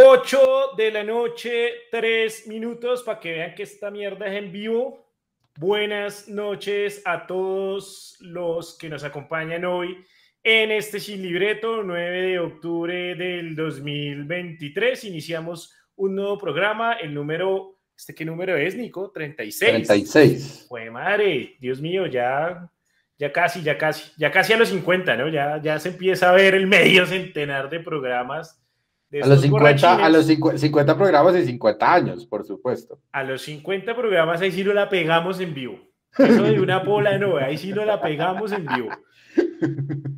8 de la noche, 3 minutos para que vean que esta mierda es en vivo. Buenas noches a todos los que nos acompañan hoy en este sin libreto, 9 de octubre del 2023. Iniciamos un nuevo programa, el número, ¿este qué número es, Nico? 36. 36. Fue madre, Dios mío, ya, ya casi, ya casi, ya casi a los 50, ¿no? Ya, ya se empieza a ver el medio centenar de programas a los, 50, a los 50, programas y 50 años, por supuesto. A los 50 programas ahí sí no la pegamos en vivo. Eso de una bola no, ahí sí no la pegamos en vivo.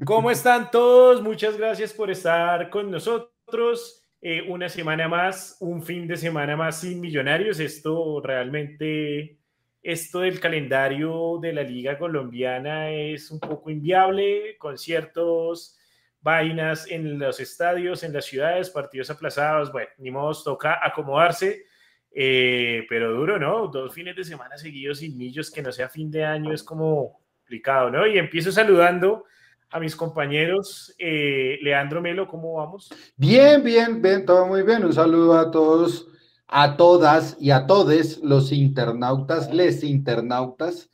¿Cómo están todos? Muchas gracias por estar con nosotros. Eh, una semana más, un fin de semana más sin millonarios. Esto realmente, esto del calendario de la Liga Colombiana es un poco inviable, con ciertos vainas en los estadios, en las ciudades, partidos aplazados, bueno, ni modo, toca acomodarse, eh, pero duro, ¿no? Dos fines de semana seguidos sin millos, que no sea fin de año, es como complicado, ¿no? Y empiezo saludando a mis compañeros. Eh, Leandro Melo, ¿cómo vamos? Bien, bien, bien, todo muy bien. Un saludo a todos, a todas y a todos los internautas, les internautas,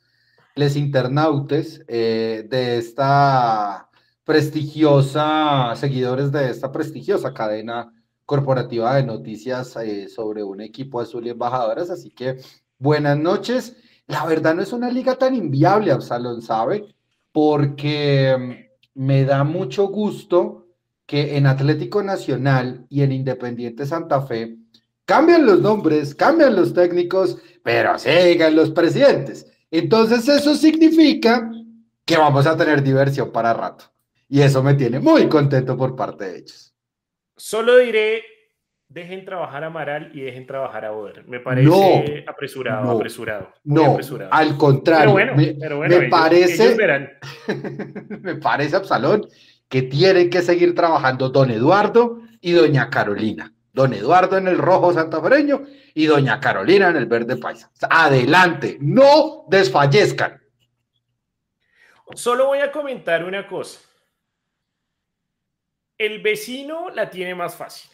les internautes eh, de esta prestigiosa, seguidores de esta prestigiosa cadena corporativa de noticias eh, sobre un equipo azul y embajadoras. Así que buenas noches. La verdad no es una liga tan inviable, Absalón, ¿sabe? Porque mm, me da mucho gusto que en Atlético Nacional y en Independiente Santa Fe cambian los nombres, cambian los técnicos, pero sigan los presidentes. Entonces eso significa que vamos a tener diversión para rato. Y eso me tiene muy contento por parte de ellos. Solo diré, dejen trabajar a Amaral y dejen trabajar a Oder. Me parece apresurado, apresurado. no, al contrario. Pero bueno, me, parece, me parece, Absalón, que tienen que seguir trabajando don Eduardo y doña Carolina. Don Eduardo en el rojo santafereño y doña Carolina en el verde paisa. Adelante, no desfallezcan. Solo voy a comentar una cosa el vecino la tiene más fácil,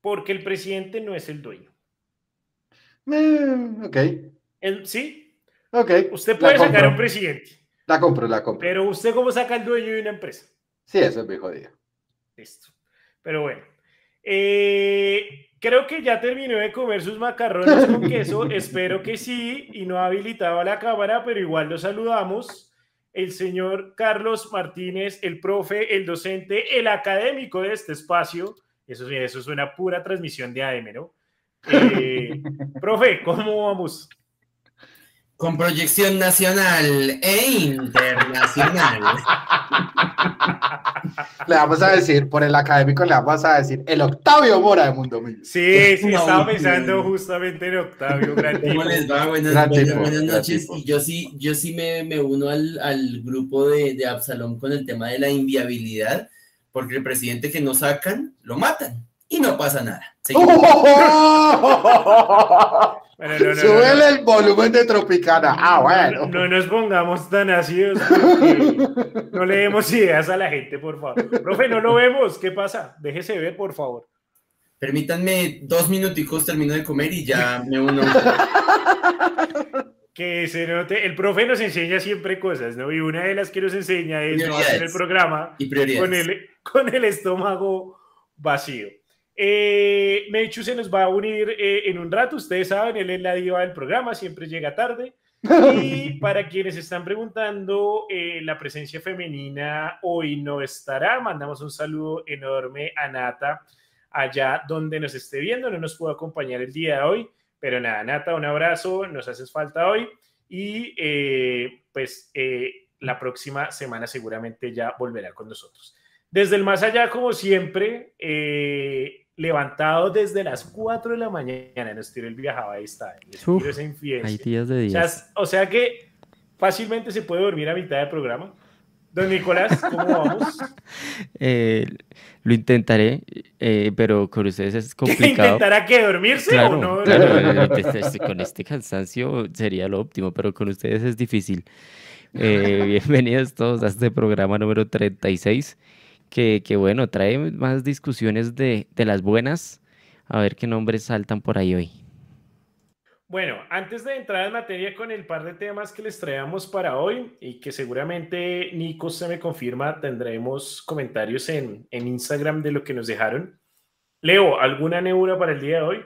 porque el presidente no es el dueño. Eh, ok. ¿Sí? Ok. Usted puede sacar a un presidente. La compro, la compro. Pero usted cómo saca el dueño de una empresa. Sí, eso es muy jodido. Listo. Pero bueno. Eh, creo que ya terminó de comer sus macarrones con queso. Espero que sí. Y no ha habilitado la cámara, pero igual lo saludamos el señor Carlos Martínez, el profe, el docente, el académico de este espacio. Eso, eso es una pura transmisión de AM, ¿no? Eh, profe, ¿cómo vamos? Con proyección nacional e internacional. le vamos a decir, por el académico, le vamos a decir el Octavio Mora de Mundo Millos. Sí, sí, estaba pensando justamente en Octavio. ¿Cómo les va? Buenas, noches. Y yo sí, yo sí me, me uno al, al grupo de, de Absalón con el tema de la inviabilidad, porque el presidente que no sacan, lo matan y no pasa nada. Bueno, no, el volumen de Tropicana. Ah, bueno. No, nos pongamos tan ácidos. no le demos ideas a la gente, por favor. Profe, no lo vemos. ¿Qué pasa? Déjese ver, por favor. Permítanme dos minuticos, termino de comer y ya me uno. que se note. El profe nos enseña siempre cosas, ¿no? Y una de las que nos enseña es no hacer el programa con el, con el estómago vacío. Eh, Mechu se nos va a unir eh, en un rato, ustedes saben, él es la diva del programa, siempre llega tarde. Y para quienes están preguntando, eh, la presencia femenina hoy no estará. Mandamos un saludo enorme a Nata, allá donde nos esté viendo. No nos pudo acompañar el día de hoy, pero nada, Nata, un abrazo, nos haces falta hoy. Y eh, pues la próxima semana seguramente ya volverá con nosotros. Desde el más allá, como siempre, levantado desde las 4 de la mañana, no estoy el viajaba, ahí está, Hay días de días. O sea, que fácilmente se puede dormir a mitad del programa. Don Nicolás, ¿cómo vamos? Eh, lo intentaré, eh, pero con ustedes es complicado. ¿Intentará que dormirse o no? Claro, este, este, con este cansancio sería lo óptimo, pero con ustedes es difícil. Eh, bienvenidos todos a este programa número 36 que, bueno, trae más discusiones de, de las buenas. A ver qué nombres saltan por ahí hoy. Bueno, antes de entrar en materia con el par de temas que les traemos para hoy y que seguramente Nico se me confirma, tendremos comentarios en, en Instagram de lo que nos dejaron. Leo, ¿alguna neura para el día de hoy?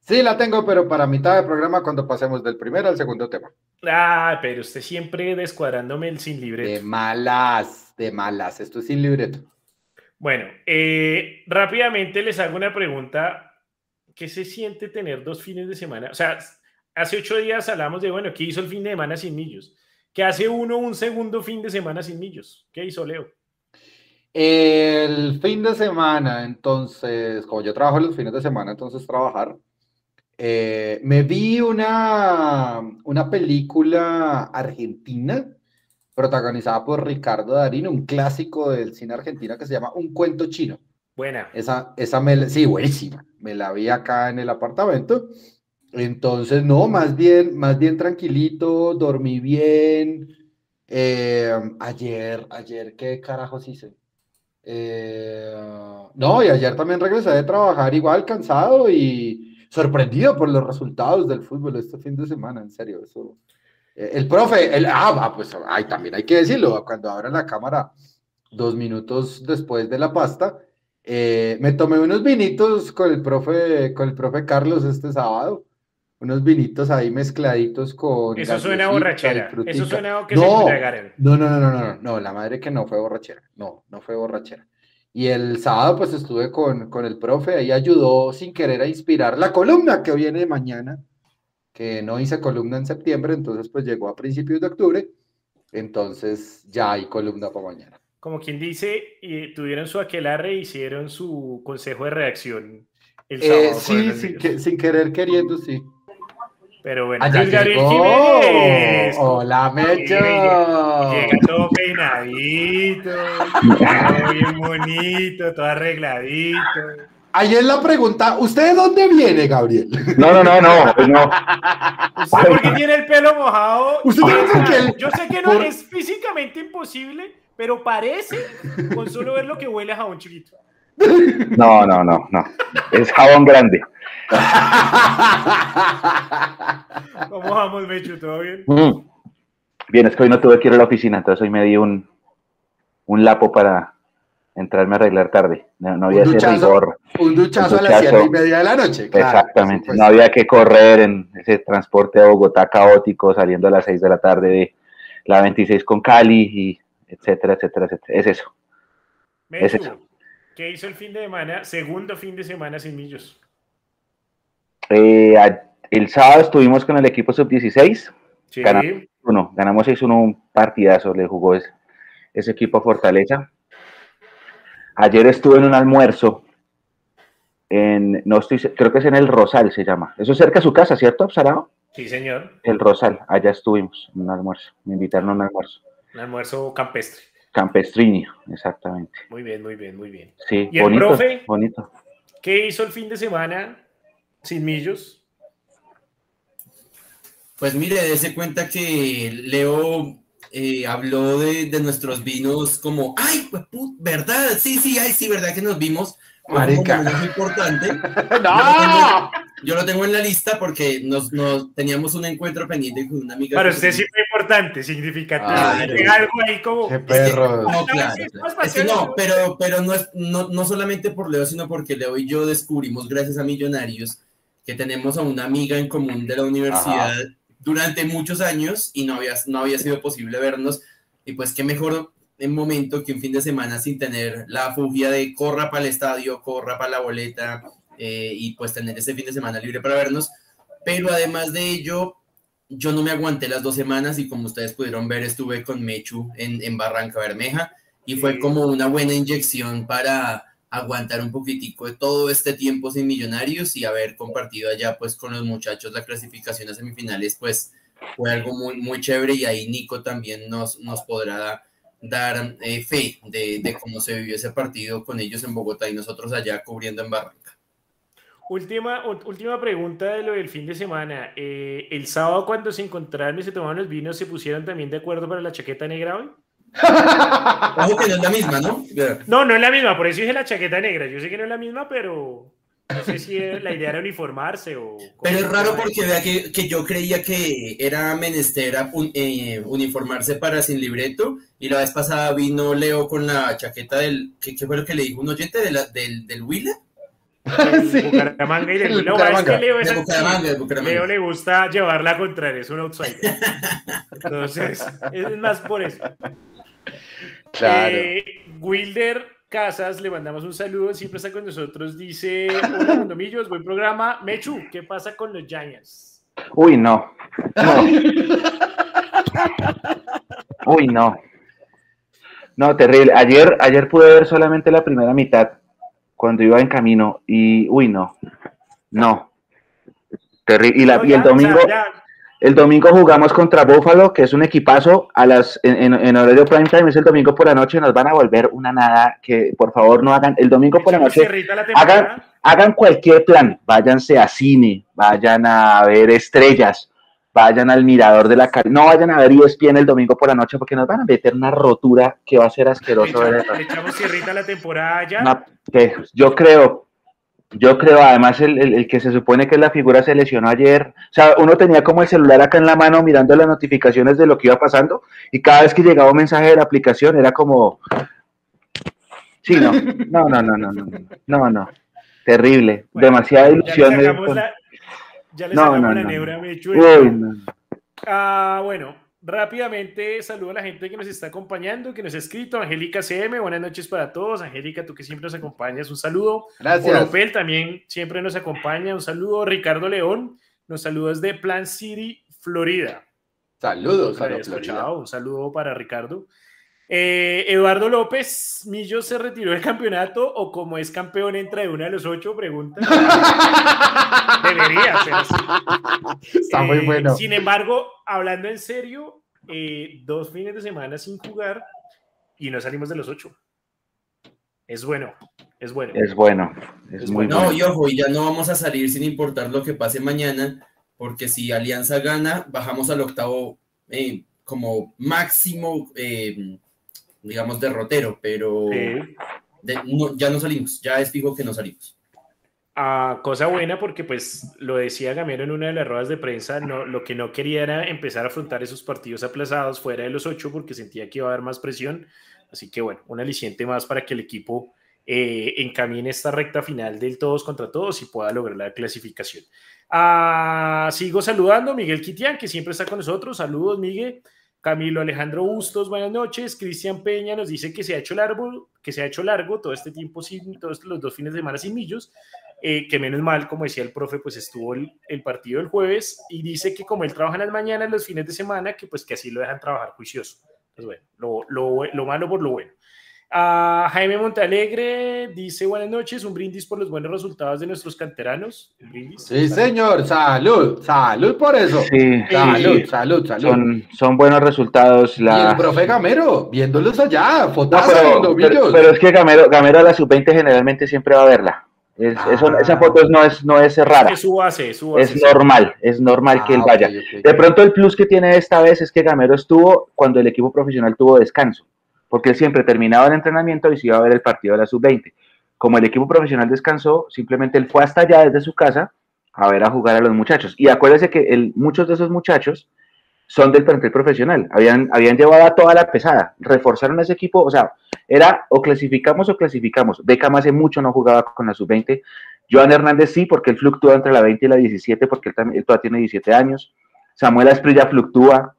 Sí, la tengo, pero para mitad del programa cuando pasemos del primero al segundo tema. Ah, pero usted siempre descuadrándome el sin libreto. De malas, de malas, esto es sin libreto. Bueno, eh, rápidamente les hago una pregunta ¿qué se siente tener dos fines de semana? O sea, hace ocho días hablamos de, bueno, ¿qué hizo el fin de semana sin millos? ¿Qué hace uno un segundo fin de semana sin millos? ¿Qué hizo Leo? El fin de semana, entonces, como yo trabajo los fines de semana, entonces trabajar, eh, me vi una, una película argentina protagonizada por Ricardo Darín, un clásico del cine argentino que se llama Un cuento chino. Buena. Esa, esa me, sí, buenísima. Me la vi acá en el apartamento. Entonces, no, más bien, más bien tranquilito, dormí bien. Eh, ayer, ayer, ¿qué carajos hice? Eh, no, y ayer también regresé de trabajar igual cansado y sorprendido por los resultados del fútbol este fin de semana, en serio, eso. El profe, el, ah, pues ay, también hay que decirlo, cuando abran la cámara dos minutos después de la pasta, eh, me tomé unos vinitos con el profe, con el profe Carlos este sábado. Unos vinitos ahí mezcladitos con. Eso suena borrachera. Eso suena que no, se no, no, no, no, no, no, la madre que no fue borrachera. No, no fue borrachera. Y el sábado, pues estuve con, con el profe, ahí ayudó sin querer a inspirar la columna que viene mañana, que no hice columna en septiembre, entonces pues llegó a principios de octubre, entonces ya hay columna para mañana como quien dice, y tuvieron su aquelarre e hicieron su consejo de reacción el eh, sábado. sí, sin, querer queriendo, sí. Pero bueno, Allá Gabriel Jiménez. Hola, Mecho. Llega todo peinadito, todo bien bonito, todo arregladito. Ayer la pregunta, ¿usted de dónde viene, Gabriel? No, no, no, no, no. ¿Usted por qué tiene el pelo mojado? ¿Usted que Yo sé que no es físicamente imposible, pero parece con solo ver lo que huele a jabón chiquito. No, no, no, no. Es jabón grande. ¿Cómo vamos, Mecho? ¿Todo bien? Mm. Bien, es que hoy no tuve que ir a la oficina, entonces hoy me di un, un lapo para entrarme a arreglar tarde. No, había ese rigor. Un duchazo, a las siete y media de la noche. exactamente. No había que correr en ese transporte a Bogotá caótico, saliendo a las seis de la tarde de la 26 con Cali y etcétera, etcétera, etcétera. Es eso. es eso. ¿Qué hizo el fin de semana, segundo fin de semana sin millos? Eh, el sábado estuvimos con el equipo sub-16. Sí. Ganamos, uno, ganamos 6-1 un partidazo, le jugó ese, ese equipo a Fortaleza. Ayer estuve en un almuerzo en, no estoy, creo que es en el Rosal se llama. Eso es cerca de su casa, ¿cierto, Sarao? Sí, señor. El Rosal, allá estuvimos en un almuerzo. Me invitaron a un almuerzo. Un almuerzo campestre. Campestrinio, exactamente. Muy bien, muy bien, muy bien. Sí, ¿Y el profe? Bonito. ¿Qué hizo el fin de semana sin millos? Pues mire, dése cuenta que Leo eh, habló de, nuestros vinos como, ay, ¿verdad? Sí, sí, ay, sí, ¿verdad que nos vimos? Marica. Importante. ¡No! Yo lo tengo en la lista porque nos, nos, teníamos un encuentro pendiente con una amiga. Para usted sí fue importante, significativo. algo ahí como. Qué perro. no, claro. Es que no, pero, pero no, es, no, no solamente por Leo, sino porque Leo y yo descubrimos, gracias a Millonarios, que tenemos a una amiga en común de la universidad durante muchos años y no había, no había sido posible vernos. Y pues qué mejor en momento que un fin de semana sin tener la fugia de corra para el estadio, corra para la boleta eh, y pues tener ese fin de semana libre para vernos. Pero además de ello, yo no me aguanté las dos semanas y como ustedes pudieron ver, estuve con Mechu en, en Barranca Bermeja y fue como una buena inyección para aguantar un poquitico de todo este tiempo sin millonarios y haber compartido allá pues con los muchachos la clasificación a semifinales pues fue algo muy, muy chévere y ahí Nico también nos, nos podrá dar eh, fe de, de, cómo se vivió ese partido con ellos en Bogotá y nosotros allá cubriendo en Barranca. Última, última pregunta de lo del fin de semana. Eh, ¿El sábado cuando se encontraron y se tomaron los vinos, se pusieron también de acuerdo para la chaqueta negra hoy? Ojo que no es la misma, ¿no? No, no es la misma, por eso dije la chaqueta negra. Yo sé que no es la misma, pero no sé si la idea era uniformarse o... Pero es raro porque vea que, que yo creía que era menester eh, uniformarse para sin libreto y la vez pasada vino Leo con la chaqueta del... ¿Qué, fue lo que le dijo un oyente de del, del Willa? sí. Bucaramanga y del no, es que Leo, es Bucaramanga, Bucaramanga. Leo le gusta llevarla contra es un outsider. Entonces, es más por eso. Claro. Eh, Wilder Casas, le mandamos un saludo, siempre está con nosotros. Dice: Hola, Mundomillos, buen programa. Mechu, ¿qué pasa con los Giants? Uy, no. no. Uy, no. No, terrible. Ayer, ayer pude ver solamente la primera mitad cuando iba en camino y, uy, no. No. Terrible. Y, la, y el domingo. El domingo jugamos contra Buffalo, que es un equipazo a las en, en, horario prime time, es el domingo por la noche, nos van a volver una nada que por favor no hagan el domingo por la noche. hagan, hagan cualquier plan, váyanse a cine, vayan a ver estrellas, vayan al mirador de la calle, no vayan a ver ESPN el domingo por la noche porque nos van a meter una rotura que va a ser asqueroso. Le echamos, la temporada ya. yo creo, yo creo, además, el, que se supone que es la figura se lesionó ayer. O sea, uno tenía como el celular acá en la mano mirando las notificaciones de lo que iba pasando y cada vez que llegaba un mensaje de la aplicación era como. Sí, no, no, no, no, no, no, no, no. Terrible. Demasiada ilusión. Ya le sacamos, la neura, me Uy, Ah, bueno, Rápidamente saludo a la gente que nos está acompañando, que nos ha escrito. Angélica CM, buenas noches para todos. Angélica, tú que siempre nos acompañas, un saludo. Gracias. Oropel también siempre nos acompaña, un saludo. Ricardo León, nos saludas de Plan City, Florida. Saludos, Un saludo para Ricardo. Eh, Eduardo López, Millo se retiró del campeonato o como es campeón entra de una de los ocho, preguntas. Debería ser Está muy eh, bueno. Sin embargo, hablando en serio, eh, dos fines de semana sin jugar y no salimos de los ocho. Es bueno, es bueno. Es bueno, es, muy bueno. No, y ojo, y ya no vamos a salir sin importar lo que pase mañana, porque si Alianza gana, bajamos al octavo como máximo digamos, derrotero, pero ya no salimos, ya es fijo que no salimos. Ah, cosa buena porque pues lo decía Gamero en una de las ruedas de prensa, no, lo que no quería era empezar a afrontar esos partidos aplazados fuera de los ocho porque sentía que iba a haber más presión, así que bueno, un aliciente más para que el equipo eh, encamine esta recta final del todos contra todos y pueda lograr la clasificación. Ah, sigo saludando a Miguel Quitián, que siempre está con nosotros. Saludos, Miguel. Camilo Alejandro Bustos, buenas noches. Cristian Peña nos dice que se ha hecho largo, que se ha hecho largo todo este tiempo sin, todos los dos fines de semana sin millos, eh, que menos mal, como decía el profe, pues estuvo el, partido el jueves y dice que como él trabaja en las mañanas, los fines de semana, que pues que así lo dejan trabajar juicioso. Pues bueno, lo, lo, lo malo por lo bueno. A Jaime Montalegre dice buenas noches, un brindis por los buenos resultados de nuestros canteranos. Sí, señor, salud, salud por eso. Sí, salud, salud, salud. Son, son buenos resultados. La... Y el profe Gamero, viéndolos allá, fotos pero, pero, es que Gamero, Gamero a la sub-20 generalmente siempre va a verla. Ah. esa foto no es, no es rara. Es su base, su base, es normal, es normal que él ah, vaya. De pronto el plus que tiene esta vez es que Gamero estuvo cuando el equipo profesional tuvo descanso porque siempre terminaba el entrenamiento y se iba a ver el partido de la sub-20. Como el equipo profesional descansó, simplemente él fue hasta allá desde su casa a ver a jugar a los muchachos. Y acuérdese que muchos de esos muchachos son del plantel profesional, habían, habían llevado a toda la pesada, reforzaron ese equipo, o sea, era o clasificamos o clasificamos. Beckham hace mucho no jugaba con la sub-20. Joan Hernández sí, porque él fluctúa entre la 20 y la 17, porque él todavía tiene 17 años. Samuel Asprilla fluctúa,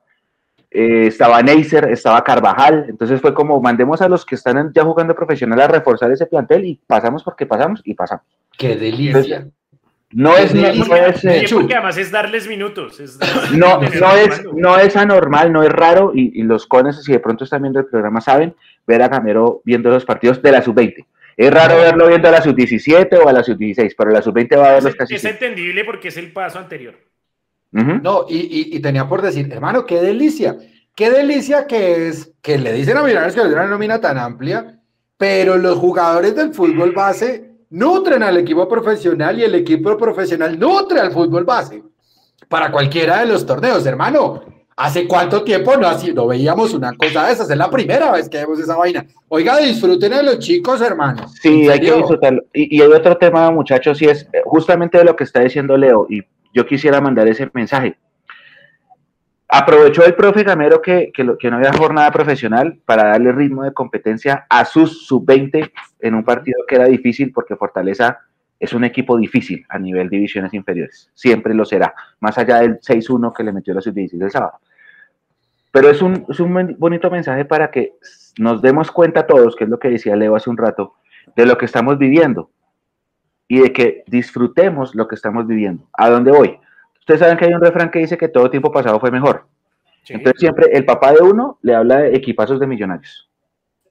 eh, estaba Neisser, estaba Carvajal, entonces fue como mandemos a los que están ya jugando profesional a reforzar ese plantel y pasamos porque pasamos y pasamos. ¡Qué delicia! no es, no, es eh, porque además es darles minutos. no, no es, no es anormal, no es raro, y, los cones, si de pronto están viendo el programa, saben ver a Camero viendo los partidos de la sub-20. Es raro verlo viendo a la sub-17 o a la sub-16, pero la sub-20 va a verlos casi. Es entendible porque es el paso anterior. No, y, tenía por decir, hermano, qué delicia, qué delicia que es que le dicen a Millonarios que es una nómina tan amplia, pero los jugadores del fútbol base nutren al equipo profesional y el equipo profesional nutre al fútbol base para cualquiera de los torneos, hermano. ¿Hace cuánto tiempo no, así, no veíamos una cosa de esas? Es la primera vez que vemos esa vaina. Oiga, disfruten a los chicos, hermanos. Sí, hay que disfrutarlo. Y, y, hay otro tema, muchachos, y es eh, justamente de lo que está diciendo Leo, y yo quisiera mandar ese mensaje. Aprovechó el profe Gamero que, que, que no había jornada profesional para darle ritmo de competencia a sus sub-20 en un partido que era difícil porque Fortaleza es un equipo difícil a nivel divisiones inferiores. Siempre lo será, más allá del 6-1 que le metió la sub-16 el sábado. Pero es un, es un bonito mensaje para que nos demos cuenta todos, que es lo que decía Leo hace un rato, de lo que estamos viviendo y de que disfrutemos lo que estamos viviendo. ¿A dónde voy? Ustedes saben que hay un refrán que dice que todo tiempo pasado fue mejor. Entonces siempre el papá de uno le habla de equipazos de millonarios,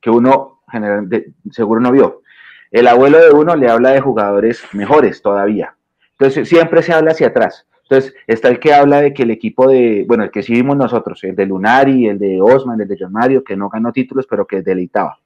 que uno generalmente seguro no vio. El abuelo de uno le habla de jugadores mejores todavía. Entonces siempre se habla hacia atrás. Entonces está el que habla de que el equipo de, bueno, el que sí vimos nosotros, el de Lunari, el de Osman, el de John Mario, que no ganó títulos, pero que deleitaba.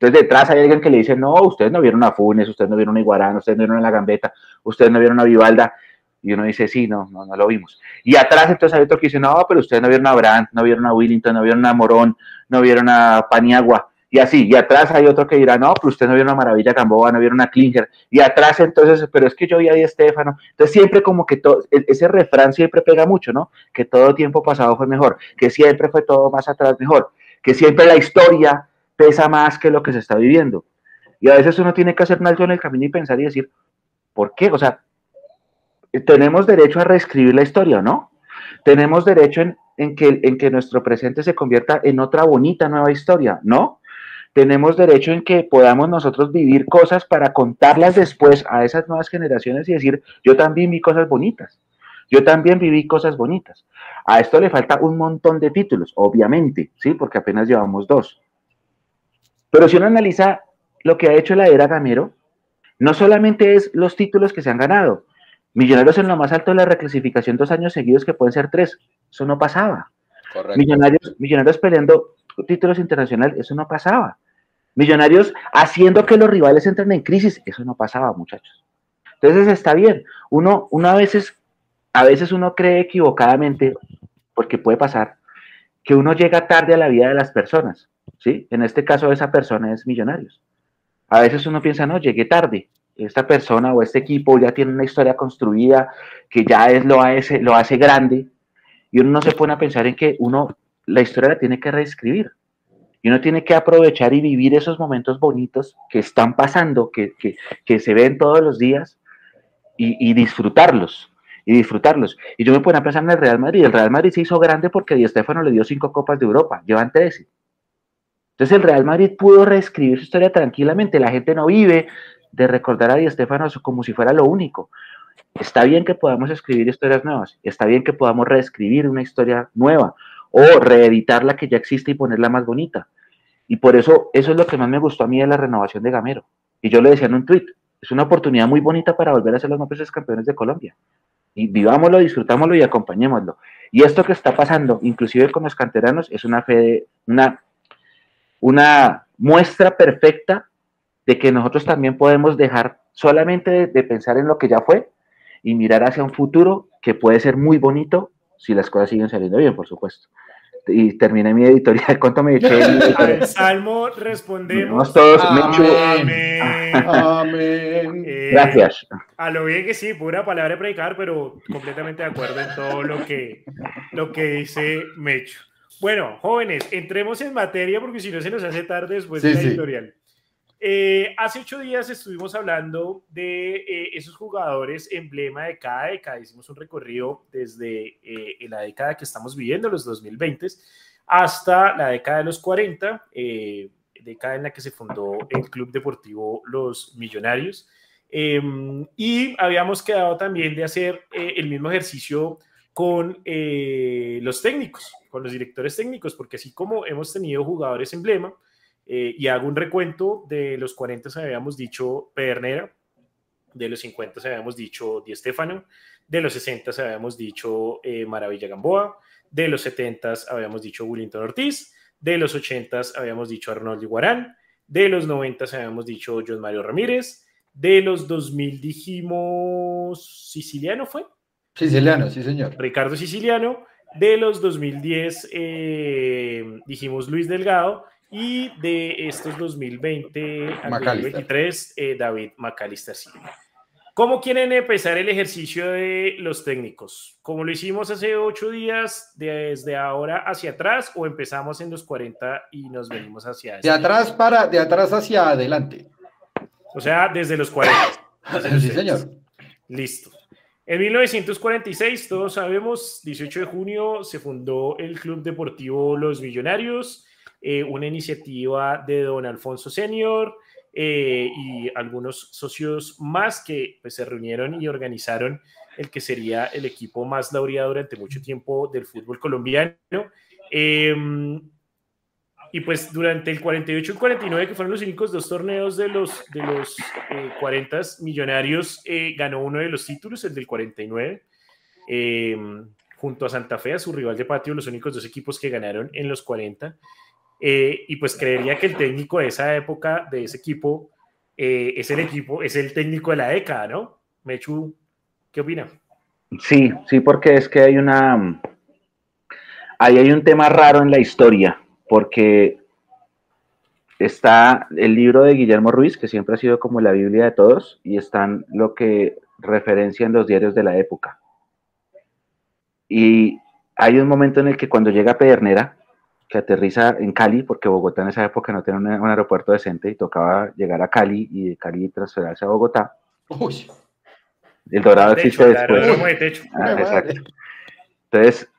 Entonces detrás hay alguien que le dice, no, ustedes no vieron a Funes, ustedes no vieron a Iguarán, ustedes no vieron a La Gambeta, ustedes no vieron a Vivalda. Y uno dice, sí, no, no, no lo vimos. Y atrás entonces hay otro que dice, no, pero ustedes no vieron a Brandt, no vieron a Willington, no vieron a Morón, no vieron a Paniagua y así, y atrás hay otro que dirá, no, pero usted no vio una maravilla Gamboa, no vieron una Klinger, y atrás entonces, pero es que yo vi a Estefano, entonces siempre como que todo, e, ese refrán siempre pega mucho, ¿no? Que todo tiempo pasado fue mejor, que siempre fue todo más atrás mejor, que siempre la historia pesa más que lo que se está viviendo. Y a veces uno tiene que hacer un alto en el camino y pensar y decir, ¿por qué? O sea, tenemos derecho a reescribir la historia, ¿no? Tenemos derecho en, en, que, en que nuestro presente se convierta en otra bonita nueva historia, ¿no? tenemos derecho en que podamos nosotros vivir cosas para contarlas después a esas nuevas generaciones y decir, yo también vi cosas bonitas, yo también viví cosas bonitas. A esto le falta un montón de títulos, obviamente, ¿sí? Porque apenas llevamos dos. Pero si uno analiza lo que ha hecho la era Gamero, no solamente es los títulos que se han ganado, Millonarios en lo más alto de la reclasificación dos años seguidos que pueden ser tres, eso no pasaba. Millonarios, millonarios peleando títulos internacionales, eso no pasaba. Millonarios haciendo que los rivales entren en crisis, eso no pasaba, muchachos. Entonces está bien. Uno, uno a veces, a veces uno cree equivocadamente, porque puede pasar, que uno llega tarde a la vida de las personas, ¿sí? En este caso esa persona es Millonarios. A veces uno piensa, no, llegué tarde. Esta persona o este equipo ya tiene una historia construida que ya es, lo, hace, lo hace grande y uno no se pone a pensar en que uno la historia la tiene que reescribir. Y uno tiene que aprovechar y vivir esos momentos bonitos que están pasando, que, se ven todos los días y, disfrutarlos. Y disfrutarlos. Y yo me pongo a pensar en el Real Madrid. El Real Madrid se hizo grande porque Di Stefano le dio cinco copas de Europa. Llevan 13. Entonces el Real Madrid pudo reescribir su historia tranquilamente. La gente no vive de recordar a Di Stefano como si fuera lo único. Está bien que podamos escribir historias nuevas. Está bien que podamos reescribir una historia nueva o reeditar la que ya existe y ponerla más bonita. Y por eso, eso es lo que más me gustó a mí de la renovación de Gamero. Y yo le decía en un tweet, es una oportunidad muy bonita para volver a ser los más campeones de Colombia. Y vivámoslo, disfrutámoslo y acompañémoslo. Y esto que está pasando, inclusive con los canteranos, es una fe, una, una muestra perfecta de que nosotros también podemos dejar solamente de pensar en lo que ya fue y mirar hacia un futuro que puede ser muy bonito si las cosas siguen saliendo bien, por supuesto. Y terminé mi editorial. ¿Cuánto me eché? Al Salmo respondemos. todos. Amén. Amén. Eh, Gracias. A lo bien que sí, pura palabra de predicar, pero completamente de acuerdo en todo lo que, lo que dice Mecho. Bueno, jóvenes, entremos en materia porque si no se nos hace tarde después de la editorial. Eh, hace ocho días estuvimos hablando de eh, esos jugadores emblema de cada década. Hicimos un recorrido desde eh, la década que estamos viviendo, los 2020, hasta la década de los 40, década en la que se fundó el Club Deportivo Los Millonarios. Em, y habíamos quedado también de hacer el mismo ejercicio con los técnicos, con los directores técnicos, porque así como hemos tenido jugadores emblema, eh, y hago un recuento de los 40 habíamos dicho Pedernera, de los 50 habíamos dicho Di Stefano, de los 60 habíamos dicho eh, Maravilla Gamboa, de los 70 habíamos dicho Willington Ortiz, de los 80 habíamos dicho Arnoldo Iguarán, de los 90 habíamos dicho John Mario Ramírez, de los 2000 dijimos Siciliano fue. Siciliano, sí señor. Ricardo Siciliano, De los 2010 eh, dijimos Luis Delgado y de estos 2020 al 2023 eh, David McAllister. ¿Cómo quieren empezar el ejercicio de los técnicos? ¿Como lo hicimos hace ocho días, desde ahora hacia atrás o empezamos en los 40 y nos venimos hacia De atrás para, de atrás hacia adelante. O sea, desde los 40. sí, señor. Listo. En 1946, todos sabemos, 18 de junio, se fundó el Club Deportivo Los Millonarios, eh, una iniciativa de don Alfonso Senior eh, y algunos socios más que pues, se reunieron y organizaron el que sería el equipo más laureado durante mucho tiempo del fútbol colombiano. Em, y pues durante el 48 y 49, que fueron los únicos dos torneos de los, de los 40 eh, millonarios, eh, ganó uno de los títulos, el del 49, em, junto a Santa Fe, a su rival de patio, los únicos dos equipos que ganaron en los 40. Eh, y pues creería que el técnico de esa época, de ese equipo, es el equipo, es el técnico de la década, ¿no? Mechu, ¿qué opina? Sí, sí, porque es que hay una... Ahí hay un tema raro en la historia porque está el libro de Guillermo Ruiz, que siempre ha sido como la Biblia de todos, y están lo que referencian los diarios de la época. Y hay un momento en el que cuando llega Pedernera, que aterriza en Cali, porque Bogotá en esa época no tenía un, aeropuerto decente y tocaba llegar a Cali y de Cali transferirse a Bogotá. El Dorado existe después. Ah, exacto. Entonces,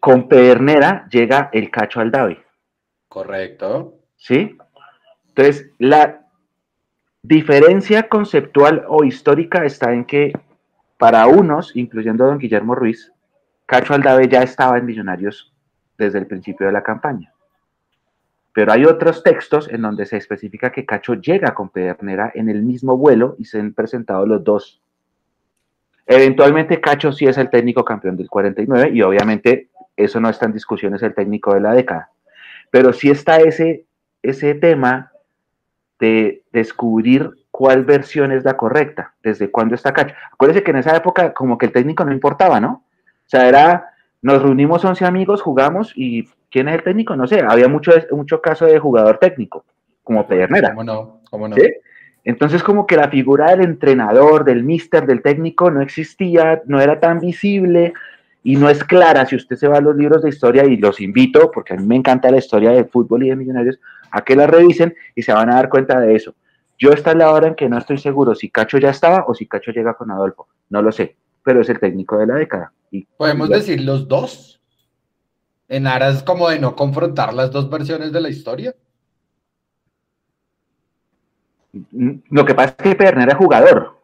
con Pedernera llega el Cacho Aldave. Correcto. ¿Sí? Entonces, la diferencia conceptual o histórica está en que para unos, incluyendo a don Guillermo Ruiz, Cacho Aldave ya estaba en Millonarios desde el principio de la campaña. Pero hay otros textos en donde se especifica que Cacho llega con Pedernera en el mismo vuelo y se han presentado los dos. Eventualmente Cacho sí es el técnico campeón del 49 y obviamente eso no está en discusión, es el técnico de la década. Pero sí está ese, ese tema de descubrir cuál versión es la correcta, desde cuándo está Cacho. Acuérdense que en esa época como que el técnico no importaba, ¿no? O sea, era, nos reunimos 11 amigos, jugamos y ¿quién es el técnico? No sé, había mucho, mucho caso de jugador técnico, como Pedernera. ¿Cómo no? ¿Cómo no? Entonces como que la figura del entrenador, del mister, del técnico no existía, no era tan visible, y no es clara. Si usted se va a los libros de historia, y los invito, porque a mí me encanta la historia del fútbol y de millonarios, a que la revisen y se van a dar cuenta de eso. Yo esta es la hora en que no estoy seguro si Cacho ya estaba o si Cacho llega con Adolfo. No lo sé, pero es el técnico de la década. Y, ¿Podemos decir los dos? En aras como de no confrontar las dos versiones de la historia. Lo que pasa es que Perner era jugador.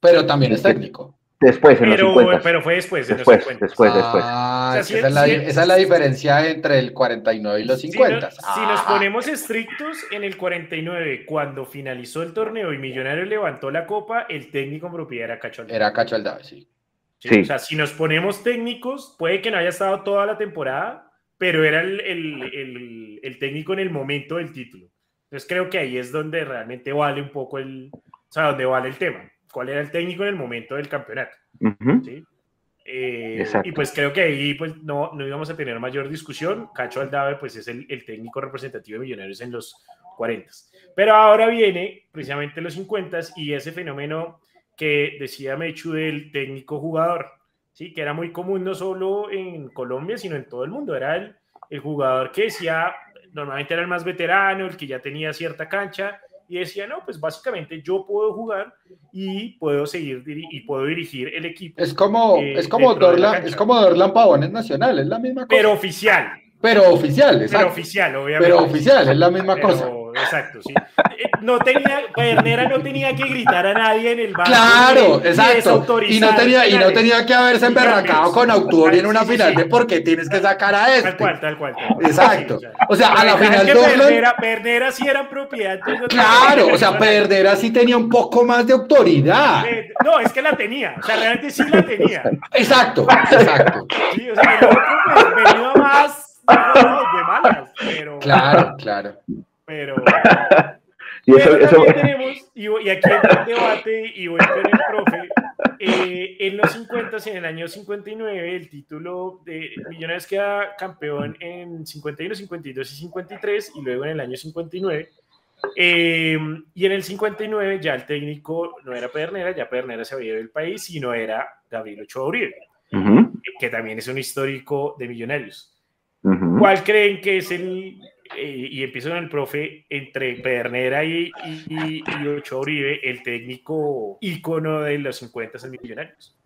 Pero también es técnico. Después, en pero, los 50. Pero fue después, después, después, después. Ah, esa, es la, esa, es la, diferencia entre el 49 y los 50. Si, nos ah. ponemos estrictos, en el 49, cuando finalizó el torneo y Millonarios levantó la copa, el técnico en propiedad era Cacho Aldave. Era Cacho Aldave, sí. sí. O sea, si nos ponemos técnicos, puede que no haya estado toda la temporada, pero era el, el, el, el técnico en el momento del título. Entonces creo que ahí es donde realmente vale un poco el, o sea, donde vale el tema cuál era el técnico en el momento del campeonato. Eh, y pues creo que ahí pues no, no íbamos a tener mayor discusión. Cacho Aldave pues es el, el técnico representativo de Millonarios en los 40. Pero ahora viene precisamente los 50 y ese fenómeno que decía Mechu del técnico jugador, ¿sí? que era muy común no solo en Colombia, sino en todo el mundo. Era el, el jugador que decía, normalmente era el más veterano, el que ya tenía cierta cancha, y decía, no, pues básicamente yo puedo jugar y puedo seguir y puedo dirigir el equipo. Es como, eh, es como Dorlan, es como Dorlan Pavón nacional, es la misma cosa. Pero oficial. Pero oficial, exacto. Pero oficial, obviamente. Pero oficial, es la misma cosa. Exacto, sí. Eh, no tenía, Pedernera no tenía que gritar a nadie en el barrio. Claro, exacto. Y no tenía, y no tenía que haberse emberracado con Autori en una final de por qué tienes que sacar a este. Tal cual, tal cual. Exacto. O sea, a la final Perdera, Perdera sí era propiedad. Claro, o sea, Perdera sí tenía un poco más de autoridad. Eh, no, es que la tenía. O sea, realmente sí la tenía. Exacto, exacto. Sí, o sea, venía más de malas, pero. Claro, claro. Pero. y, eso, eso... Tenemos, y, y, aquí entra el debate, y voy con el profe, Eh, en los 50, en el año 59, el título de Millonarios queda campeón en 51, 52 y 53, y luego en el año 59. Eh, y en el 59 ya el técnico no era Pedernera, ya Pedernera se había ido del país, sino era Gabriel Ochoa Uribe, que también es un histórico de Millonarios. ¿Cuál creen que es el eh, y empiezo con el profe, entre Pedernera y, y, y Ochoa Uribe, el técnico ícono de los 50 en Millonarios.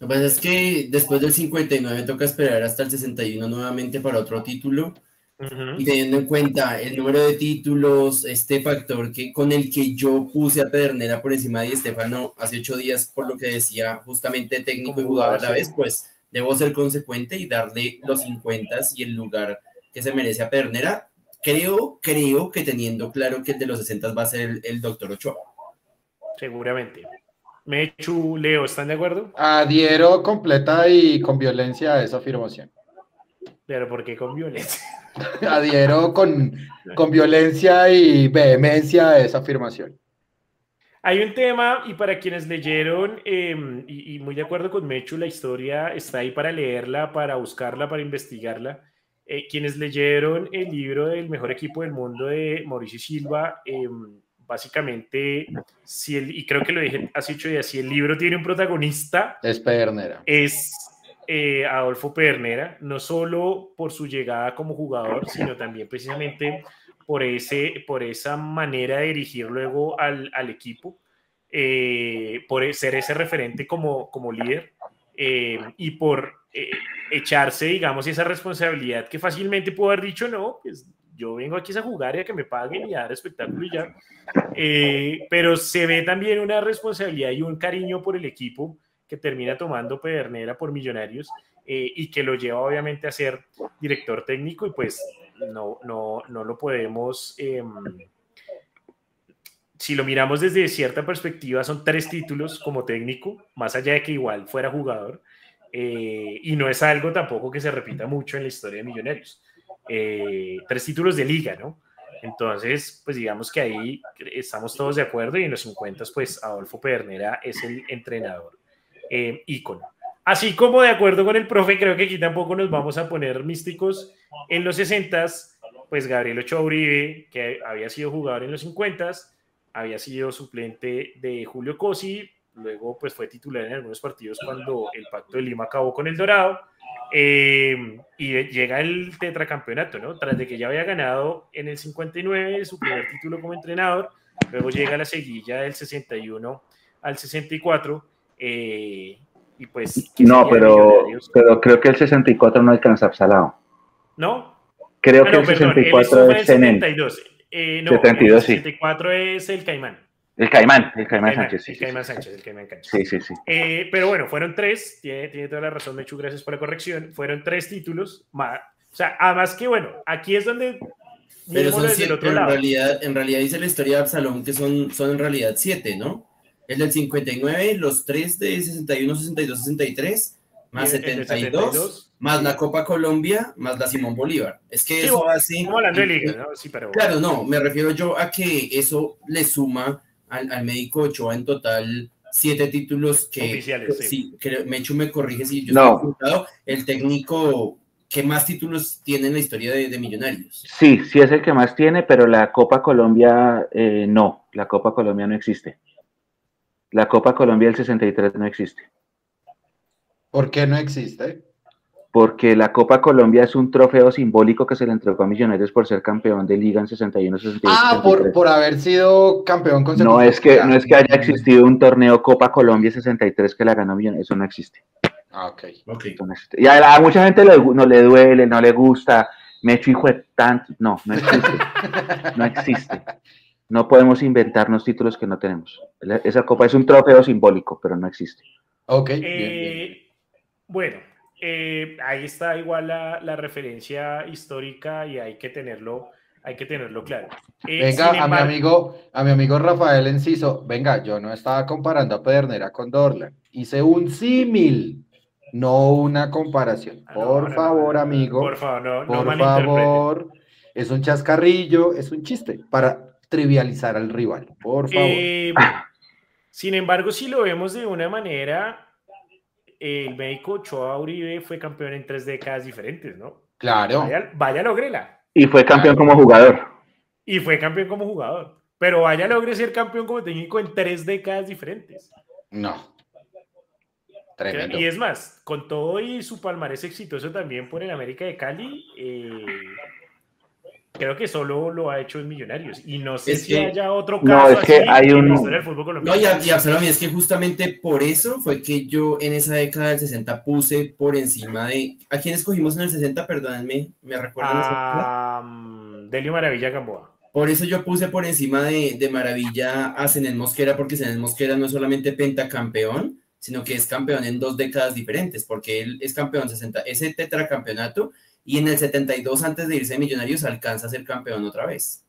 Lo que pasa es que después del 59 toca esperar hasta el 61 nuevamente para otro título. Y teniendo en cuenta el número de títulos, este factor que con el que yo puse a Pedernera por encima de Estefano hace ocho días, por lo que decía justamente técnico y jugador a la vez, pues debo ser consecuente y darle los 50 y el lugar que se merece a Pedernera Creo, creo que teniendo claro que el de los 60 va a ser el, doctor Ochoa. Seguramente. Mechu, Leo, ¿están de acuerdo? Adhiero completa y con violencia a esa afirmación. Pero ¿por qué con violencia? Adhiero con, con violencia y vehemencia a esa afirmación. Hay un tema, y para quienes leyeron, em, y, y, muy de acuerdo con Mechu, la historia está ahí para leerla, para buscarla, para investigarla. Eh, quienes leyeron el libro del mejor equipo del mundo de Mauricio Silva, em, básicamente, si el, y creo que lo dije hace ocho días, si el libro tiene un protagonista, es Pernera. Es eh, Adolfo Pernera, no solo por su llegada como jugador, sino también precisamente por, ese, por esa manera de dirigir luego al, al equipo, eh, por ser ese referente como, como líder y por echarse, digamos, esa responsabilidad que fácilmente pudo haber dicho, no, pues yo vengo aquí a jugar y a que me paguen y a dar espectáculo y ya. Eh, pero se ve también una responsabilidad y un cariño por el equipo que termina tomando Pedernera por Millonarios eh, y que lo lleva obviamente a ser director técnico y pues no, no, no lo podemos... Em, si lo miramos desde cierta perspectiva, son tres títulos como técnico, más allá de que igual fuera jugador. Eh, y no es algo tampoco que se repita mucho en la historia de Millonarios. Eh, tres títulos de liga, ¿no? Entonces, pues digamos que ahí estamos todos de acuerdo y en los 50, pues Adolfo Pedernera es el entrenador eh, ícono. Así como de acuerdo con el profe, creo que aquí tampoco nos vamos a poner místicos. En los 60, pues Gabriel Ochoa Uribe, que había sido jugador en los 50, había sido suplente de Julio Cosi, luego pues fue titular en algunos partidos cuando el Pacto de Lima acabó con el Dorado, eh, y llega el tetracampeonato, ¿no? Tras de que ya había ganado en el 59 su primer título como entrenador, luego llega la seguilla del 61 al 64, eh, y pues... No, pero, pero creo que el 64 no alcanza Absalao. ¿No? Creo que el 64 es en el 72. Eh, no, 72, el 64 es el Caimán. El Caimán, el Caimán, Sánchez, sí. El Caimán Sánchez, el Caimán Sánchez. Sí, sí, sí. Eh, pero bueno, fueron tres, tiene, tiene, toda la razón, Mechu, gracias por la corrección. Fueron tres títulos, más, o sea, además que bueno, aquí es donde. Pero son siete, otro en, lado. Realidad, en realidad dice la historia de Absalón que son, son en realidad siete, ¿no? El del 59, los tres de 61, 62, 63, más 72, más la Copa Colombia, más la Simón Bolívar. Es que eso así. hablando de liga, ¿no? Sí, pero. Claro, no, me refiero yo a que eso le suma al, médico Ochoa en total siete títulos que Oficiales, sí. Mechu me corrige si yo no. estoy el técnico que más títulos tiene en la historia de, Millonarios. Sí, sí es el que más tiene, pero la Copa Colombia eh, no, la Copa Colombia no existe. La Copa Colombia del 63 no existe. ¿Por qué no existe? Porque la Copa Colombia es un trofeo simbólico que se le entregó a Millonarios por ser campeón de liga en 61 62 Ah, por, por, haber sido campeón con No es que no es que haya existido un torneo Copa Colombia 63 que la ganó Millonarios, eso no existe. Ah, ok. okay. Y a, mucha gente no le duele, no le gusta, me echo hijo de tanto, no, no existe. no existe. No podemos inventarnos títulos que no tenemos. Esa copa es un trofeo simbólico, pero no existe. Ok. Eh, bueno, eh, ahí está igual la, referencia histórica y hay que tenerlo, hay que tenerlo claro. Eh, venga, a mi amigo, a mi amigo Rafael Enciso, venga, yo no estaba comparando a Pedernera con Dorlan, hice un símil, no una comparación. Ah, por favor, amigo. Por favor, no, por favor. Es un chascarrillo, es un chiste para trivializar al rival. Por favor. Eh, Sin embargo, si lo vemos de una manera, el médico Ochoa Uribe fue campeón en tres décadas diferentes, ¿no? Claro. Vaya, vaya logrela. Y fue campeón como jugador. Y fue campeón como jugador. Pero vaya logre ser campeón como técnico en tres décadas diferentes. No. Tremendo. Y es más, con todo y su palmarés exitoso también por el América de Cali, eh, creo que solo lo ha hecho en Millonarios. Y no sé si haya otro caso. No, es que hay un. No, y, y es que justamente por eso fue que yo en esa década del 60 puse por encima de. ¿A quién escogimos en el 60? Perdónenme, me recuerdan. A Delio Maravilla Gamboa. Por eso yo puse por encima de, de Maravilla a Zenel Mosquera, porque Zenel Mosquera no es solamente pentacampeón, sino que es campeón en dos décadas diferentes, porque él es campeón 60, ese tetracampeonato y en el 72 antes de irse a Millonarios alcanza a ser campeón otra vez.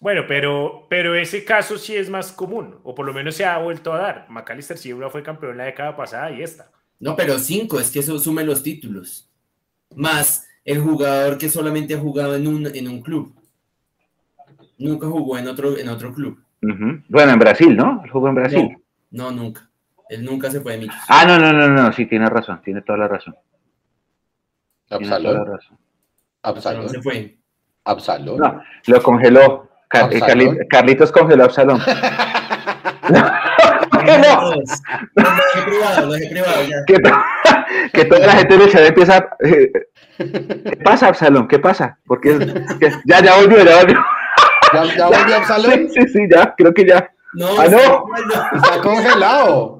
Bueno, pero, pero ese caso sí es más común, o por lo menos se ha vuelto a dar. Macalister Silva fue campeón la década pasada y esta. No, pero cinco, es que eso sume los títulos. Más el jugador que solamente ha jugado en un, en un club. Nunca jugó en otro, en otro club. Bueno, en Brasil, ¿no? jugó en Brasil. No, nunca. Él nunca se fue de Millos. Ah, no, no, no, no, sí, tiene razón, tiene toda la razón. Absalón. Absalón. se fue. Absalón. No, lo congeló. Carlitos congeló a Absalón. Que, toda la gente de chat empieza. Eh, ¿Qué pasa, Absalón? ¿Qué pasa? Porque ya, ya volvió, ya volvió. ¿Ya, ya volvió Absalón? Sí, sí, ya, creo que ya. No, ah, no. Está congelado.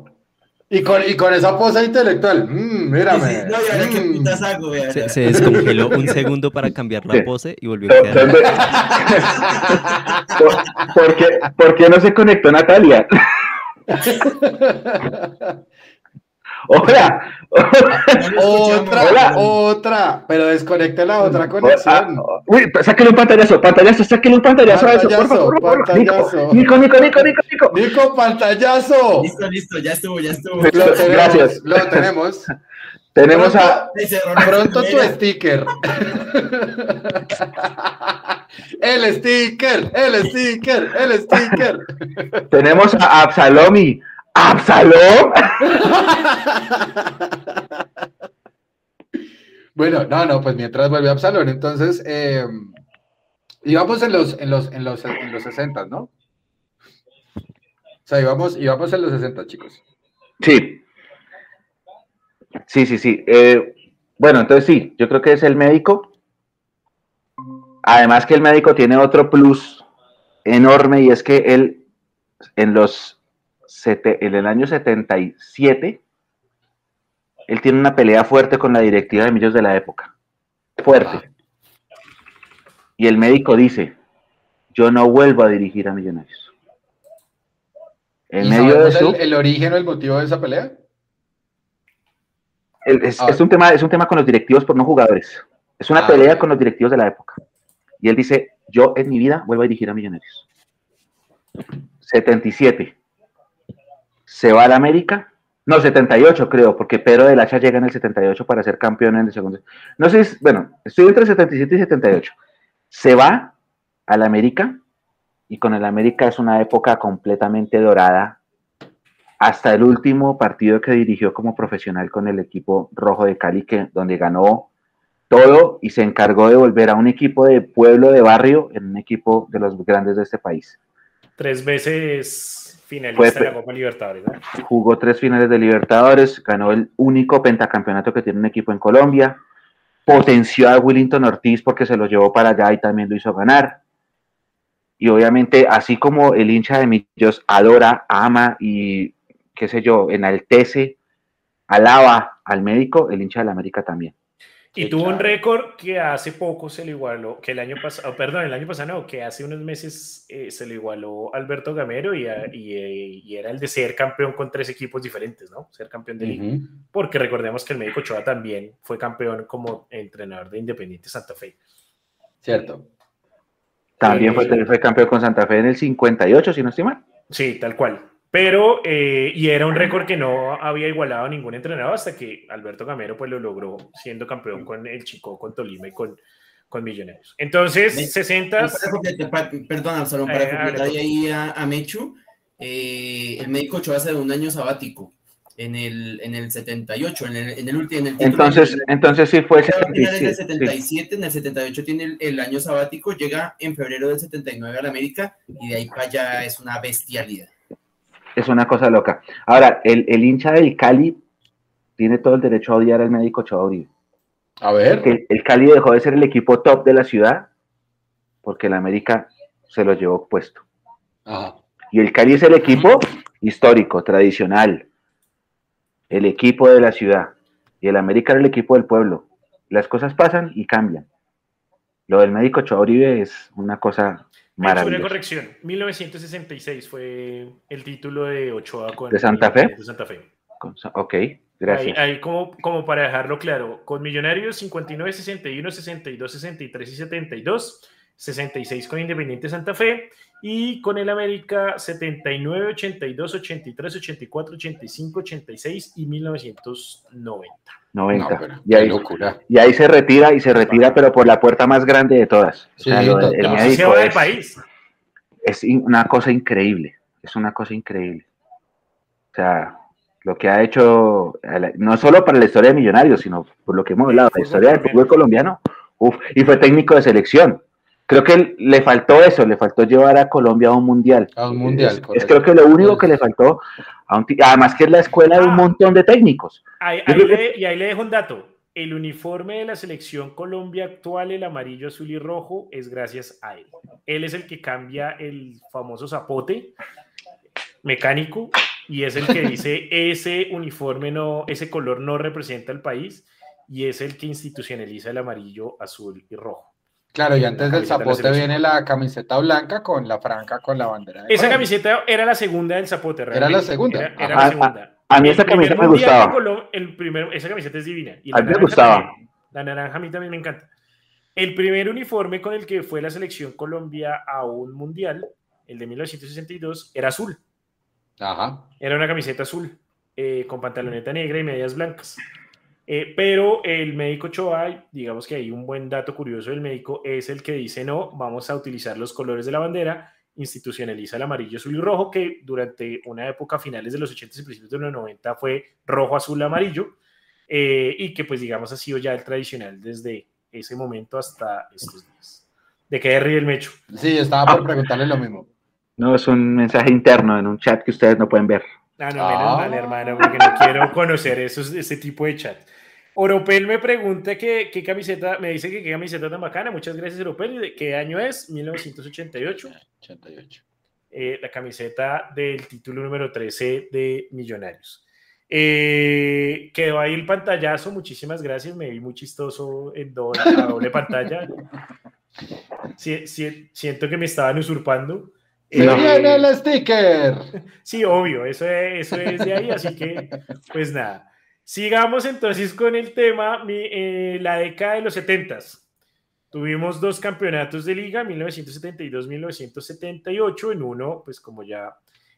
Y con, y con esa pose intelectual, mmm, mírame. no, y ahora mm. se, se, descongeló un segundo para cambiar la pose y volvió a quedar. ¿Por, qué, ¿Por qué no se conectó Natalia? Otra, otra, otra, pero desconecte la otra conexión. uy, sáquenle un pantallazo, pantallazo, sáquenle un pantallazo, a eso, por favor, pantallazo. Nico, Nico, Nico, Nico, Nico. Nico, pantallazo. Listo, listo, ya estuvo, ya estuvo. Lo tenemos, Gracias. Lo tenemos. Tenemos a. Pronto tu sticker. el sticker, el sticker, el sticker. Tenemos a Absalomi. ¿Absalom? bueno, no, no, pues mientras vuelve Absalón, entonces, eh, íbamos en los, en los, en los, en los 60, ¿no? O sea, íbamos, íbamos en los 60, chicos. Sí. Sí, sí, sí. Eh, bueno, entonces sí, yo creo que es el médico. Además que el médico tiene otro plus enorme y es que él en los en el año 77, él tiene una pelea fuerte con la directiva de Millos de la época. Fuerte. Y el médico dice, yo no vuelvo a dirigir a Millonarios. En medio de eso, el, origen o el motivo de esa pelea? es, ah. un tema, es un tema con los directivos por no jugadores. Es una ah, pelea con los directivos de la época. Y él dice, yo en mi vida vuelvo a dirigir a Millonarios. 77 se va al América. No, 78 creo, porque Pedro del Hacha llega en el 78 para ser campeón en el segundo. No sé, bueno, estoy entre 77 y 78. Se va al América y con el América es una época completamente dorada hasta el último partido que dirigió como profesional con el equipo rojo de Cali, que, donde ganó todo y se encargó de volver a un equipo de pueblo, de barrio, en un equipo de los grandes de este país. Tres veces Finalista de la Copa Libertadores. Jugó tres finales de Libertadores, ganó el único pentacampeonato que tiene un equipo en Colombia, potenció a Willington Ortiz porque se lo llevó para allá y también lo hizo ganar. Y obviamente, así como el hincha de Millos adora, ama y, qué sé yo, enaltece, alaba al médico, el hincha de la América también. Y tuvo un récord que hace poco se le igualó, que el año pasado, oh, perdón, el año pasado no, que hace unos meses eh, se le igualó Alberto Gamero y, eh, y, era el de ser campeón con tres equipos diferentes, ¿no? Ser campeón de liga. Porque recordemos que el médico Choa también fue campeón como entrenador de Independiente Santa Fe. Cierto. También fue, fue campeón con Santa Fe en el 58, si no estoy mal. Sí, tal cual. Pero, eh, y era un récord que no había igualado a ningún entrenador hasta que Alberto Gamero pues lo logró siendo campeón con el Chico, con Tolima y con, con Millonarios. Entonces, 60... Perdón, solo para completar ahí a, a, Mechu, eh, el médico Ochoa de un año sabático en el, en el 78, en el, en el último. Entonces, entonces sí fue el 77. En el 77, en el 78 tiene el, año sabático, llega en febrero del 79 a la América y de ahí para allá es una bestialidad. Es una cosa loca. Ahora, el, el hincha del Cali tiene todo el derecho a odiar al médico Ochoa A ver. El, el Cali dejó de ser el equipo top de la ciudad porque el América se lo llevó puesto. Y el Cali es el equipo histórico, tradicional, el equipo de la ciudad y el América era el equipo del pueblo. Las cosas pasan y cambian. Lo del médico Ochoa es una cosa maravillosa. Una corrección. 1966 fue el título de Ochoa con ¿De Santa Fe? De Santa Fe. Ok, gracias. Ahí, como, como para dejarlo claro, con Millonarios 59, 61, 62, 63 y 72, 66 con Independiente Santa Fe y con el América 79, 82, 83, 84, 85, 86 y 1990. 90. y, ahí, y ahí se retira y se retira, pero por la puerta más grande de todas. Sí, el, médico es, país. es una cosa increíble. Es una cosa increíble. O sea, lo que ha hecho, no solo para la historia de Millonarios, sino por lo que hemos hablado, la historia del fútbol colombiano. Uf, y fue técnico de selección creo que le faltó eso, le faltó llevar a Colombia a un mundial. A un mundial. Es, creo que lo único que le faltó, además que es la escuela de un ah. montón de técnicos. y ahí le dejo un dato. El uniforme de la selección Colombia actual, el amarillo, azul y rojo, es gracias a él. Él es el que cambia el famoso zapote mecánico y es el que dice ese uniforme no, ese color no representa el país y es el que institucionaliza el amarillo, azul y rojo. Claro, y antes del zapote viene la camiseta blanca con la franca con la bandera. Esa camiseta era la segunda del zapote, realmente. Era la segunda. Era, la segunda. A, mí esa camiseta me gustaba. el primero, esa camiseta es divina. Y a mí me gustaba. la naranja a mí también me encanta. El primer uniforme con el que fue la selección Colombia a un mundial, el de 1962, era azul. Ajá. Era una camiseta azul, eh, con pantaloneta negra y medias blancas. Eh, pero el médico Choa, digamos que hay un buen dato curioso del médico, es el que dice, no, vamos a utilizar los colores de la bandera, institucionaliza el amarillo, azul y rojo, que durante una época, finales de los 80 y principios de los 90, fue rojo, azul, amarillo, eh, y que pues digamos ha sido ya el tradicional desde ese momento hasta estos días. ¿De qué ríe el Mecho? Sí, estaba por preguntarle lo mismo. No, es un mensaje interno en un chat que ustedes no pueden ver. Ah, no, menos ah. mal, hermano, porque no quiero conocer esos, ese tipo de chat. Oropel me pregunta qué, qué camiseta, me dice que qué camiseta tan bacana. Muchas gracias, Oropel. ¿De qué año es? 1988. 88. Eh, la camiseta del título número 13 de Millonarios. Eh, quedó ahí el pantallazo, muchísimas gracias, me vi muy chistoso en doble, doble pantalla. siento que me estaban usurpando. ¡Se viene el sticker! Sí, obvio, eso eso es de ahí, así que, pues nada. Sigamos entonces con el tema, eh, la década de los 70. Tuvimos dos campeonatos de liga, 1972-1978. En uno, pues como ya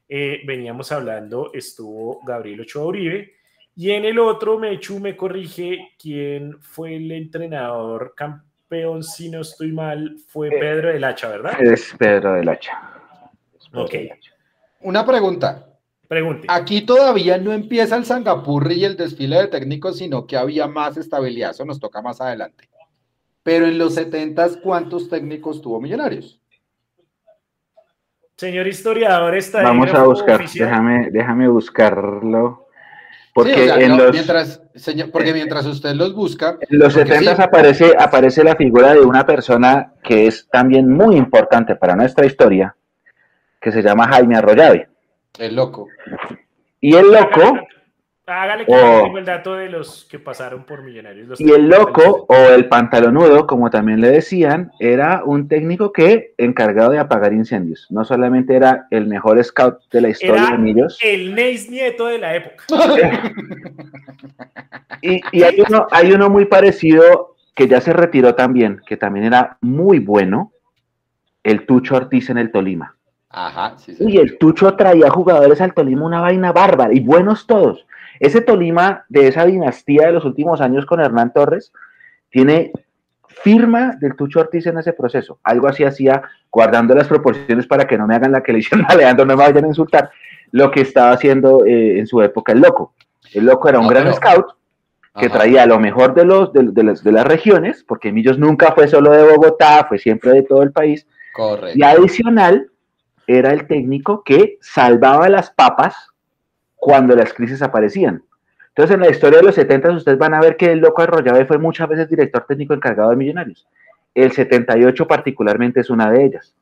eh, veníamos hablando, estuvo Gabriel Ochoa Uribe. Y en el otro, Mechu me corrige, quién fue el entrenador campeón, si no estoy mal, fue eh, Pedro del Hacha, ¿verdad? Es Pedro del Hacha. ok. Una pregunta. Pregunte. Aquí todavía no empieza el Sangapurri y el desfile de técnicos, sino que había más estabilidad. Eso nos toca más adelante. Pero en los 70, ¿cuántos técnicos tuvo Millonarios? Señor historiador, está Vamos a buscar, déjame, déjame buscarlo. Porque, en los, mientras, porque mientras usted los busca. En los 70 aparece, aparece la figura de una persona que es también muy importante para nuestra historia, que se llama Jaime Arroyave. El loco. Y el loco. Hágale que tengo el dato de los que pasaron por Millonarios. y el loco, o el pantalonudo, como también le decían, era un técnico que encargado de apagar incendios. No solamente era el mejor scout de la historia de Millos. El Neis Nieto de la época. y, y hay, uno, hay uno muy parecido que ya se retiró también, que también era muy bueno, el Tucho Ortiz en el Tolima. Ajá, sí, Y el Tucho traía jugadores al Tolima una vaina bárbara y buenos todos. Ese Tolima de esa dinastía de los últimos años con Hernán Torres tiene firma del Tucho Ortiz en ese proceso. Algo así hacía, guardando las proporciones para que no me hagan la que le hicieron a Leandro, no me vayan a insultar, lo que estaba haciendo eh, en su época el loco. El loco era un gran scout que traía lo mejor de, los, de, las, de, las, regiones, porque Millos nunca fue solo de Bogotá, fue siempre de todo el país. Correcto. Y adicional, era el técnico que salvaba las papas cuando las crisis aparecían. Entonces, en la historia de los 70 ustedes van a ver que el loco Arroyave fue muchas veces director técnico encargado de Millonarios. El 78 particularmente es una de ellas.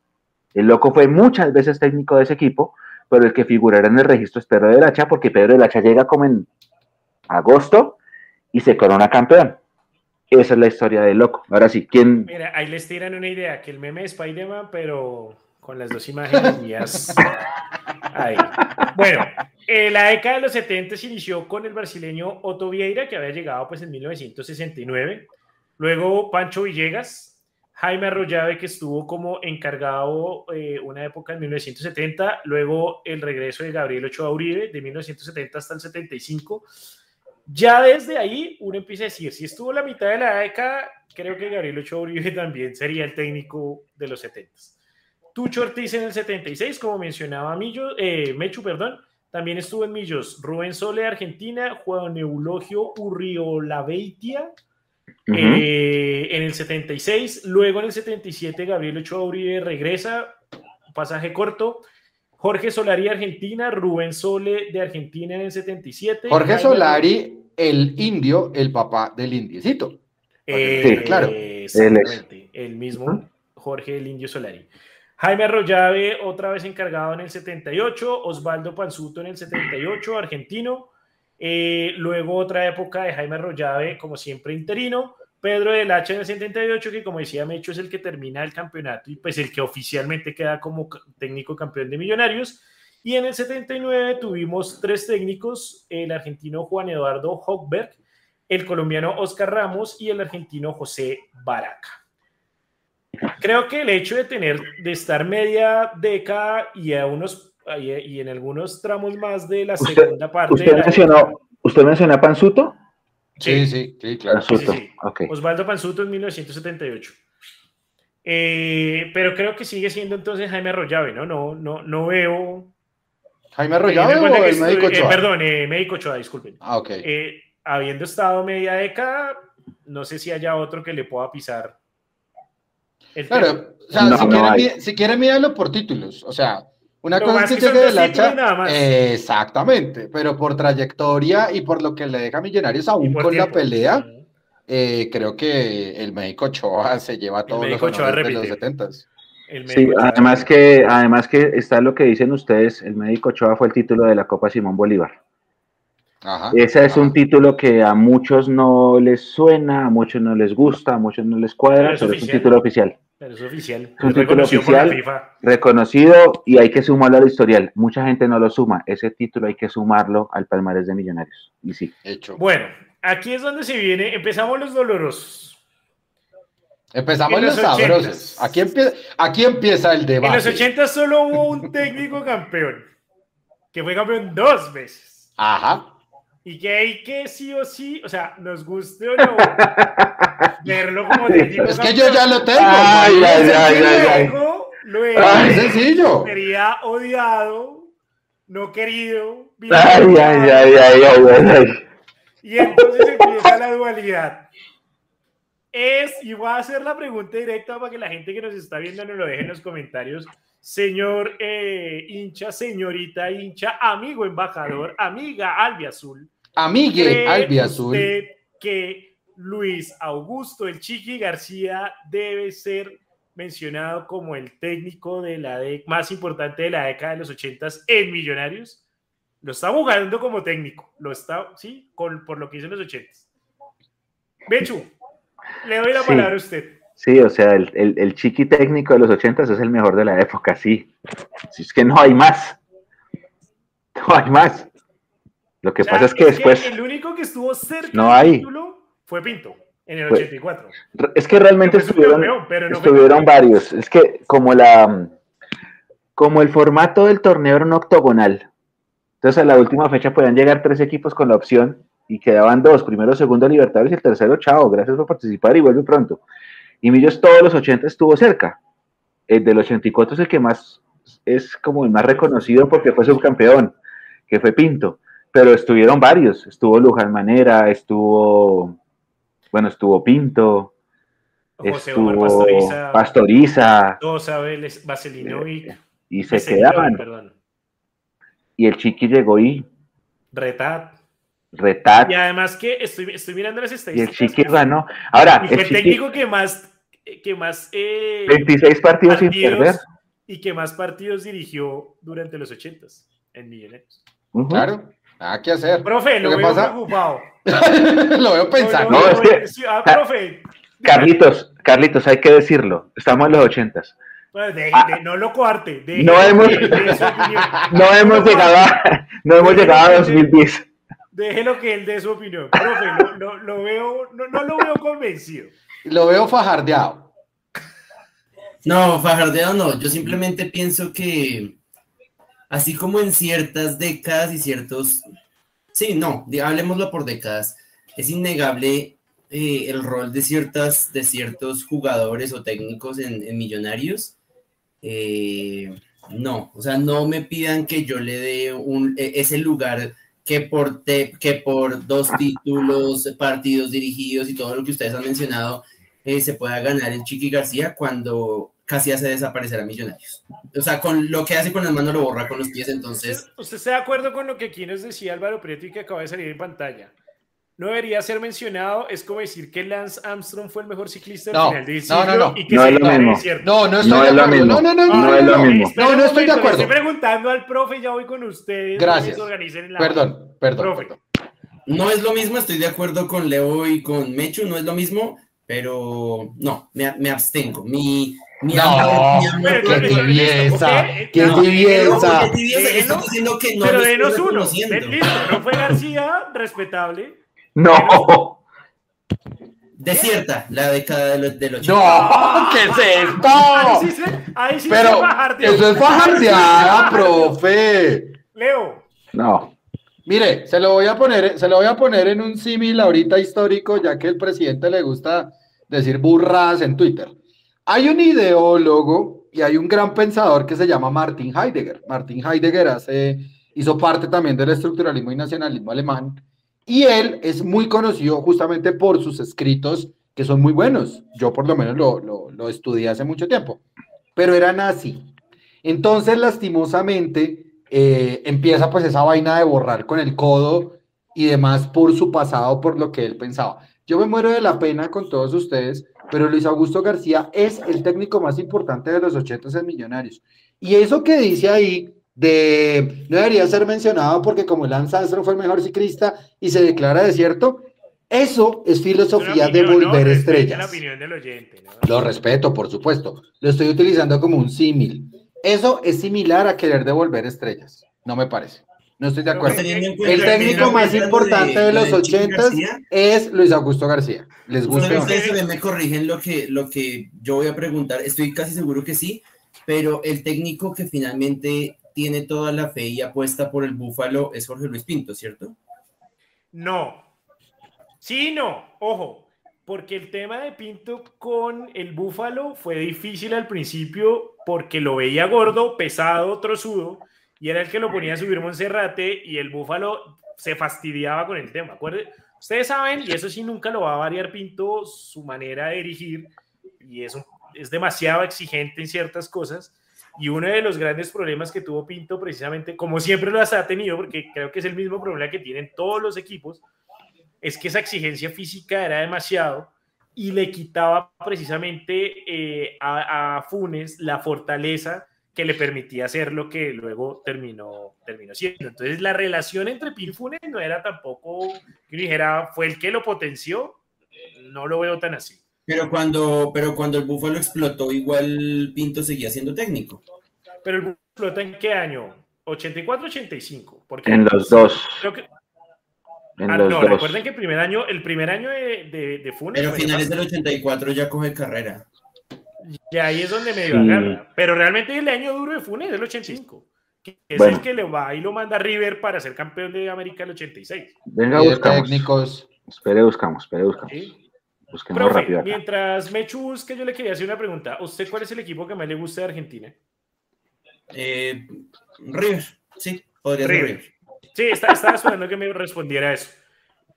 El loco fue muchas veces técnico de ese equipo, pero el que figurará en el registro es Pedro del Hacha, porque Pedro del Hacha llega como en agosto y se corona campeón. Esa es la historia del loco. Ahora sí, ¿quién? Mira, ahí les tiran una idea, que el meme es Spider-Man, pero con las dos imágenes mías. Ahí. Bueno, eh, la década de los 70 se inició con el brasileño Otto Vieira, que había llegado pues en 1969. Luego Pancho Villegas, Jaime Arroyave, que estuvo como encargado eh, una época en 1970. Luego el regreso de Gabriel Ochoa Uribe, de 1970 hasta el 75. Ya desde ahí uno empieza a decir, si estuvo la mitad de la década, creo que Gabriel Ochoa Uribe también sería el técnico de los 70. Tucho Ortiz en el 76, como mencionaba Millo, eh, Mechu, perdón. También estuvo en Millos Rubén Sole, Argentina, Juan Eulogio Urriolaveitia eh, en el 76. Luego en el 77, Gabriel Ochoa Uribe regresa, pasaje corto. Jorge Solari, Argentina, Rubén Sole de Argentina en el 77. Jorge Solari, el indio, el papá del indiecito. Eh, sí, claro. Exactamente, el mismo Jorge el Indio Solari. Jaime Arroyave, otra vez encargado en el 78, Osvaldo Panzuto en el 78, argentino. Eh, luego otra época de Jaime Arroyave, como siempre interino. Pedro del Hacha en el 78, que como decía Mecho es el que termina el campeonato y pues el que oficialmente queda como técnico campeón de Millonarios. Y en el 79 tuvimos tres técnicos, el argentino Juan Eduardo Hochberg, el colombiano Oscar Ramos y el argentino José Baraca. Creo que el hecho de tener, de estar media década y a unos y en algunos tramos más de la segunda parte. ¿Usted, mencionó, ¿usted mencionó a Panzuto? Sí, sí, sí, claro. Osvaldo Panzuto en 1978. Eh, pero creo que sigue siendo entonces Jaime Arroyave, ¿no? No, no, no veo. ¿Jaime Arroyave o el médico eh, Ochoa? perdón, eh, médico Ochoa, disculpen. Ah, ok. habiendo estado media década, no sé si haya otro que le pueda pisar claro, o sea, si, quieren, mirarlo por títulos, o sea, una cosa es que, llegue de la exactamente, pero por trayectoria y por lo que le deja Millonarios aún con la pelea, eh, creo que el México Ochoa se lleva todos los honores de los 70 Sí, además que, además que está lo que dicen ustedes, el México Ochoa fue el título de la Copa Simón Bolívar. Ese es un título que a muchos no les suena, a muchos no les gusta, a muchos no les cuadra, pero es, un título oficial. Pero es oficial. Es un título oficial, reconocido y hay que sumarlo al historial. Mucha gente no lo suma. Ese título hay que sumarlo al palmarés de Millonarios. Y sí. Hecho. Bueno, aquí es donde se viene. Empezamos los dolorosos. Empezamos los, sabrosos. Aquí empieza, aquí empieza el debate. En los 80 solo hubo un técnico campeón, que fue campeón dos veces. Ajá y que hay que sí o sí, o sea, nos guste o no, verlo como técnico. Es que yo ya lo tengo. Ay, ay, ay, luego, ay, sencillo. Sería odiado, no querido. Ay, ay, ay, ay, ay, Y entonces empieza la dualidad. Es, y voy a hacer la pregunta directa para que la gente que nos está viendo nos lo deje en los comentarios señor eh, hincha, señorita hincha, amigo embajador, amiga albiazul. Amigue Albiazul. usted que Luis Augusto El Chiqui García debe ser mencionado como el técnico de la más importante de la década de los ochentas en Millonarios? Lo está jugando como técnico, lo está, sí, con, por lo que hizo en los ochentas. Bechu, le doy la palabra a usted. Sí, o sea, el, el, chiqui técnico de los ochentas es el mejor de la época, sí. Si es que no hay más. No hay más. Lo que pasa es que después. el único que estuvo cerca no del título fue Pinto en el 84. Es que realmente estuvieron, estuvieron varios. Es que como la como el formato del torneo era un octogonal, entonces a la última fecha podían llegar tres equipos con la opción y quedaban dos, primero, segundo Libertadores y el tercero, chao, gracias por participar y vuelve pronto. Y Millos todos los 80 estuvo cerca. El del 84 es el que más es como el más reconocido porque fue subcampeón, que fue Pinto. Pero estuvieron varios. Estuvo Luján Manera, estuvo, bueno, estuvo Pinto, José estuvo Pastoriza, Pastoriza Vaselinovic. Y se quedaban. Y el Chiqui llegó y. Retat. Retat. Y además que estoy, estoy mirando las estadísticas. Y el Chiqui ganó. Ahora. Y el, técnico que más. Que más 26 eh, partidos, sin perder. Y que más partidos dirigió durante los 80 en Millonarios. Claro. Nada que hacer. Profe, lo, veo preocupado. lo veo pensando. No, es que, ah, profe. Carlitos, Carlitos, hay que decirlo. Estamos en los ochentas. Pues ah. no lo coarte. no hemos, no hemos llegado a, no hemos llegado a 2010. Déjelo que él dé su opinión. Profe, lo veo, no, no, lo veo convencido. Lo veo fajardeado. No, fajardeado no. Yo simplemente pienso que, así como en ciertas décadas y ciertos. Sí, no, hablemoslo por décadas. Es innegable eh, el rol de, ciertas, de ciertos jugadores o técnicos en, Millonarios, eh, no, o sea, no me pidan que yo le dé un, e, ese lugar que por, que por dos títulos, partidos dirigidos y todo lo que ustedes han mencionado, eh, se pueda ganar el Chiqui García cuando casi hace desaparecer a Millonarios. O sea, con lo que hace con las manos lo borra con los pies, entonces... ¿Usted, está de acuerdo con lo que aquí nos decía Álvaro Prieto y que acaba de salir en pantalla? No debería ser mencionado, es como decir que Lance Armstrong fue el mejor ciclista del final del siglo no, no, no. y que no se es lo mismo. No, no estoy no de acuerdo. Mismo. No, no, no, no, no, es lo mismo. No, no estoy de acuerdo. Estoy preguntando al profe, ya voy con ustedes. Gracias. Perdón, perdón, perdón. No es lo mismo, estoy de acuerdo con Leo y con Mechu, no es lo mismo, pero no, me, me abstengo. Mi, mi no, amor, qué tibieza, qué tibieza. Pero denos uno. Listo, no fue García, respetable. No. Desierta, la década de los, No, ¿qué es esto? Ahí sí, ahí sí Pero eso es fajardeada, profe. Leo. No. Mire, se lo voy a poner, se lo voy a poner en un símil ahorita histórico, ya que el presidente le gusta decir burras en Twitter. Hay un ideólogo y hay un gran pensador que se llama Martin Heidegger. Martin Heidegger hace, hizo parte también del estructuralismo y nacionalismo alemán y él es muy conocido justamente por sus escritos que son muy buenos. Yo por lo menos lo, lo, estudié hace mucho tiempo, pero era nazi. Entonces, lastimosamente, eh, empieza pues esa vaina de borrar con el codo y demás por su pasado, por lo que él pensaba. Yo me muero de la pena con todos ustedes, pero Luis Augusto García es el técnico más importante de los 80 en Millonarios. Y eso que dice ahí de no debería ser mencionado porque como Lance Armstrong fue el mejor ciclista y se declara desierto, eso es filosofía de volver estrellas. Lo respeto, por supuesto. Lo estoy utilizando como un símil. Eso es similar a querer devolver estrellas. No me parece. No estoy de acuerdo. El técnico más importante de, los ochentas es Luis Augusto García. ¿Les gusta? Ustedes me corrigen lo que, lo que yo voy a preguntar. Estoy casi seguro que sí, pero el técnico que finalmente tiene toda la fe y apuesta por el Búfalo es Jorge Luis Pinto, ¿cierto? No. Sí, no. Ojo, porque el tema de Pinto con el Búfalo fue difícil al principio porque lo veía gordo, pesado, trozudo, y era el que lo ponía a subir Monserrate y el Búfalo se fastidiaba con el tema. Ustedes saben, y eso sí nunca lo va a variar Pinto, su manera de dirigir, y eso es demasiado exigente en ciertas cosas y uno de los grandes problemas que tuvo Pinto, precisamente, como siempre lo ha tenido, porque creo que es el mismo problema que tienen todos los equipos, es que esa exigencia física era demasiado y le quitaba precisamente eh, a, Funes la fortaleza que le permitía hacer lo que luego terminó, terminó siendo. Entonces la relación entre Pinto y Funes no era tampoco que dijera, fue el que lo potenció, no lo veo tan así. Pero cuando, pero cuando el Búfalo explotó, igual Pinto seguía siendo técnico. Pero el Búfalo explotó en qué año? 84-85. En los dos. En ah, los no, recuerden que el primer año, el primer año de, de, de Funes. Pero finales del 84 ya coge carrera. Y ahí es donde medio sí. agarra. Pero realmente el año duro de Funes es el 85. Que es el que le va y lo manda a River para ser campeón de América el 86. Venga, buscamos. Técnicos. Espere, buscamos, espere, buscamos. ¿Sí? Busquemos rápido. Mientras Mechu busca, yo le quería hacer una pregunta. ¿Usted cuál es el equipo que más le gusta de Argentina? Eh, River, sí, podría River. Sí, estaba esperando que me respondiera eso.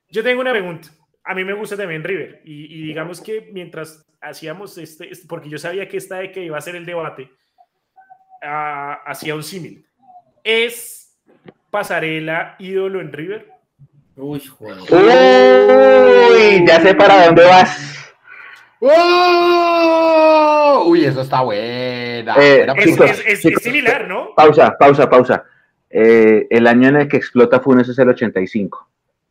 Yo tengo una pregunta. A mí me gusta también River. Y, digamos que mientras hacíamos este, este, porque yo sabía que esta de que iba a ser el debate, uh, hacía un símil. ¿Es Pasarela ídolo en River? Uy, joder. Uy, ya sé para dónde vas. Uy, eso está buena. Eh, es, similar, ¿no? Pausa, pausa, pausa. Eh, el año en el que explota Funes es el 85.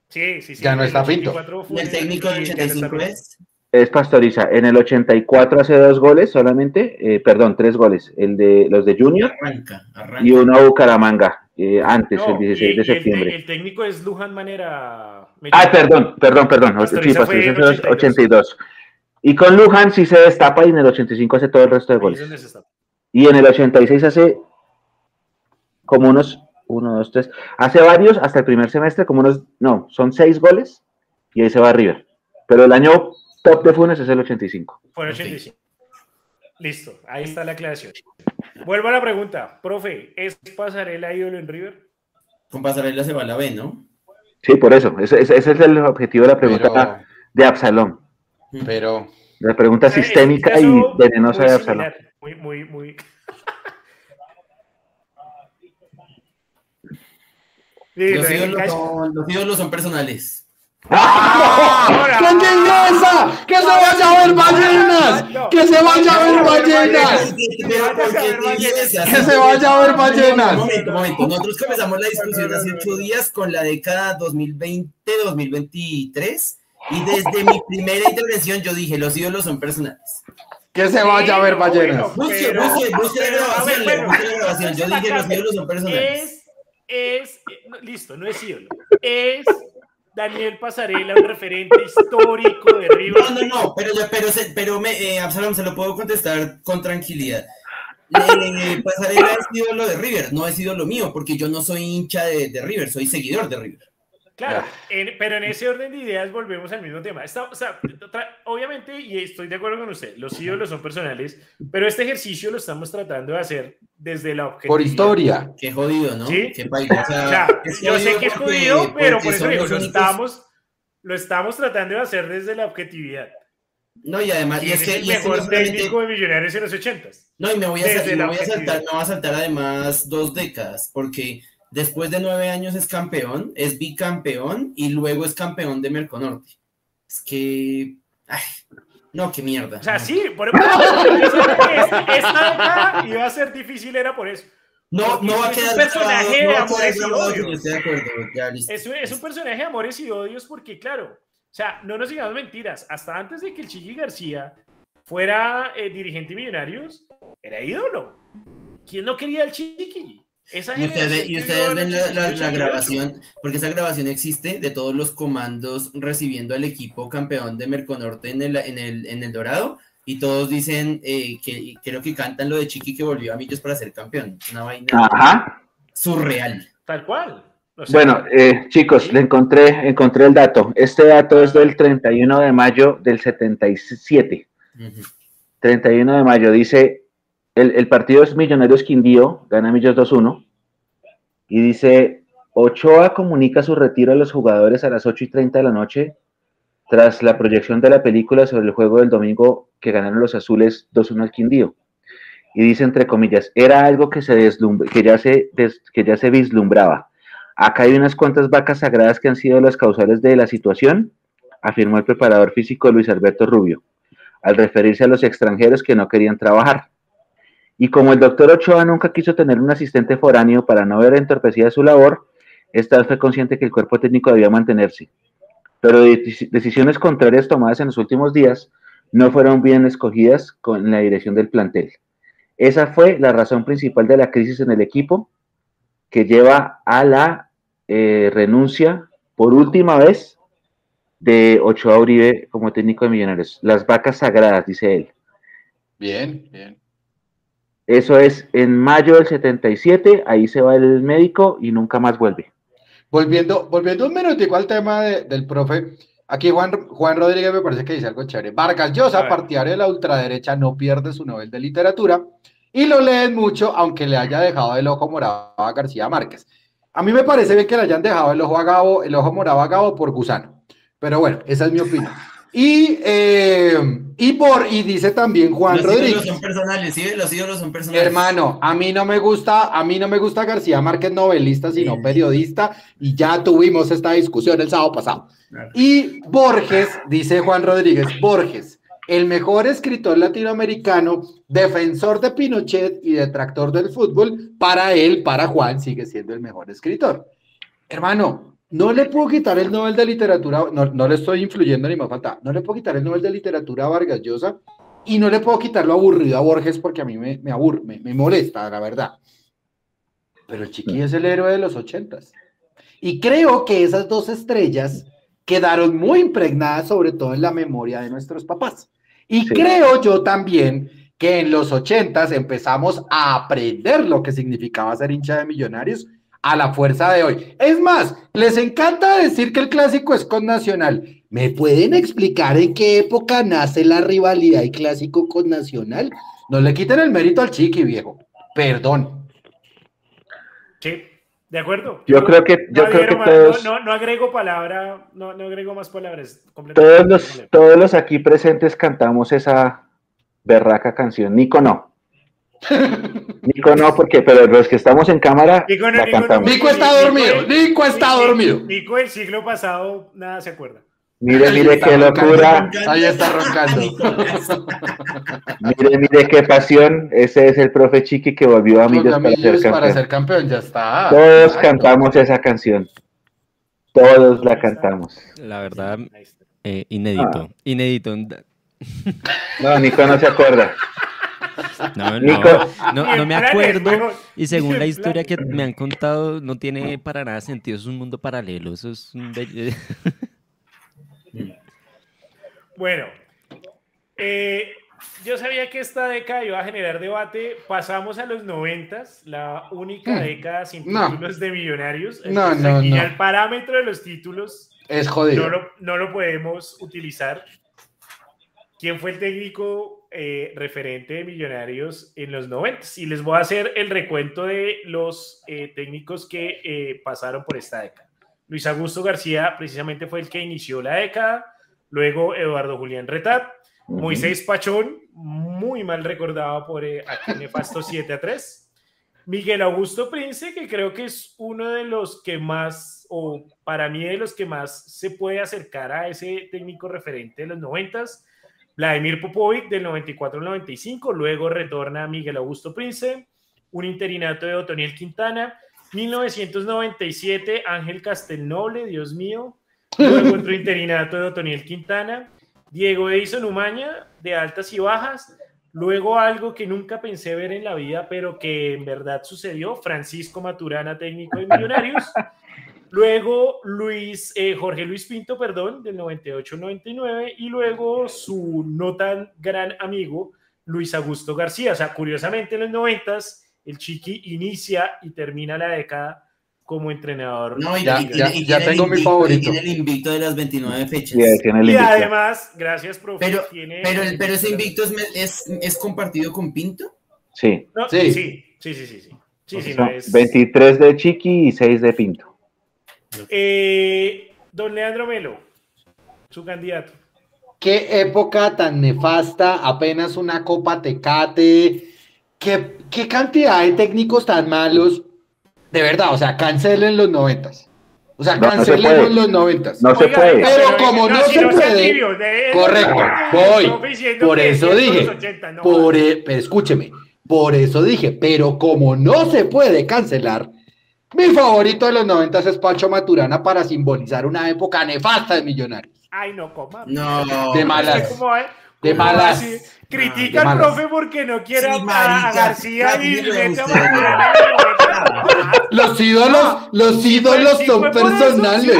Sí, sí, sí. Ya no está finto. ¿El técnico del 85 es? Es Pastoriza. En el 84 hace dos goles solamente, eh, perdón, tres goles. El de los de Junior arranca, arranca. y uno a Bucaramanga, eh, antes, el 16 de septiembre. El, técnico es Luján Manera. Ah, perdón, perdón, perdón. Pastoriza sí, Pastoriza fue el 82. Y con Luján sí se destapa y en el 85 hace todo el resto de goles. Y en el 86 hace como unos, uno, dos, tres, hace varios hasta el primer semestre, como unos, no, son seis goles y ahí se va River. Pero el año top de Funes es el 85. Fue el 85. Listo, ahí está la aclaración. Vuelvo a la pregunta, profe, ¿es Pasarela ídolo en River? Con Pasarela se va a la B, ¿no? Sí, por eso. Ese, es el objetivo de la pregunta de Absalón. Pero. La pregunta sistémica y venenosa de Absalón. Muy, muy, muy. los, ídolos son, personales. ¡Ah! ¡Qué belleza! ¡Que se vaya a ver ballenas! ¡Que se vaya a ver ballenas! ¡Que se vaya a ver ballenas! Un momento, un momento. Nosotros comenzamos la discusión hace ocho días con la década 2020-2023 y desde mi primera intervención yo dije, los ídolos son personales. Que se vaya a ver ballenas. Busque, busque, busque la grabación, busque la grabación. Yo dije, los ídolos son personales. Es, es, listo, no es ídolo. Es Daniel Pasarela, un referente histórico de River. No, no, no, pero, pero, pero me, eh, Absalom, se lo puedo contestar con tranquilidad. Eh, Pasarela es ídolo de River, no es ídolo mío, porque yo no soy hincha de River, soy seguidor de River. Claro, pero en ese orden de ideas volvemos al mismo tema. obviamente, y estoy de acuerdo con usted, los ídolos son personales, pero este ejercicio lo estamos tratando de hacer desde la objetividad. Por historia. Qué jodido, ¿no? ¿Sí? yo sé que es jodido, pero por eso digo, lo estamos, lo estamos tratando de hacer desde la objetividad. No, y además, y, es, que. El mejor técnico de Millonarios en los ochentas. No, y me voy a, saltar, me voy a saltar, me voy a saltar además dos décadas, porque Después de nueve años es campeón, es bicampeón y luego es campeón de Merconorte. Es que. Ay, no, qué mierda. O sea, sí, por esta década iba a ser difícil, era por eso. No, no va a quedar. Es un personaje de amores y odios. Es un, personaje de amores y odios porque, claro, o sea, no nos digamos mentiras. Hasta antes de que el Chiqui García fuera eh, dirigente de Millonarios, era ídolo. ¿Quién no quería al Chiqui? Y ustedes, ven la, grabación, porque esa grabación existe de todos los comandos recibiendo al equipo campeón de Merconorte en el, en el, en el Dorado, y todos dicen eh, que creo que cantan lo de Chiqui que volvió a Millos para ser campeón. Una vaina surreal. Tal cual. bueno, eh, chicos, le encontré, encontré el dato. Este dato es del 31 de mayo del 77. 31 de mayo dice el, partido es Millonarios Quindío, gana Millos 2-1. Y dice, Ochoa comunica su retiro a los jugadores a las 8 y 30 de la noche tras la proyección de la película sobre el juego del domingo que ganaron los azules 2-1 al Quindío. Y dice entre comillas, era algo que, se que, ya se que ya se vislumbraba. Acá hay unas cuantas vacas sagradas que han sido las causales de la situación, afirmó el preparador físico Luis Alberto Rubio, al referirse a los extranjeros que no querían trabajar. Y como el doctor Ochoa nunca quiso tener un asistente foráneo para no ver entorpecida su labor, esta vez fue consciente que el cuerpo técnico debía mantenerse. Pero decisiones contrarias tomadas en los últimos días no fueron bien escogidas con la dirección del plantel. Esa fue la razón principal de la crisis en el equipo que lleva a la eh, renuncia por última vez de Ochoa Uribe como técnico de Millonarios. Las vacas sagradas, dice él. Bien, bien. Eso es en mayo del 77, ahí se va el médico y nunca más vuelve. Volviendo, volviendo un minutico al tema del profe, Aquí Juan, Juan Rodríguez me parece que dice algo chévere. Vargas Llosa, partidario de la ultraderecha, no pierde su nivel de literatura y lo leen mucho, aunque le haya dejado el ojo morado a García Márquez. A mí me parece bien que le hayan dejado el ojo, a Gabo, el ojo morado a Gabo por gusano. Pero bueno, esa es mi opinión. Y, eh, y, por, y dice también Juan los Rodríguez. Ídolos son personales, sí, los ídolos son personales. Hermano, a mí no me gusta, a mí no me gusta García Márquez novelista, sino periodista, y ya tuvimos esta discusión el sábado pasado. Y Borges, dice Juan Rodríguez, Borges, el mejor escritor latinoamericano, defensor de Pinochet y detractor del fútbol, para él, para Juan, sigue siendo el mejor escritor. Hermano, no le puedo quitar el Nobel de Literatura, no, le estoy influyendo ni más falta, no le puedo quitar el Nobel de Literatura a Vargas Llosa y no le puedo quitar lo aburrido a Borges porque a mí me, me aburre, me, molesta, la verdad. Pero el Chiqui es el héroe de los ochentas. Y creo que esas dos estrellas quedaron muy impregnadas, sobre todo en la memoria de nuestros papás. Y creo yo también que en los ochentas empezamos a aprender lo que significaba ser hincha de millonarios a la fuerza de hoy. Es más, les encanta decir que el clásico es con Nacional. ¿Me pueden explicar en qué época nace la rivalidad y clásico con Nacional? No le quiten el mérito al chiqui, viejo. Perdón. Sí, de acuerdo. Yo creo que, yo creo que todos... no, no, agrego palabra, no, no agrego más palabras. Todos los, todos los aquí presentes cantamos esa berraca canción. Nico no. Nico no, porque, pero los que estamos en cámara. Nico, Nico, está dormido. Nico está dormido. Nico el siglo pasado, nada se acuerda. Mire, mire qué locura. Ahí está roncando. mire, mire qué pasión. Ese es el profe Chiqui que volvió a Millos, para, ser campeón. para ser campeón. Ya está. Todos cantamos esa canción. Todos la cantamos. La verdad, eh, inédito. Ah. Inédito. No, Nico no se acuerda. No, no, no, me acuerdo. Y según la historia que me han contado, no tiene para nada sentido. Es un mundo paralelo. Eso es un... Bueno, eh, yo sabía que esta década iba a generar debate. Pasamos a los noventas, la única hmm. década sin títulos de millonarios. No, no, y el parámetro de los títulos es jodido. no lo podemos utilizar. ¿Quién fue el técnico eh, referente de Millonarios en los 90? Y les voy a hacer el recuento de los eh, técnicos que eh, pasaron por esta década. Luis Augusto García precisamente fue el que inició la década, luego Eduardo Julián Retat, Moisés Pachón, muy mal recordado por aquel nefasto 7 a 3, Miguel Augusto Prince, que creo que es uno de los que más, o para mí de los que más se puede acercar a ese técnico referente de los 90 Vladimir Popovic del 94 al 95, luego retorna Miguel Augusto Prince, un interinato de Otoniel Quintana, 1997 Ángel Castelnoble, Dios mío, luego otro interinato de Otoniel Quintana, Diego Edison Umaña de altas y bajas, luego algo que nunca pensé ver en la vida, pero que en verdad sucedió, Francisco Maturana, técnico de Millonarios, Luego Luis, eh, Jorge Luis Pinto, perdón, del 98-99, y luego su no tan gran amigo Luis Augusto García. O sea, curiosamente en los 90 el Chiqui inicia y termina la década como entrenador. No, y, ya, tengo mi favorito. Tiene el invicto de las 29 fechas. y además, gracias, profe. Pero, pero, pero ese invicto es, es, compartido con Pinto. Sí. sí. sí. Sí, sí, sí, sí. 23 de Chiqui y 6 de Pinto. Eh, don Leandro Melo, su candidato. Qué época tan nefasta, apenas una copa tecate. Qué, qué cantidad de técnicos tan malos. De verdad, o sea, cancelen los noventas. O sea, cancelen los noventas. No se puede. Pero, como no, se puede. correcto, voy. Por eso dije. por, e, escúcheme. Por eso dije, pero como no se puede cancelar, mi favorito de los 90 es Pacho Maturana para simbolizar una época nefasta de Millonarios. Ay, no, coma. No. De malas. de malas. Critica al profe porque no quiere a, García y Los ídolos, los ídolos son personales.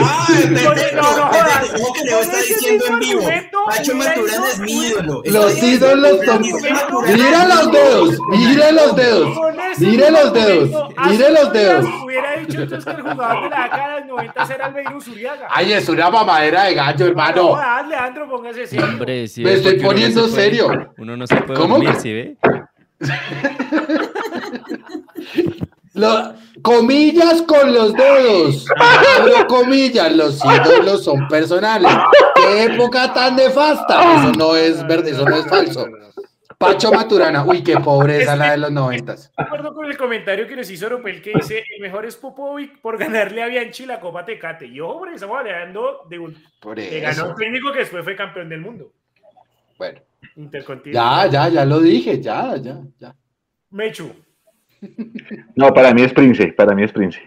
está diciendo en vivo. Pacho Maturana es mi ídolo. Los ídolos son. Mira los dedos, mire los dedos, mire los dedos, mire los dedos. Hubiera dicho entonces que el jugador de la década del 90 era Albeiro Uriaga. Ay, es una mamadera de gallo, hermano. Leandro, póngase serio. Me estoy poniendo serio. Uno no se puede ¿Cómo? dormir, ¿sí ve? Lo, comillas con los dedos. Abro comillas, los ídolos son personales. ¿Qué época tan nefasta? Eso no es verde, eso no es falso. Pacho Maturana, uy, qué pobreza la de los noventas. De acuerdo con el comentario que nos hizo Ropel que dice, el mejor es Popovic por ganarle a Bianchi la Copa Tecate. Y hombre, estamos hablando de un que ganó un técnico que después fue campeón del mundo. Bueno. Ya, ya, ya lo dije, ya, ya, ya. Mechu. No, para mí es Prince, para mí es Prince.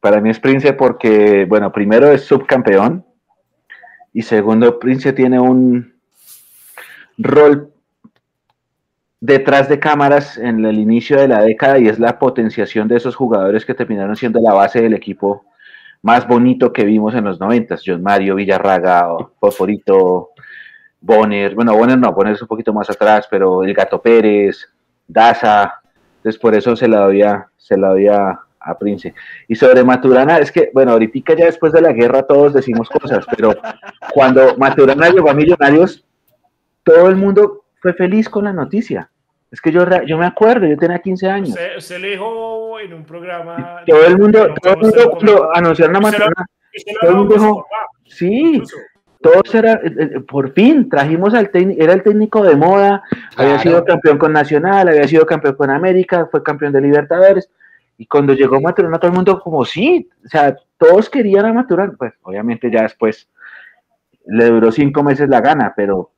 Para mí es Prince porque, bueno, primero es subcampeón y segundo, Prince tiene un rol detrás de cámaras en el inicio de la década y es la potenciación de esos jugadores que terminaron siendo la base del equipo más bonito que vimos en los noventas, John Mario, Villarraga, Poporito, Bonner, bueno, Bonner no, Bonner es un poquito más atrás, pero el Gato Pérez, Daza, entonces por eso se la doy a, se la doy a, Prince. Y sobre Maturana, es que, bueno, ahorita ya después de la guerra todos decimos cosas, pero cuando Maturana llegó a Millonarios, todo el mundo fue feliz con la noticia. Es que yo, yo me acuerdo, yo tenía 15 años. Se, le dijo en un programa. Todo el mundo, todo el mundo cuando anunciaron a Maturana, todo el mundo dijo, sí, todos era, eh, eh, por fin trajimos al técnico, era el técnico de moda, había sido campeón con Nacional, había sido campeón con América, fue campeón de Libertadores, y cuando llegó Maturana todo el mundo como sí, o sea, todos querían a Maturana, pues obviamente ya después le duró cinco meses la gana, pero,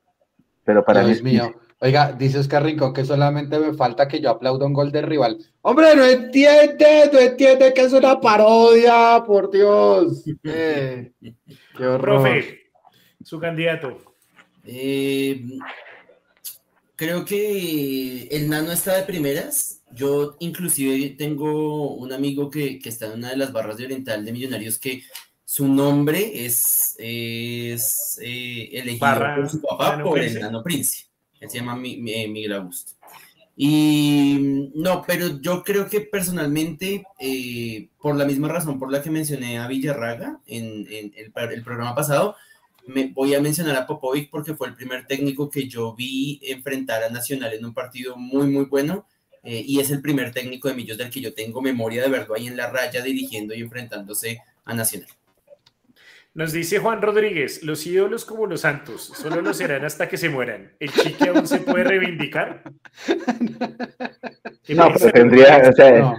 pero para Dios mí mío. Oiga, dice Oscar Rincón que solamente me falta que yo aplauda un gol de rival. Hombre, no entiende, no entiende que es una parodia, por Dios. Eh, qué horror. Profe, su candidato. Eh, creo que el nano está de primeras. Yo inclusive tengo un amigo que, está en una de las barras de Oriental de Millonarios que su nombre es, es eh, elegido por su papá por el nano Prince. Él se llama Miguel Augusto. Y no, pero yo creo que personalmente, eh, por la misma razón por la que mencioné a Villarraga en, el, el, programa pasado, me voy a mencionar a Popovic porque fue el primer técnico que yo vi enfrentar a Nacional en un partido muy, muy bueno. Eh, y es el primer técnico de Millos del que yo tengo memoria de verlo ahí en la raya dirigiendo y enfrentándose a Nacional. Nos dice Juan Rodríguez, los ídolos como los santos, solo lo serán hasta que se mueran. ¿El chique aún se puede reivindicar? No, pero tendría, o sea,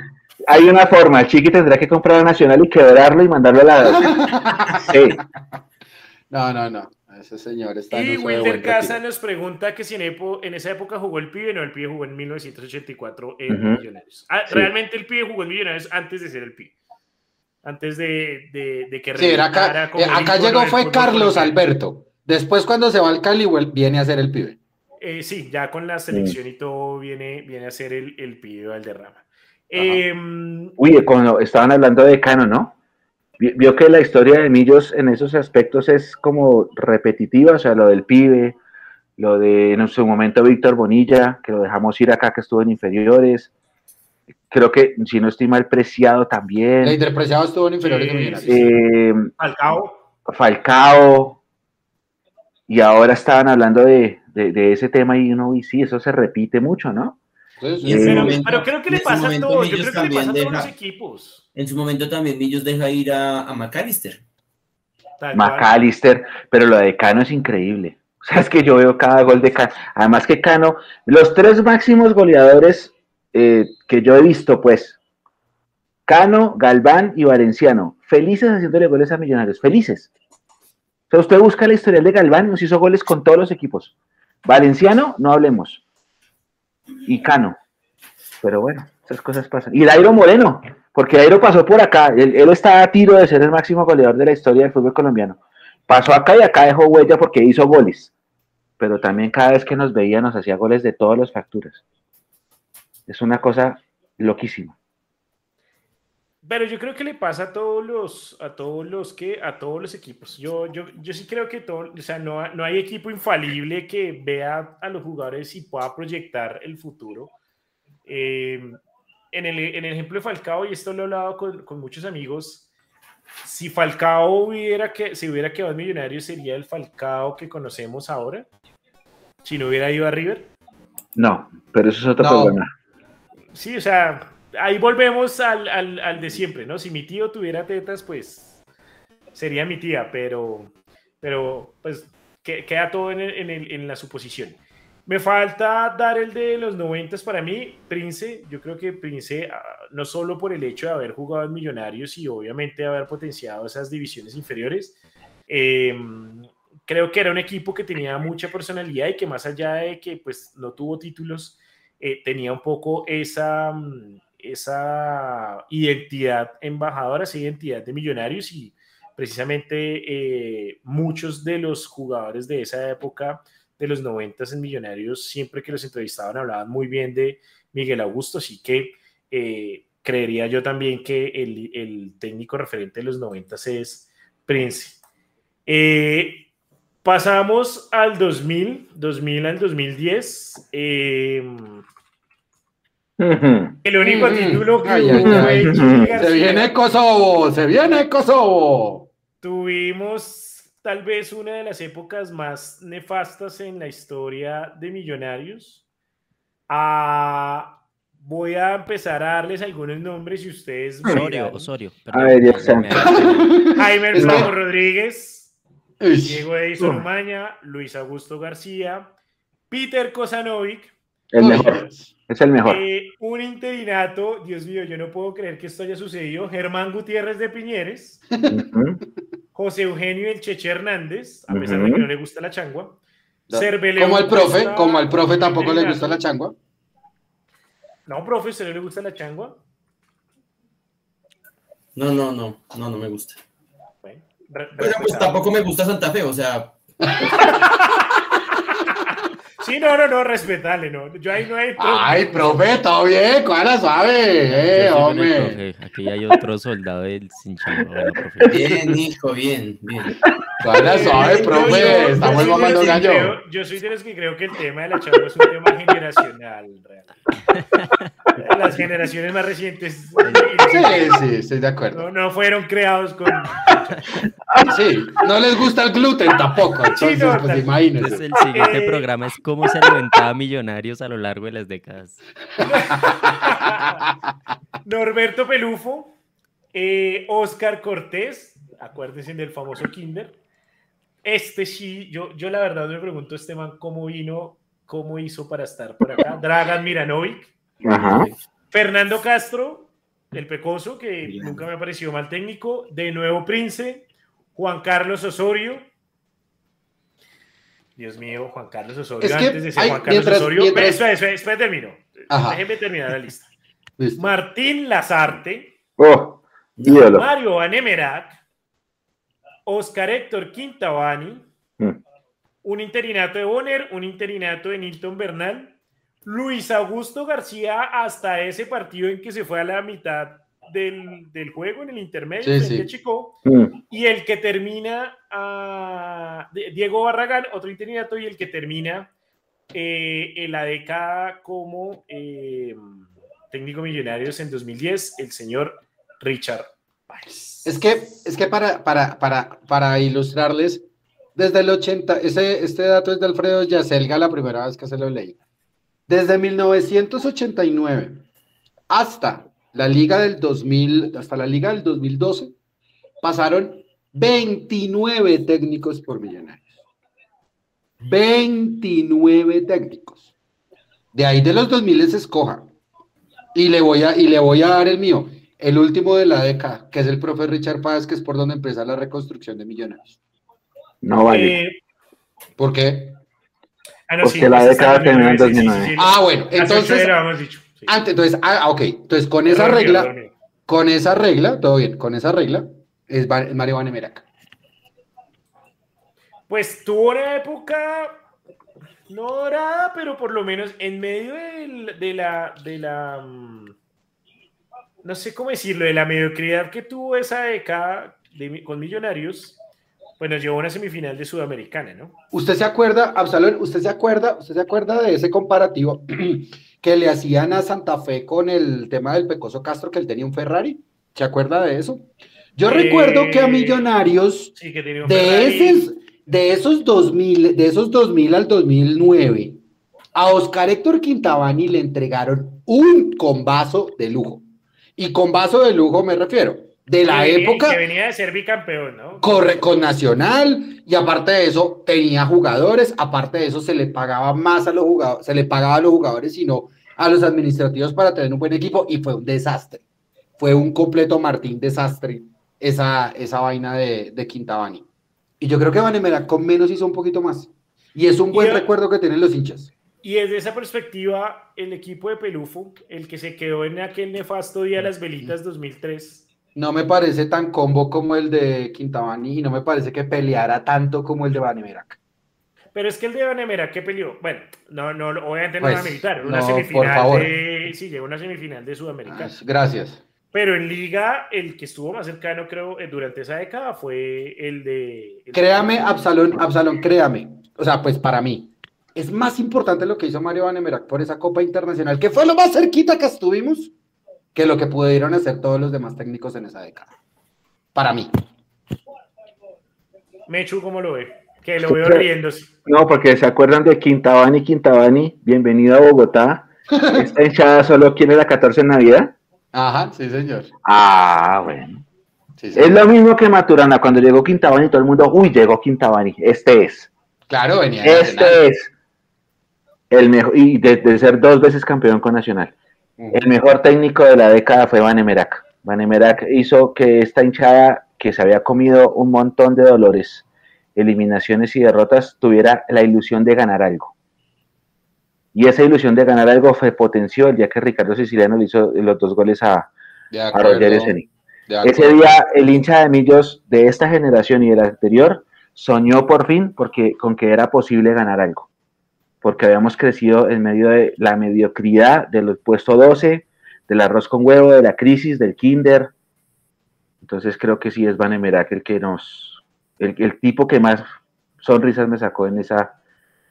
hay una forma, el chiqui tendrá que comprar a Nacional y quebrarlo y mandarlo a la... Sí. No, no, no. Ese señor está Y Wilder Casa nos pregunta que si en, esa época jugó el pibe, no, el pibe jugó en 1984 en Millonarios. Ah, realmente el pibe jugó en Millonarios antes de ser el pibe. Antes de, de, que sí, acá, eh, acá llegó fue Carlos Alberto. Después cuando se va al Cali viene a ser el pibe. Eh, sí, ya con la selección y todo viene, viene a ser el, el pibe Valderrama. Eh, Uy, cuando estaban hablando de Cano, ¿no? Vio que la historia de Millos en esos aspectos es como repetitiva, o sea, lo del pibe, lo de en su momento Víctor Bonilla, que lo dejamos ir acá, que estuvo en inferiores. Creo que, si no estoy mal, Preciado también. El Interpreciado estuvo en inferiores. Eh, Falcao. Falcao. Y ahora estaban hablando de, de, ese tema y uno, y sí, eso se repite mucho, ¿no? Pero, creo que le pasa a todos, yo creo que le pasa a todos los equipos. En su momento también Millos deja ir a, a McAllister. McAllister, pero lo de Cano es increíble. O sea, es que yo veo cada gol de Cano. Además que Cano, los tres máximos goleadores eh, que yo he visto, pues, Cano, Galván y Valenciano, felices haciéndole goles a Millonarios, felices. O sea, usted busca la historia de Galván, nos hizo goles con todos los equipos. Valenciano, no hablemos y Cano. Pero bueno, esas cosas pasan. Y Dairo Moreno, porque Dairo pasó por acá. Él, está a tiro de ser el máximo goleador de la historia del fútbol colombiano. Pasó acá y acá dejó huella porque hizo goles. pero también cada vez que nos veía nos hacía goles de todas las facturas. Es una cosa loquísima. Pero yo creo que le pasa a todos los, a todos los que, a todos los equipos. Yo, yo, yo sí creo que todo, o sea, no, no hay equipo infalible que vea a los jugadores y pueda proyectar el futuro. Eh, en, el, en, el, ejemplo de Falcao, y esto lo he hablado con, con muchos amigos, si Falcao hubiera que, si hubiera quedado millonario, sería el Falcao que conocemos ahora. Si no hubiera ido a River. No, pero eso es otro problema. Sí, o sea, ahí volvemos al, al, al, de siempre, ¿no? Si mi tío tuviera tetas, pues sería mi tía, pero, pero pues queda todo en, en, en la suposición. Me falta dar el de los noventas para mí, Prince. Yo creo que Prince, ah, no solo por el hecho de haber jugado en Millonarios y obviamente haber potenciado esas divisiones inferiores, em, creo que era un equipo que tenía mucha personalidad y que más allá de que pues no tuvo títulos, eh, tenía un poco esa, mm, esa identidad embajadora, esa identidad de Millonarios y precisamente eh, muchos de los jugadores de esa época de los 90 en Millonarios, siempre que los entrevistaban hablaban muy bien de Miguel Augusto, así que eh, creería yo también que el, técnico referente de los 90 es Prince. Eh, pasamos al 2000, 2000 al 2010. El único título que Se viene Kosovo, se viene Kosovo. Tuvimos tal vez una de las épocas más nefastas en la historia de Millonarios. Ah, voy a empezar a darles algunos nombres y ustedes. Osorio, Osorio. Jaime El Rodríguez, Diego Edison Maña, Luis Augusto García, Peter Kosanovic. El mejor. Es el mejor. Eh, un interinato, Dios mío, yo no puedo creer que esto haya sucedido. Germán Gutiérrez de Piñeres. José Eugenio El Cheche Hernández, a pesar de que no le gusta la changua. como al profe, como al profe tampoco le gusta la changua. No, profe, ¿se le gusta la changua? No, no, no, no, no me gusta. Bueno, pues tampoco me gusta Santa Fe, o sea. Sí, no, no, no, respetale, no. Yo ahí no hay. Ay, profe, todo bien, cuál suave, eh, hombre. Aquí hay otro soldado del sin Bien, hijo, bien, bien. Cuál suave, profe, estamos mamando gallo. yo soy de los que creo que el tema de la chamba es un tema generacional, Las generaciones más recientes. Sí, sí, estoy de acuerdo. No, fueron creados con. Sí, no les gusta el gluten tampoco, entonces, pues imagínense. el siguiente eh, programa es cómo se alimentaba millonarios a lo largo de las décadas. Norberto Pelufo, eh, Oscar Cortés, acuérdense del famoso Kinder. Este sí, yo, yo la verdad me pregunto este man cómo vino, cómo hizo para estar por acá. Dragan Miranovic. Fernando Castro, el Pecoso, que nunca me ha parecido mal técnico. De nuevo Prince. Juan Carlos Osorio. Dios mío, Juan Carlos Osorio. Antes de ser Juan Carlos Osorio. Espera, espera, espera, termino. Déjeme terminar la lista. Martín Lazarte. Oh, Mario Anemerac. Oscar Héctor Quintabani. Mm. Un interinato de Bonner, un interinato de Nilton Bernal. Luis Augusto García hasta ese partido en que se fue a la mitad del, del juego, en el intermedio, de Chico, mm. y el que termina a Diego Barragán, otro interinato, y el que termina eh, en la década como eh, técnico millonarios en 2010, el señor Richard Es que, es que para, para, para, para ilustrarles, desde el 80, ese, este dato es de Alfredo Yacelga, la primera vez que se lo leí. Desde 1989 hasta la liga del 2000, hasta la liga del 2012, pasaron 29 técnicos por millonarios. 29 técnicos. De ahí de los 2000 se escoja. Y le voy a, y le voy a dar el mío, el último de la década, que es el profe Richard Páez, que es por donde empieza la reconstrucción de millonarios. No vale. ¿Por qué? Ah, Porque la década terminó en 2009. ah, bueno, entonces. Antes, entonces, ah, ok. Entonces, con esa regla, con esa regla, todo bien, con esa regla, es Mario Vanemerac. Pues tuvo una época No dorada, pero por lo menos en medio de la, de la, mm, no sé cómo decirlo, de la mediocridad que tuvo esa década con Millonarios, pues nos llevó a una semifinal de Sudamericana, ¿no? ¿Usted se acuerda, Absalón, usted se acuerda, usted se acuerda de ese comparativo que le hacían a Santa Fe con el tema del Pecoso Castro, que él tenía un Ferrari? ¿Se acuerda de eso? Yo recuerdo que a Millonarios, de, esos, de esos 2000, de esos 2000 al 2009, a Oscar Héctor Quintabani le entregaron un combazo de lujo. Y combazo de lujo me refiero de la época. Que venía de ser bicampeón, ¿no? Corre con Nacional y aparte de eso tenía jugadores, aparte de eso se le pagaba más a los jugadores, se le pagaba a los jugadores, sino a los administrativos para tener un buen equipo y fue un desastre. Fue un completo Martín desastre esa, esa vaina de, de Quintabani. Y yo creo que Vanemera con menos hizo un poquito más. Y es un buen recuerdo que tienen los hinchas. Y desde esa perspectiva, el equipo de Pelufo, el que se quedó en aquel nefasto día de las velitas 2003. No me parece tan combo como el de Quintabani y no me parece que peleara tanto como el de Vanemerac. Pero es que el de Vanemerac que peleó, bueno, no, no, obviamente no va a pues, militar, una semifinal de, sí, llegó una semifinal de Sudamericana. Gracias. Pero en liga, el que estuvo más cercano, creo, eh, durante esa década fue el de... créame, Absalón, Absalón, créame. O sea, pues para mí, es más importante lo que hizo Mario Vanemerac por esa Copa Internacional, que fue lo más cerquita que estuvimos, que lo que pudieron hacer todos los demás técnicos en esa década. Para mí. Mechu, ¿cómo lo ve? Que lo veo riéndose. No, porque se acuerdan de Quintabani, Quintabani, bienvenido a Bogotá. Esta hinchada solo quiere la 14 en Navidad. Ajá, sí, señor. Ah, bueno. Es lo mismo que Maturana, cuando llegó Quintabani, todo el mundo, uy, llegó Quintabani, este es. Claro, venía. Este es el mejor, y de, ser dos veces campeón con Nacional. El mejor técnico de la década fue Van Emerac hizo que esta hinchada, que se había comido un montón de dolores, eliminaciones y derrotas, tuviera la ilusión de ganar algo. Y esa ilusión de ganar algo fue potenció el día que Ricardo Siciliano le hizo los dos goles a, Roger Seni. Ese día el hincha de Millos de esta generación y de la anterior soñó por fin porque, con que era posible ganar algo. Porque habíamos crecido en medio de la mediocridad del puesto 12, del arroz con huevo, de la crisis, del kinder. Entonces creo que sí es Van Emerac el que nos, el, el tipo que más sonrisas me sacó en esa,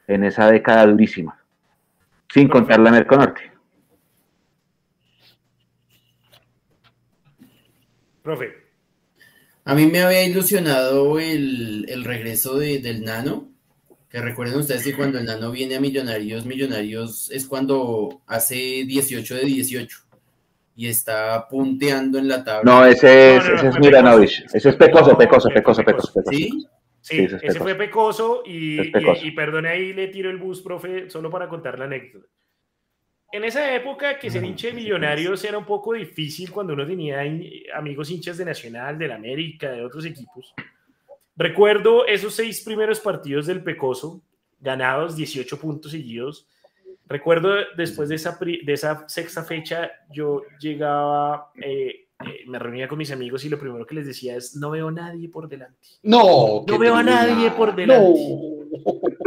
en esa década durísima. Sin contar la Merconorte. Profe. A mí me había ilusionado el, regreso del Nano, que recuerden ustedes que cuando el Nano viene a Millonarios, Millonarios es cuando hace 18 de 18 y está punteando en la tabla. No, ese es, ese es Miranovich, ese es Pecoso, Pecoso, Pecoso, Pecoso, ¿Sí? Sí, ese, fue Pecoso y, y, perdone ahí le tiro el bus, profe, solo para contar la anécdota. En esa época que ser hincha de millonarios era un poco difícil cuando uno tenía amigos hinchas de Nacional, del América, de otros equipos. Recuerdo esos seis primeros partidos del Pecoso, ganados 18 puntos seguidos. Recuerdo después de esa, de esa sexta fecha, yo llegaba, eh, eh, me reunía con mis amigos y lo primero que les decía es, no veo a nadie por delante. No, no veo a nadie por delante.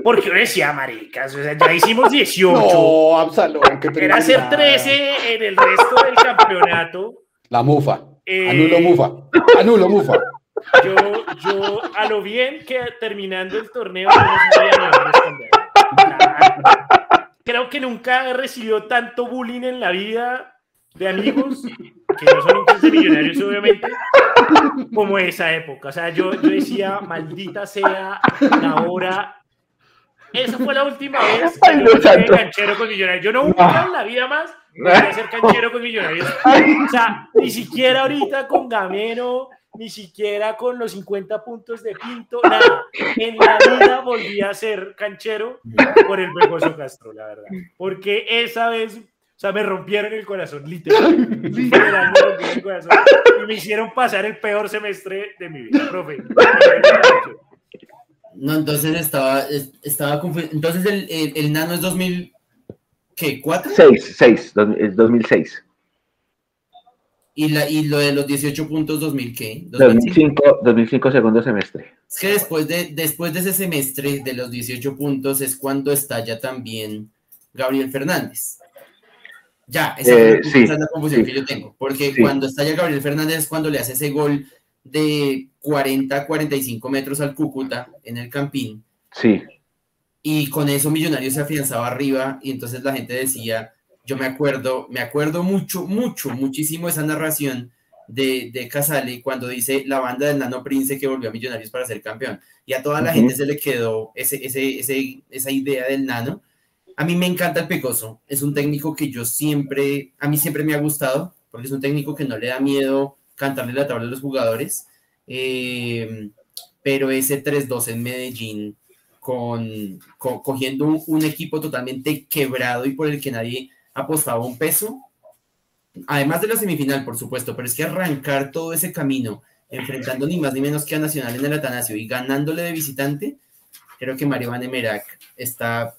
Porque yo decía, maricas, o sea, ya hicimos 18. No, Absalón, Era hacer 13 en el resto del campeonato. La mufa. Eh, anulo mufa. Anulo mufa. Yo, yo, a lo bien que terminando el torneo, no Creo que nunca he recibido tanto bullying en la vida de amigos, que no son de millonarios, obviamente, como esa época. O sea, yo, yo decía, maldita sea la hora. Esa fue la última vez que yo fui canchero con millonarios. Yo nunca en la vida más voy a ser canchero con millonarios. O sea, ni siquiera ahorita con Gamero, ni siquiera con los 50 puntos de Pinto, nada. En la vida volví a ser canchero por el Pecoso Castro, la verdad. Porque esa vez o sea, me rompieron el corazón, literal. literal me rompieron el corazón. Y me hicieron pasar el peor semestre de mi vida, profe. No, entonces estaba, estaba confundido. Entonces el, el, nano es 2000, ¿qué? ¿4? 6, 6, es 2006. ¿Y, la, y lo de los 18 puntos 2000 qué? 2005, 2005 segundo semestre. Es que después de, después de ese semestre de los 18 puntos es cuando estalla también Gabriel Fernández. Ya, esa, eh, es la confusión que yo tengo, porque cuando estalla Gabriel Fernández es cuando le hace ese gol de 40 45 metros al Cúcuta en el Campín. Sí. Y con eso Millonarios se afianzaba arriba y entonces la gente decía, yo me acuerdo, me acuerdo mucho, mucho, muchísimo esa narración de, de Casale cuando dice la banda del Nano Prince que volvió a Millonarios para ser campeón. Y a toda la gente se le quedó ese, ese, ese, esa idea del Nano. A mí me encanta el Pecoso, es un técnico que yo siempre, a mí siempre me ha gustado, porque es un técnico que no le da miedo cantarle la tabla a los jugadores. Eh, pero ese 3-2 en Medellín, con, cogiendo un, equipo totalmente quebrado y por el que nadie apostaba un peso, además de la semifinal, por supuesto, pero es que arrancar todo ese camino, enfrentando ni más ni menos que a Nacional en el Atanasio y ganándole de visitante, creo que Mario Van Emerac está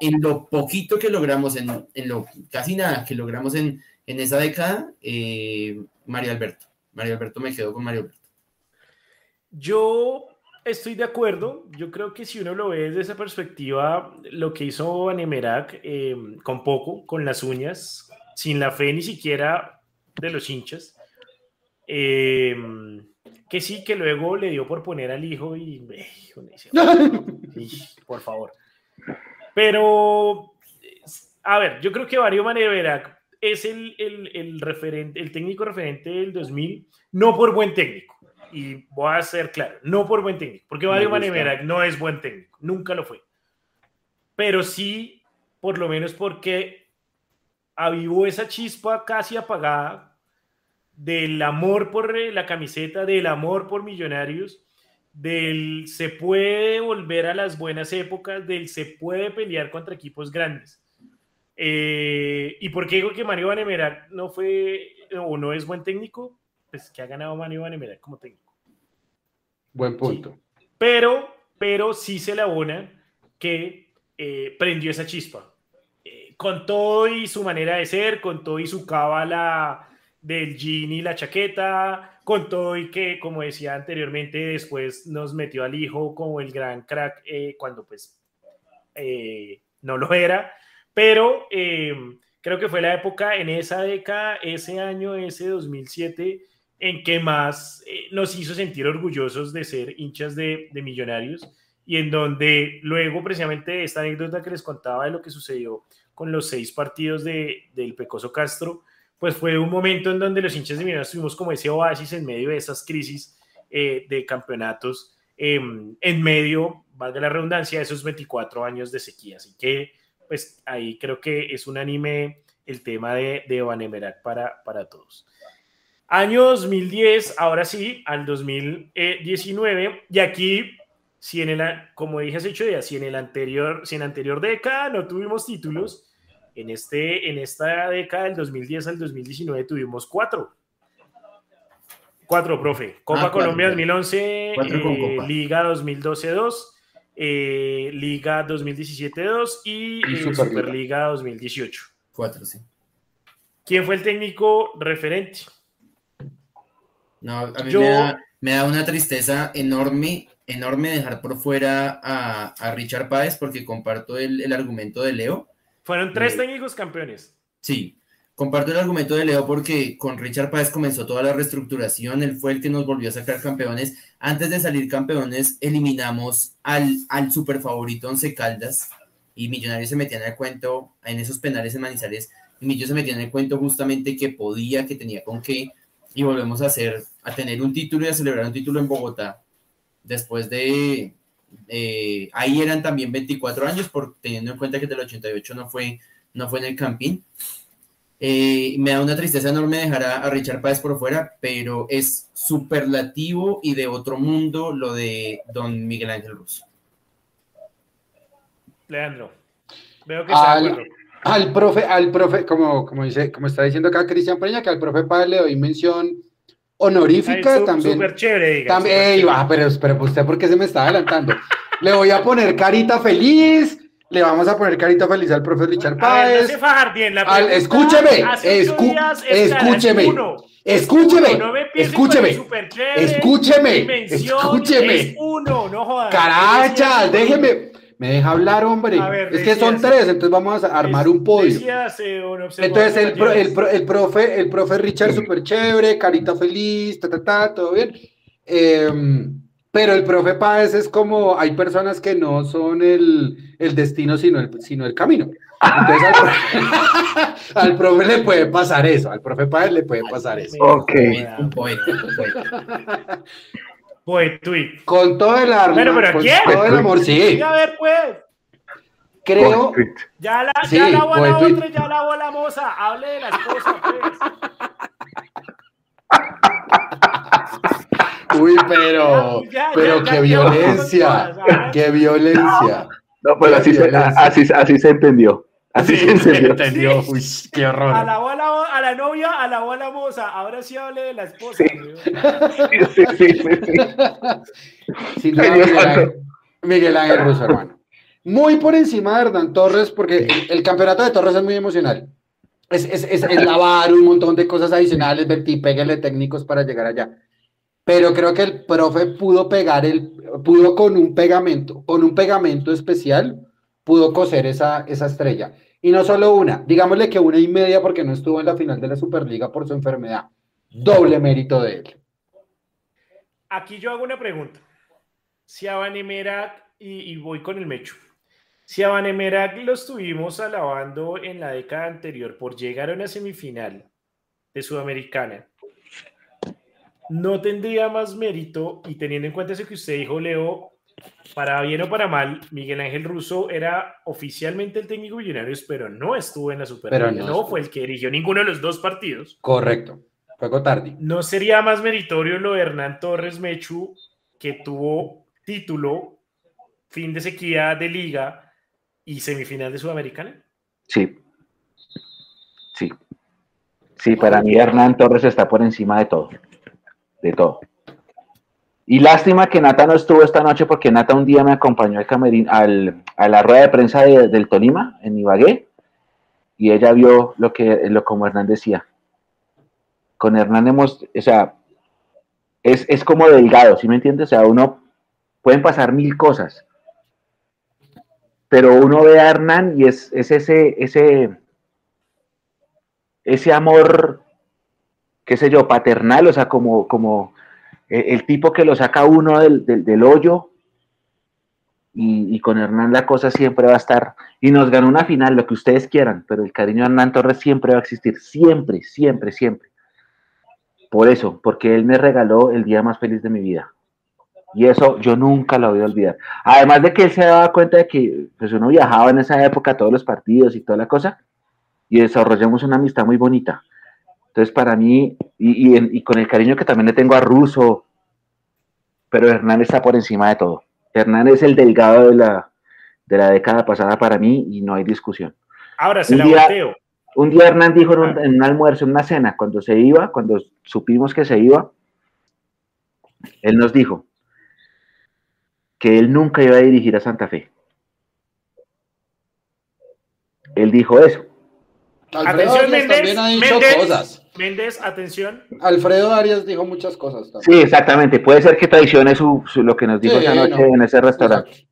en lo poquito que logramos, en, lo casi nada que logramos en, esa década, eh, Mario Alberto. Mario Alberto me quedo con Mario Alberto. Yo estoy de acuerdo. Yo creo que si uno lo ve desde esa perspectiva, lo que hizo Anemerac eh, con poco, con las uñas, sin la fe ni siquiera de los hinchas, eh, que sí, que luego le dio por poner al hijo y, por favor. Pero, a ver, yo creo que Mario Anemerac es el, el, el, referente, el técnico referente del 2000, no por buen técnico y voy a ser claro, no por buen técnico, porque Mario Manemera no es buen técnico, nunca lo fue. Pero sí, por lo menos porque avivó esa chispa casi apagada del amor por la camiseta, del amor por millonarios, del se puede volver a las buenas épocas, del se puede pelear contra equipos grandes. Eh, ¿Y por qué digo que Mario Vanemera no fue o no es buen técnico? Pues, que ha ganado Mario Vanemera como técnico. Buen punto. Pero, pero sí se le abona que eh, prendió esa chispa. Eh, con todo y su manera de ser, con todo y su cábala del jean y la chaqueta, con todo y que, como decía anteriormente, después nos metió al hijo como el gran crack eh, cuando pues no lo era, pero creo que fue la época en esa década, ese año, ese 2007, en que más eh, nos hizo sentir orgullosos de ser hinchas de, millonarios y en donde luego precisamente esta anécdota que les contaba de lo que sucedió con los seis partidos de, del Pecoso Castro, pues fue un momento en donde los hinchas de millonarios tuvimos como ese oasis en medio de esas crisis eh, de campeonatos, em, en medio, valga la redundancia, de esos 24 años de sequía. Así que, pues ahí creo que es un anime el tema de, de Vanemerac para, para todos. Año 2010, ahora sí, al 2019, y aquí, si en el, como dije hace ocho días, si en el anterior, si en anterior década no tuvimos títulos, en, este, en esta década del 2010 al 2019 tuvimos cuatro. Cuatro, profe. Copa ah, Colombia 2011, eh, Liga 2012-2, eh, Liga 2017-2 y, eh, Superliga 2018. Cuatro, sí. ¿Quién fue el técnico referente? No, a mí me, da, una tristeza enorme, enorme dejar por fuera a, Richard Páez porque comparto el, argumento de Leo. Fueron tres eh, técnicos campeones. Sí, comparto el argumento de Leo porque con Richard Páez comenzó toda la reestructuración, él fue el que nos volvió a sacar campeones. Antes de salir campeones, eliminamos al, al super favorito Once Caldas y Millonarios se metían el cuento en esos penales en Manizales. Y Millonarios se metían en el cuento justamente que podía, que tenía con qué y volvemos a hacer, a tener un título y a celebrar un título en Bogotá. Después de, eh, ahí eran también 24 años, por, teniendo en cuenta que del 88 no fue, no fue en el camping. Eh, me da una tristeza enorme dejar a, Richard Páez por fuera, pero es superlativo y de otro mundo lo de don Miguel Ángel Russo. Leandro, veo que al, al profe, al profe, como, como dice, como está diciendo acá Cristian Peña, que al profe Páez le doy mención honorífica también. Súper chévere, También, pero, pero usted, ¿por qué se me está adelantando? le voy a poner carita feliz, le vamos a poner carita feliz al profe Richard Páez. Al, escúcheme, escúcheme, escúcheme, escúcheme, escúcheme, escúcheme. Uno, no jodas. Caracha, déjeme. Me deja hablar, hombre. es que son tres, entonces vamos a armar un podio. entonces el, el, profe, el profe Richard súper chévere, carita feliz, ta, ta, ta, todo bien. Eh, pero el profe Páez es como, hay personas que no son el, el destino, sino el, sino el camino. Entonces al profe, le puede pasar eso, al profe Páez le puede pasar eso. Ok. Un poeta, Con todo el arma, pero, pero con ¿quién? todo el amor, sí. A ver, pues. Creo. Ya la, sí, ya la bola otra, ya la bola moza. Hable de las cosas, pues. Uy, pero, pero qué violencia, qué violencia. No, pues así se, así, así se entendió. Así se entendió. Uy, qué horror. A la, bola, a la novia, a la bola moza. Ahora sí hable de la esposa. Sí, sí, sí. sí, Miguel, Ángel, Miguel Ángel Russo, hermano. Muy por encima de Hernán Torres, porque el, campeonato de Torres es muy emocional. Es, es, es, es lavar un montón de cosas adicionales, Berti, pégale técnicos para llegar allá pero creo que el profe pudo pegar el, pudo con un pegamento, con un pegamento especial, pudo coser esa, esa estrella. Y no solo una, digámosle que una y media porque no estuvo en la final de la Superliga por su enfermedad. Doble mérito de él. Aquí yo hago una pregunta. Si a Vanemerac, y, voy con el Mecho, si a Vanemerac lo estuvimos alabando en la década anterior por llegar a una semifinal de Sudamericana, no tendría más mérito, y teniendo en cuenta eso que usted dijo, Leo, para bien o para mal, Miguel Ángel Russo era oficialmente el técnico Millonarios, pero no estuvo en la Superliga, no, no fue el que dirigió ninguno de los dos partidos. Correcto, fue tarde. ¿No sería más meritorio lo de Hernán Torres Mechu, que tuvo título, fin de sequía de liga y semifinal de Sudamericana? Sí. Sí. Sí, para mí Hernán Torres está por encima de todo de todo. Y lástima que Nata no estuvo esta noche porque Nata un día me acompañó al al, a la rueda de prensa del Tolima en Ibagué y ella vio lo que, lo como Hernán decía. Con Hernán hemos, o sea, es, es como delgado, ¿sí me entiendes? O sea, uno pueden pasar mil cosas, pero uno ve a Hernán y es, es ese, ese, ese amor qué sé yo, paternal, o sea, como, como el tipo que lo saca uno del, del, hoyo. Y, con Hernán la cosa siempre va a estar. Y nos ganó una final, lo que ustedes quieran, pero el cariño a Hernán Torres siempre va a existir, siempre, siempre, siempre. Por eso, porque él me regaló el día más feliz de mi vida. Y eso yo nunca lo voy a olvidar. Además de que él se daba cuenta de que pues uno viajaba en esa época a todos los partidos y toda la cosa, y desarrollamos una amistad muy bonita. Entonces, para mí, y, con el cariño que también le tengo a Russo, pero Hernán está por encima de todo. Hernán es el delgado de la, de la década pasada para mí y no hay discusión. Ahora se un la día, Un día Hernán dijo en un, en un, almuerzo, en una cena, cuando se iba, cuando supimos que se iba, él nos dijo que él nunca iba a dirigir a Santa Fe. Él dijo eso. Atención, Méndez, ha dicho cosas. Méndez, atención. Alfredo Arias dijo muchas cosas. También. Sí, exactamente. Puede ser que traicione su, lo que nos dijo esa noche en ese restaurante.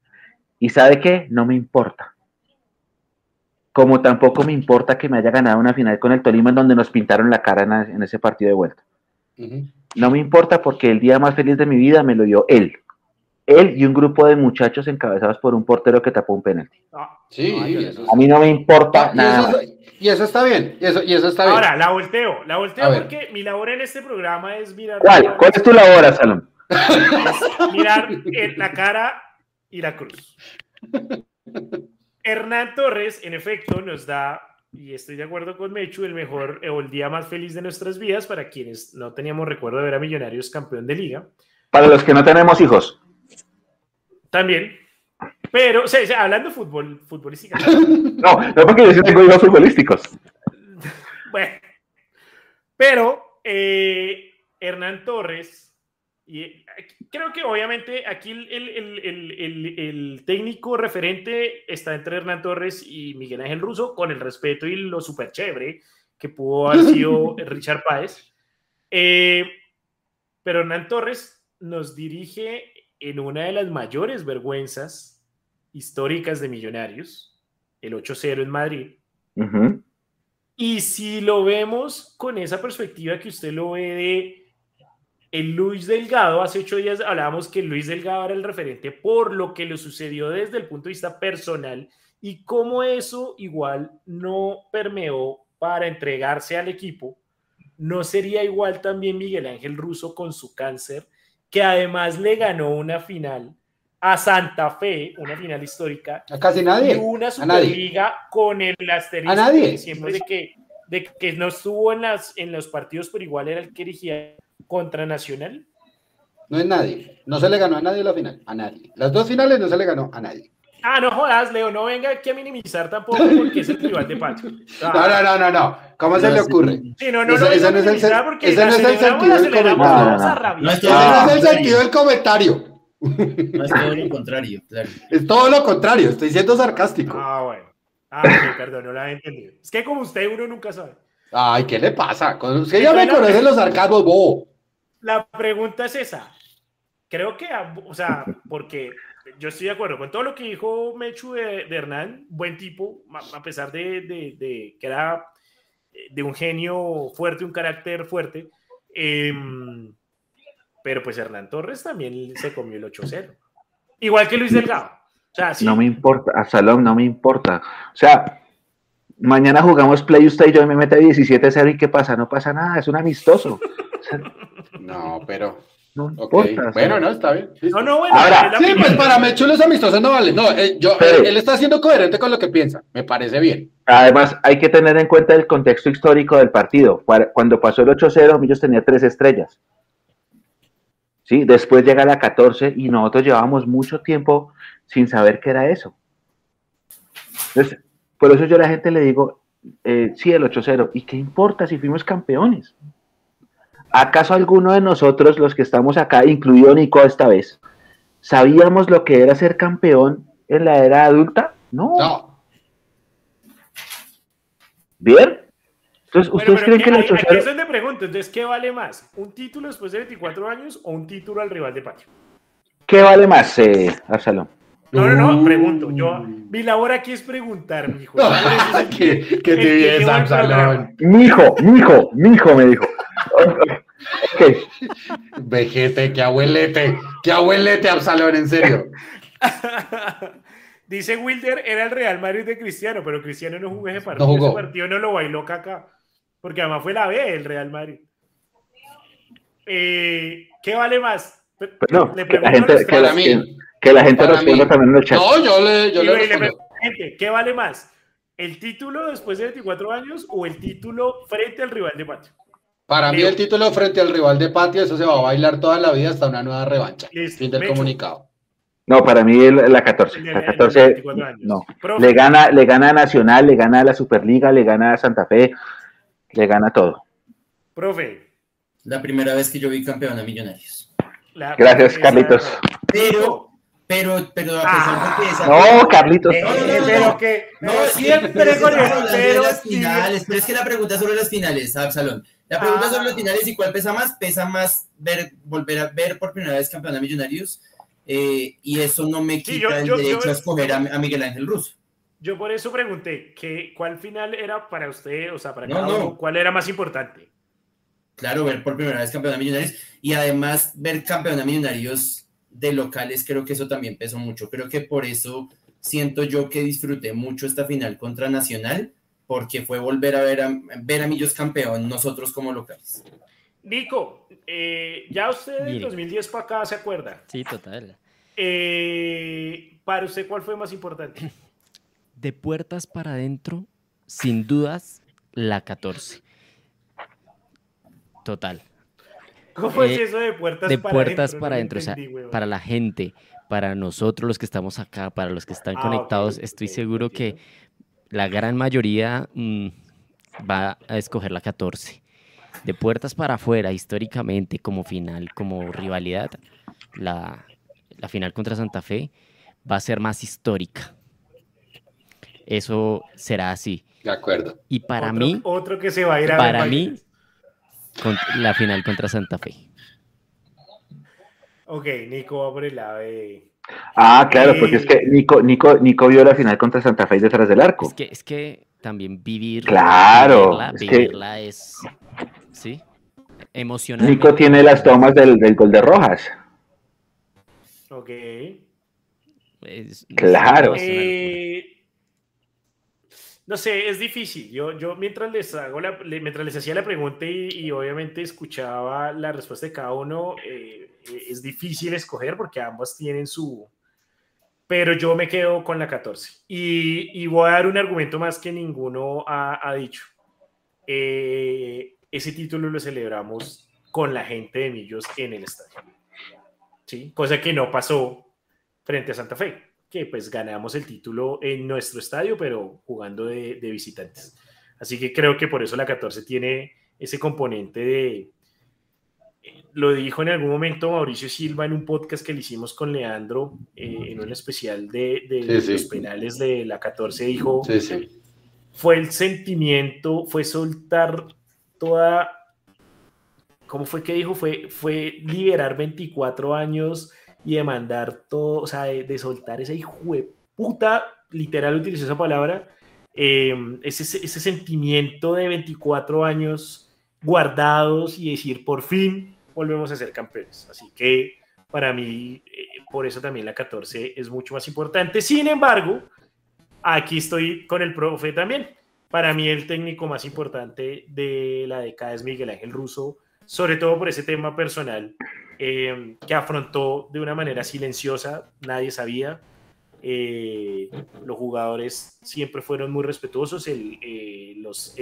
Y sabe qué, no me importa. Como tampoco me importa que me haya ganado una final con el Tolima en donde nos pintaron la cara en, ese partido de vuelta. No me importa porque el día más feliz de mi vida me lo dio él. Él y un grupo de muchachos encabezados por un portero que tapó un penalti. Ah, sí, a mí no me importa nada. Y eso está bien, y eso, y eso está bien. Ahora, la volteo, la volteo porque mi labor en este programa es mirar. ¿Cuál? ¿Cuál es tu labor, Salón? mirar la cara y la cruz. Hernán Torres, en efecto, nos da, y estoy de acuerdo con Mechu, el mejor o el día más feliz de nuestras vidas para quienes no teníamos recuerdo de ver a Millonarios campeón de liga. Para los que no tenemos hijos. También, pero, o sea, hablando de fútbol, futbolística. no, no porque yo sí tengo hijos futbolísticos. bueno, pero eh, Hernán Torres Y eh, creo que obviamente aquí el, técnico referente está entre Hernán Torres y Miguel Ángel Russo, con el respeto y lo súper chévere que pudo haber sido Richard Páez. Eh, pero Hernán Torres nos dirige en una de las mayores vergüenzas históricas de Millonarios, el 8-0 en Madrid. Y si lo vemos con esa perspectiva que usted lo ve de el Luis Delgado, hace ocho días hablábamos que Luis Delgado era el referente por lo que le sucedió desde el punto de vista personal y cómo eso igual no permeó para entregarse al equipo. No sería igual también Miguel Ángel Russo con su cáncer, que además le ganó una final a Santa Fe, una final histórica. A casi nadie. Y una Superliga con el asterisco. A nadie. Siempre de que, de que no estuvo en, las, en los partidos, pero igual era el que dirigía contra Nacional? No es nadie. No se le ganó a nadie la final. A nadie. Las dos finales no se le ganó a nadie. Ah, no jodas, Leo, no venga aquí a minimizar tampoco porque es el rival de Pacho. No, no, no, no, no. ¿Cómo se le ocurre? Sí, no, no, no, ese no es el, ese no es el sentido del comentario. No, ese no es el sentido del comentario. No es todo lo contrario, claro. Es todo lo contrario, estoy siendo sarcástico. Ah, bueno. Ah, perdón, no lo había entendido. Es que como usted uno nunca sabe. Ay, ¿qué le pasa? Usted ya me conoce los sarcasmos, bo. La pregunta es esa. Creo que, o sea, porque yo estoy de acuerdo con todo lo que dijo Mechu de, Hernán, buen tipo, a pesar de, de, que era eh, de un genio fuerte, un carácter fuerte. Em, pero pues Hernán Torres también se comió el 8-0. Igual que Luis Delgado. No me importa, a Salón no me importa. O sea, mañana jugamos Play usted y yo me mete 17-0 y ¿qué pasa? No pasa nada, es un amistoso. no, pero... No importa, Bueno, no, está bien. No, no, bueno. Ahora, sí, pues para Mechu los amistosos no vale. No, eh, yo, él, está siendo coherente con lo que piensa. Me parece bien. Además, hay que tener en cuenta el contexto histórico del partido. Cuando pasó el 8-0, Millos tenía tres estrellas. ¿Sí? Después llega la 14 y nosotros llevábamos mucho tiempo sin saber qué era eso. Entonces, por eso yo a la gente le digo, eh, sí, el 8-0. ¿Y qué importa si fuimos campeones? ¿Acaso alguno de nosotros, los que estamos acá, incluido Nico esta vez, sabíamos lo que era ser campeón en la era adulta? No. no. ¿Bien? Entonces, ¿ustedes creen que el 8-0... Aquí es pregunto, entonces, ¿qué vale más? ¿Un título después de 24 años o un título al rival de patio? ¿Qué vale más, eh, Absalón? No, no, no, pregunto. Yo, mi labor aquí es preguntar, mi hijo. ¿Qué, qué te vienes, Absalón? Mi hijo, mi hijo, mi hijo me dijo. Ok. Vejete, qué abuelete, qué abuelete, Absalón, en serio. Dice Wilder, era el Real Madrid de Cristiano, pero Cristiano no jugó ese partido. No jugó. Ese partido no lo bailó caca, porque además fue la B el Real Madrid. Eh, ¿Qué vale más? No, le pregunto la gente, que, la, mí. Que la gente responda también en el chat. No, yo le, yo le, gente, ¿Qué vale más? ¿El título después de 24 años o el título frente al rival de patio? Para mí el título frente al rival de patio, eso se va a bailar toda la vida hasta una nueva revancha. fin del comunicado. No, para mí la 14. La 14 no. Le gana, le gana a Nacional, le gana a la Superliga, le gana a Santa Fe, le gana todo. Profe. La primera vez que yo vi campeón a Millonarios. Gracias, Carlitos. Pero pero, pero a pesar de que esa No, Carlitos. no, no, no, pero que no, siempre con el pero las finales, pero es que la pregunta sobre las finales, Absalón. La pregunta ah. sobre las finales y cuál pesa más, pesa más ver, volver a ver por primera vez campeón a Millonarios eh, y eso no me quita el derecho a escoger a, Miguel Ángel Russo. Yo por eso pregunté que cuál final era para usted, o sea, para cada uno, cuál era más importante. Claro, ver por primera vez campeón a Millonarios y además ver campeón a Millonarios de locales, creo que eso también pesó mucho. Creo que por eso siento yo que disfruté mucho esta final contra Nacional, porque fue volver a ver a, ver a Millos campeón, nosotros como locales. Nico, eh, ya usted en 2010 para acá se acuerda. Sí, total. Eh, para usted, ¿cuál fue más importante? De puertas para adentro, sin dudas, la 14. Total. ¿Cómo es eh, eso de puertas de para puertas para adentro? o sea, para la gente, para nosotros los que estamos acá, para los que están ah, conectados, estoy seguro que la gran mayoría mm, va a escoger la 14. de puertas para afuera, históricamente, como final, como rivalidad, la, la final contra Santa Fe va a ser más histórica. Eso será así. De acuerdo. Y para mí. Otro que se va a ir a Para mí, la final contra Santa Fe. Ok, Nico va por el lado de. Ah, claro, porque es que Nico, Nico, Nico vio la final contra Santa Fe detrás del arco. Es que, es que también vivir. Claro. Vivirla es, Sí. Emocional. Nico tiene las tomas del, del gol de Rojas. Ok. claro. Eh, no sé, es difícil. Yo, yo mientras les hago la, mientras les hacía la pregunta y, obviamente escuchaba la respuesta de cada uno, eh, es difícil escoger porque ambos tienen su. Pero yo me quedo con la 14 y, voy a dar un argumento más que ninguno ha, dicho. Eh, ese título lo celebramos con la gente de Millos en el estadio. ¿Sí? Cosa que no pasó frente a Santa Fe que pues ganamos el título en nuestro estadio, pero jugando de, visitantes. Así que creo que por eso la 14 tiene ese componente de... Lo dijo en algún momento Mauricio Silva en un podcast que le hicimos con Leandro, eh, en un especial de, los penales de la 14, dijo, fue el sentimiento, fue soltar toda... ¿Cómo fue que dijo? Fue, fue liberar 24 años y de mandar todo, o sea, de, soltar esa hijo de puta, literal utilizó esa palabra, em, ese, ese sentimiento de 24 años guardados y decir, por fin volvemos a ser campeones. Así que para mí, eh, por eso también la 14 es mucho más importante. Sin embargo, aquí estoy con el profe también. Para mí el técnico más importante de la década es Miguel Ángel Russo, sobre todo por ese tema personal eh, que afrontó de una manera silenciosa, nadie sabía. Eh, los jugadores siempre fueron muy respetuosos, eh, los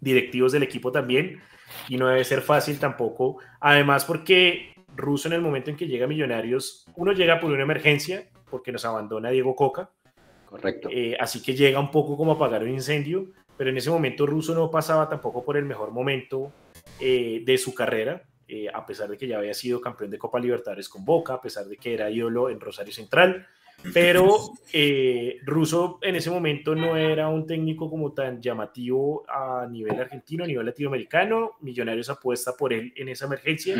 directivos del equipo también, y no debe ser fácil tampoco. Además, porque Russo en el momento en que llega a Millonarios, uno llega por una emergencia, porque nos abandona Diego Coca. Correcto. así que llega un poco como a apagar un incendio, pero en ese momento Russo no pasaba tampoco por el mejor momento de su carrera. Eh, a pesar de que ya había sido campeón de Copa Libertadores con Boca, a pesar de que era ídolo en Rosario Central, pero eh, Russo en ese momento no era un técnico como tan llamativo a nivel argentino, a nivel latinoamericano. Millonarios apuesta por él en esa emergencia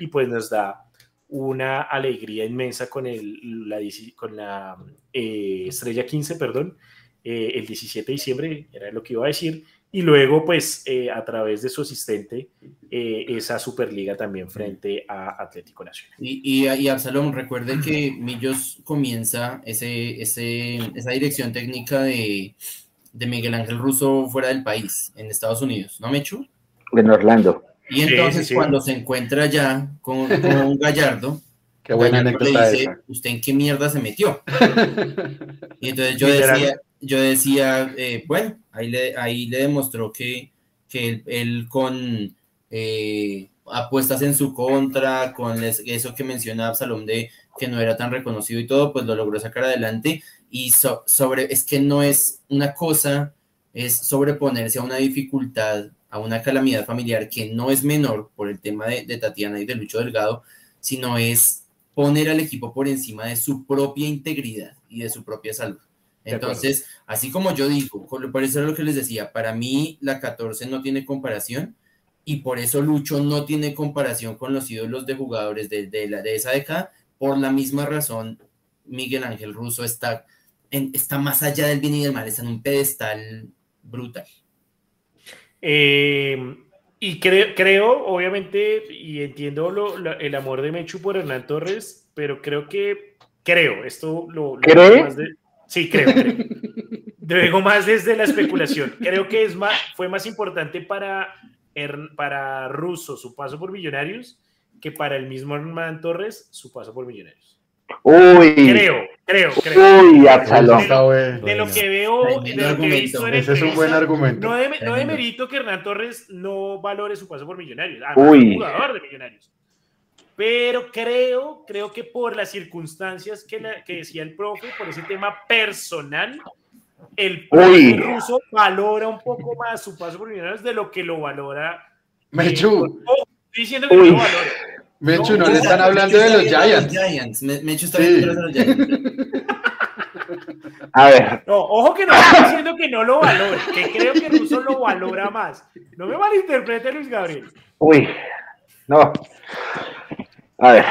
y pues nos da una alegría inmensa con, el, la, con la eh, estrella 15, perdón, el 17 de diciembre, era lo que iba a decir, y luego, pues, eh, a través de su asistente, eh, esa Superliga también frente a Atlético Nacional. Y, y, Absalom, recuerden que Millos comienza ese, ese, esa dirección técnica de, de Miguel Ángel Russo fuera del país, en Estados Unidos, ¿no, Mechu? En Orlando. Y entonces, cuando se encuentra ya con, con Gallardo, Qué buena anécdota le dice, ¿usted en qué mierda se metió? y entonces yo decía, yo decía, eh, bueno, ahí le, ahí le demostró que, que él, con eh, apuestas en su contra, con eso que menciona Absalom de que no era tan reconocido y todo, pues lo logró sacar adelante. Y sobre, es que no es una cosa, es sobreponerse a una dificultad, a una calamidad familiar que no es menor por el tema de, de Tatiana y de Lucho Delgado, sino es poner al equipo por encima de su propia integridad y de su propia salud. Entonces, así como yo digo, por eso es lo que les decía, para mí la 14 no tiene comparación y por eso Lucho no tiene comparación con los ídolos de jugadores de, la, de esa década. Por la misma razón, Miguel Ángel Russo está, está más allá del bien y del mal, está en un pedestal brutal. Eh, y creo, obviamente, y entiendo el amor de Mechu por Hernán Torres, pero creo que, creo, esto lo... ¿Cree? sí, creo, creo. más desde la especulación. Creo que es más, fue más importante para, para Russo su paso por Millonarios que para el mismo Hernán Torres su paso por Millonarios. Uy. Creo, creo, creo. Uy, Absalón. De, lo que veo, de lo que he visto en Ese es un buen argumento. No de, no de mérito que Hernán Torres no valore su paso por Millonarios. Ah, Uy. jugador de Millonarios. Pero creo, creo que por las circunstancias que, que decía el profe, por ese tema personal, el ruso valora un poco más su paso por Millonarios de lo que lo valora. Mechu. Eh, diciendo que no lo valora. Mechu, no, le están hablando de los Giants. Mechu está hablando de los Giants. A ver. No, ojo que no estoy diciendo que no lo valore, que creo que Russo lo valora más. No me malinterprete, Luis Gabriel. Uy, no. A ver.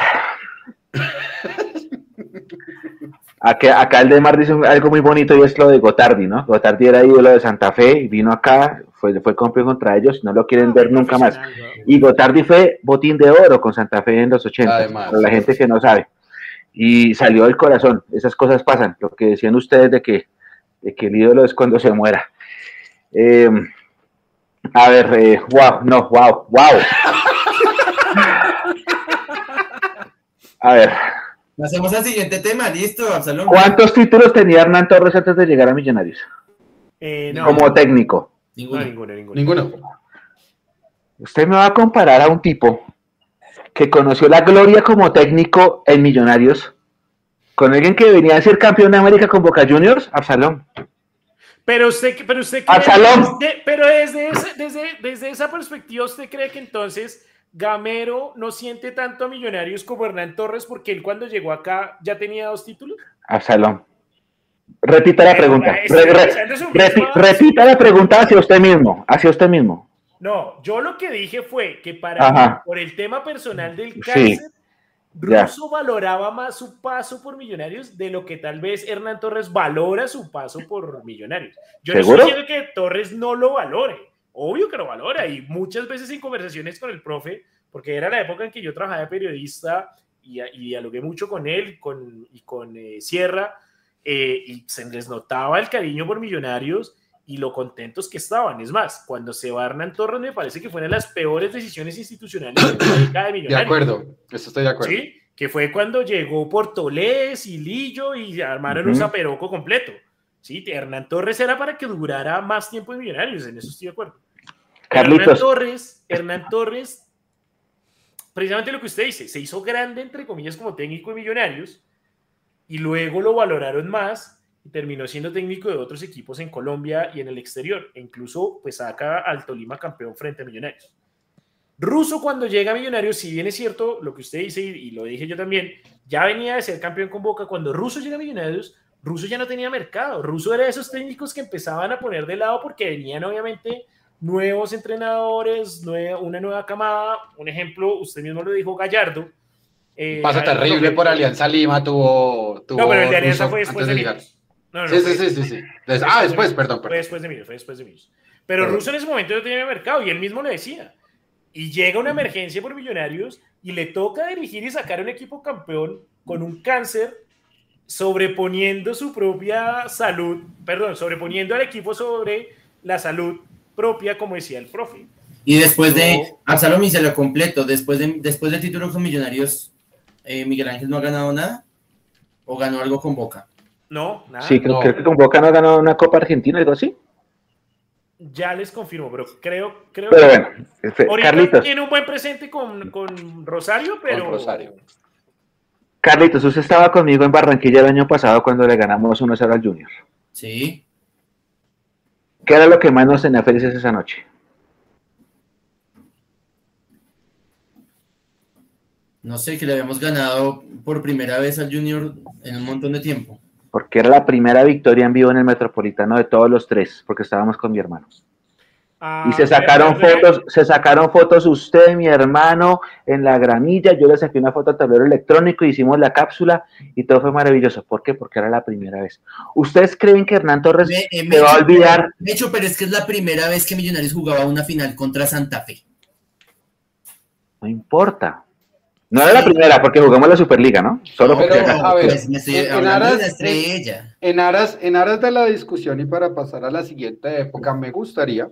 Acá, acá el de Mar dice algo muy bonito y es lo de Gotardi, ¿no? Gotardi era ídolo de Santa Fe y vino acá, fue, fue campeón contra ellos, no lo quieren ver nunca más. Y Gotardi fue botín de oro con Santa Fe en los 80, para la gente que no sabe y salió del corazón. Esas cosas pasan. Lo que decían ustedes de que, de que el ídolo es cuando se muera. Eh, a ver, eh, wow, no, wow, wow. A ver. Hacemos el siguiente tema, listo, Absalón. ¿Cuántos títulos tenía Hernán Torres antes de llegar a Millonarios? Eh, no, Como técnico. Ninguno, ninguno, ninguno. Ninguno. Usted me va a comparar a un tipo que conoció la gloria como técnico en Millonarios, con alguien que venía a ser campeón de América con Boca Juniors, Absalón. Pero usted, pero usted cree, pero desde, desde, desde esa perspectiva, ¿usted cree que entonces Gamero no siente tanto a Millonarios como Hernán Torres porque él cuando llegó acá ya tenía dos títulos? Absalón. Repita la pregunta. repita la pregunta hacia usted mismo, hacia usted mismo. No, yo lo que dije fue que para por el tema personal del cáncer, Russo valoraba más su paso por Millonarios de lo que tal vez Hernán Torres valora su paso por Millonarios. Yo no estoy que Torres no lo valore, obvio que lo valora y muchas veces en conversaciones con el profe, porque era la época en que yo trabajaba de periodista y, dialogué mucho con él con, y con eh, Sierra eh, y se les notaba el cariño por Millonarios y lo contentos que estaban. Es más, cuando se va Hernán Torres me parece que fue una de las peores decisiones institucionales de la década de Millonarios. De acuerdo, eso estoy de acuerdo. Sí, que fue cuando llegó Portolés y Lillo y armaron un zaperoco completo. Sí, Hernán Torres era para que durara más tiempo en Millonarios, en eso estoy de acuerdo. Hernán Torres, Hernán Torres, precisamente lo que usted dice, se hizo grande, entre comillas, como técnico de Millonarios y luego lo valoraron más y terminó siendo técnico de otros equipos en Colombia y en el exterior. E incluso pues saca al Tolima campeón frente a Millonarios. Russo cuando llega a Millonarios, si bien es cierto lo que usted dice y, lo dije yo también, ya venía de ser campeón con Boca. Cuando Russo llega a Millonarios, Russo ya no tenía mercado. Russo era de esos técnicos que empezaban a poner de lado porque venían obviamente nuevos entrenadores, una nueva camada. Un ejemplo, usted mismo lo dijo, Gallardo. Eh, Paso terrible por Alianza Lima tuvo, tuvo No, pero el de Alianza fue después de, de sí, sí, sí, sí, ah, después, perdón, Fue después de mí, fue después de mí. Pero Russo en ese momento no tenía mercado y él mismo le decía. Y llega una emergencia por Millonarios y le toca dirigir y sacar un equipo campeón con un cáncer, sobreponiendo su propia salud, perdón, sobreponiendo al equipo sobre la salud propia, como decía el profe. Y después de, Absalom y se lo completo, después, de, después del título con Millonarios, eh, Miguel Ángel no ha ganado nada o ganó algo con Boca. No, nada. Sí, creo, que con Boca no ganó una Copa Argentina, algo así. Ya les confirmo, pero creo, creo pero bueno, este, Carlitos. tiene un buen presente con, con Rosario, pero. Rosario. Carlitos, usted estaba conmigo en Barranquilla el año pasado cuando le ganamos 1-0 al Junior. Sí. ¿Qué era lo que más nos tenía felices esa noche? No sé, que le habíamos ganado por primera vez al Junior en un montón de tiempo porque era la primera victoria en vivo en el Metropolitano de todos los tres, porque estábamos con mi hermano. y se ah, sacaron fotos, se sacaron fotos usted, mi hermano, en la gramilla, yo le saqué una foto al tablero electrónico, hicimos la cápsula y todo fue maravilloso. ¿Por qué? Porque era la primera vez. ¿Ustedes creen que Hernán Torres me, va a olvidar? De hecho, pero es que es la primera vez que Millonarios jugaba una final contra Santa Fe. No importa, no era la primera, porque jugamos la Superliga, ¿no? Solo porque... a ver, en, aras, en, aras, en aras de la discusión y para pasar a la siguiente época, me gustaría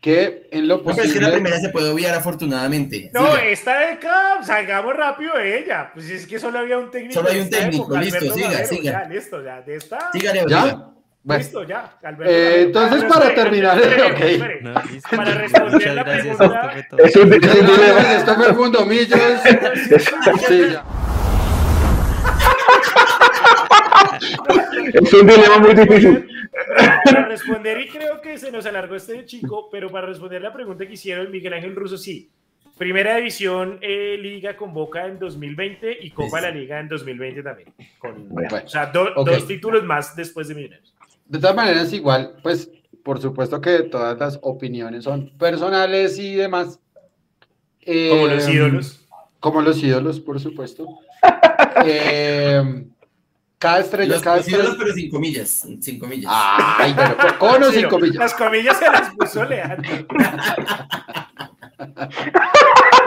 que en lo posible... No, es que la primera se puede obviar afortunadamente. No, esta década, salgamos rápido de ella. Pues es que solo había un técnico. Solo hay un técnico, listo, siga, siga. Ya, listo, ya, de esta... ¿Ya? Listo, ya. Eh, entonces, para terminar, para responder la pregunta. Es un, dilema. Esto fue Mundo Millos. Es un dilema muy difícil. para responder, y creo que se nos alargó este chico, pero para responder la pregunta que hicieron Miguel Ángel Russo, sí. Primera división eh, Liga con Boca en 2020 y Copa de la Liga en 2020 también. o sea, dos títulos más después de Millonarios. De todas maneras, igual, pues, por supuesto que todas las opiniones son personales y demás. como los eh, ídolos. Como los ídolos, por supuesto. eh, cada estrella, los cada estrella. pero sin comillas, sin comillas. Ay, pero con o sin comillas. Las comillas se las puso Leandro.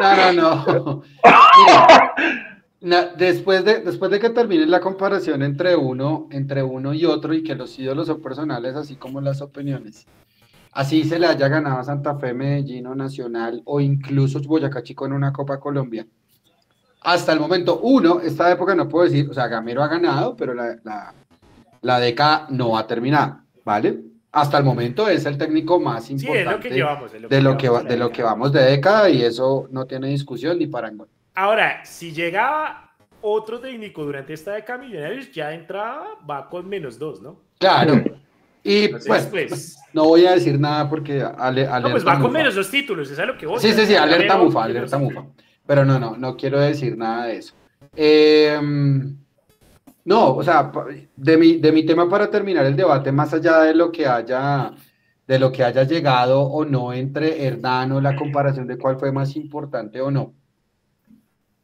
No, no, no. después, de, después de que termine la comparación entre uno, entre uno y otro y que los ídolos son personales, así como las opiniones, así se le haya ganado a Santa Fe, Medellín o Nacional o incluso Boyacá Chico en una Copa Colombia. Hasta el momento, uno, esta época no puedo decir, o sea, Gamero ha ganado, pero la, la, la década no ha terminado, ¿vale? hasta el momento es el técnico más importante de lo que, de lo que vamos de década y eso no tiene discusión ni parangón. Ahora, si llegaba otro técnico durante esta década Millonarios, ya entraba, va con menos dos, ¿no? Claro. Y pues, pues, no voy a decir nada porque ale, alerta no, pues va con menos dos títulos, es lo que vos. Sí, sí, sí, alerta mufa, alerta mufa. Pero no, no, no quiero decir nada de eso. Eh, no, o sea, de mi, de mi tema para terminar el debate, más allá de lo que haya, de lo que haya llegado o no entre Hernán o la comparación de cuál fue más importante o no.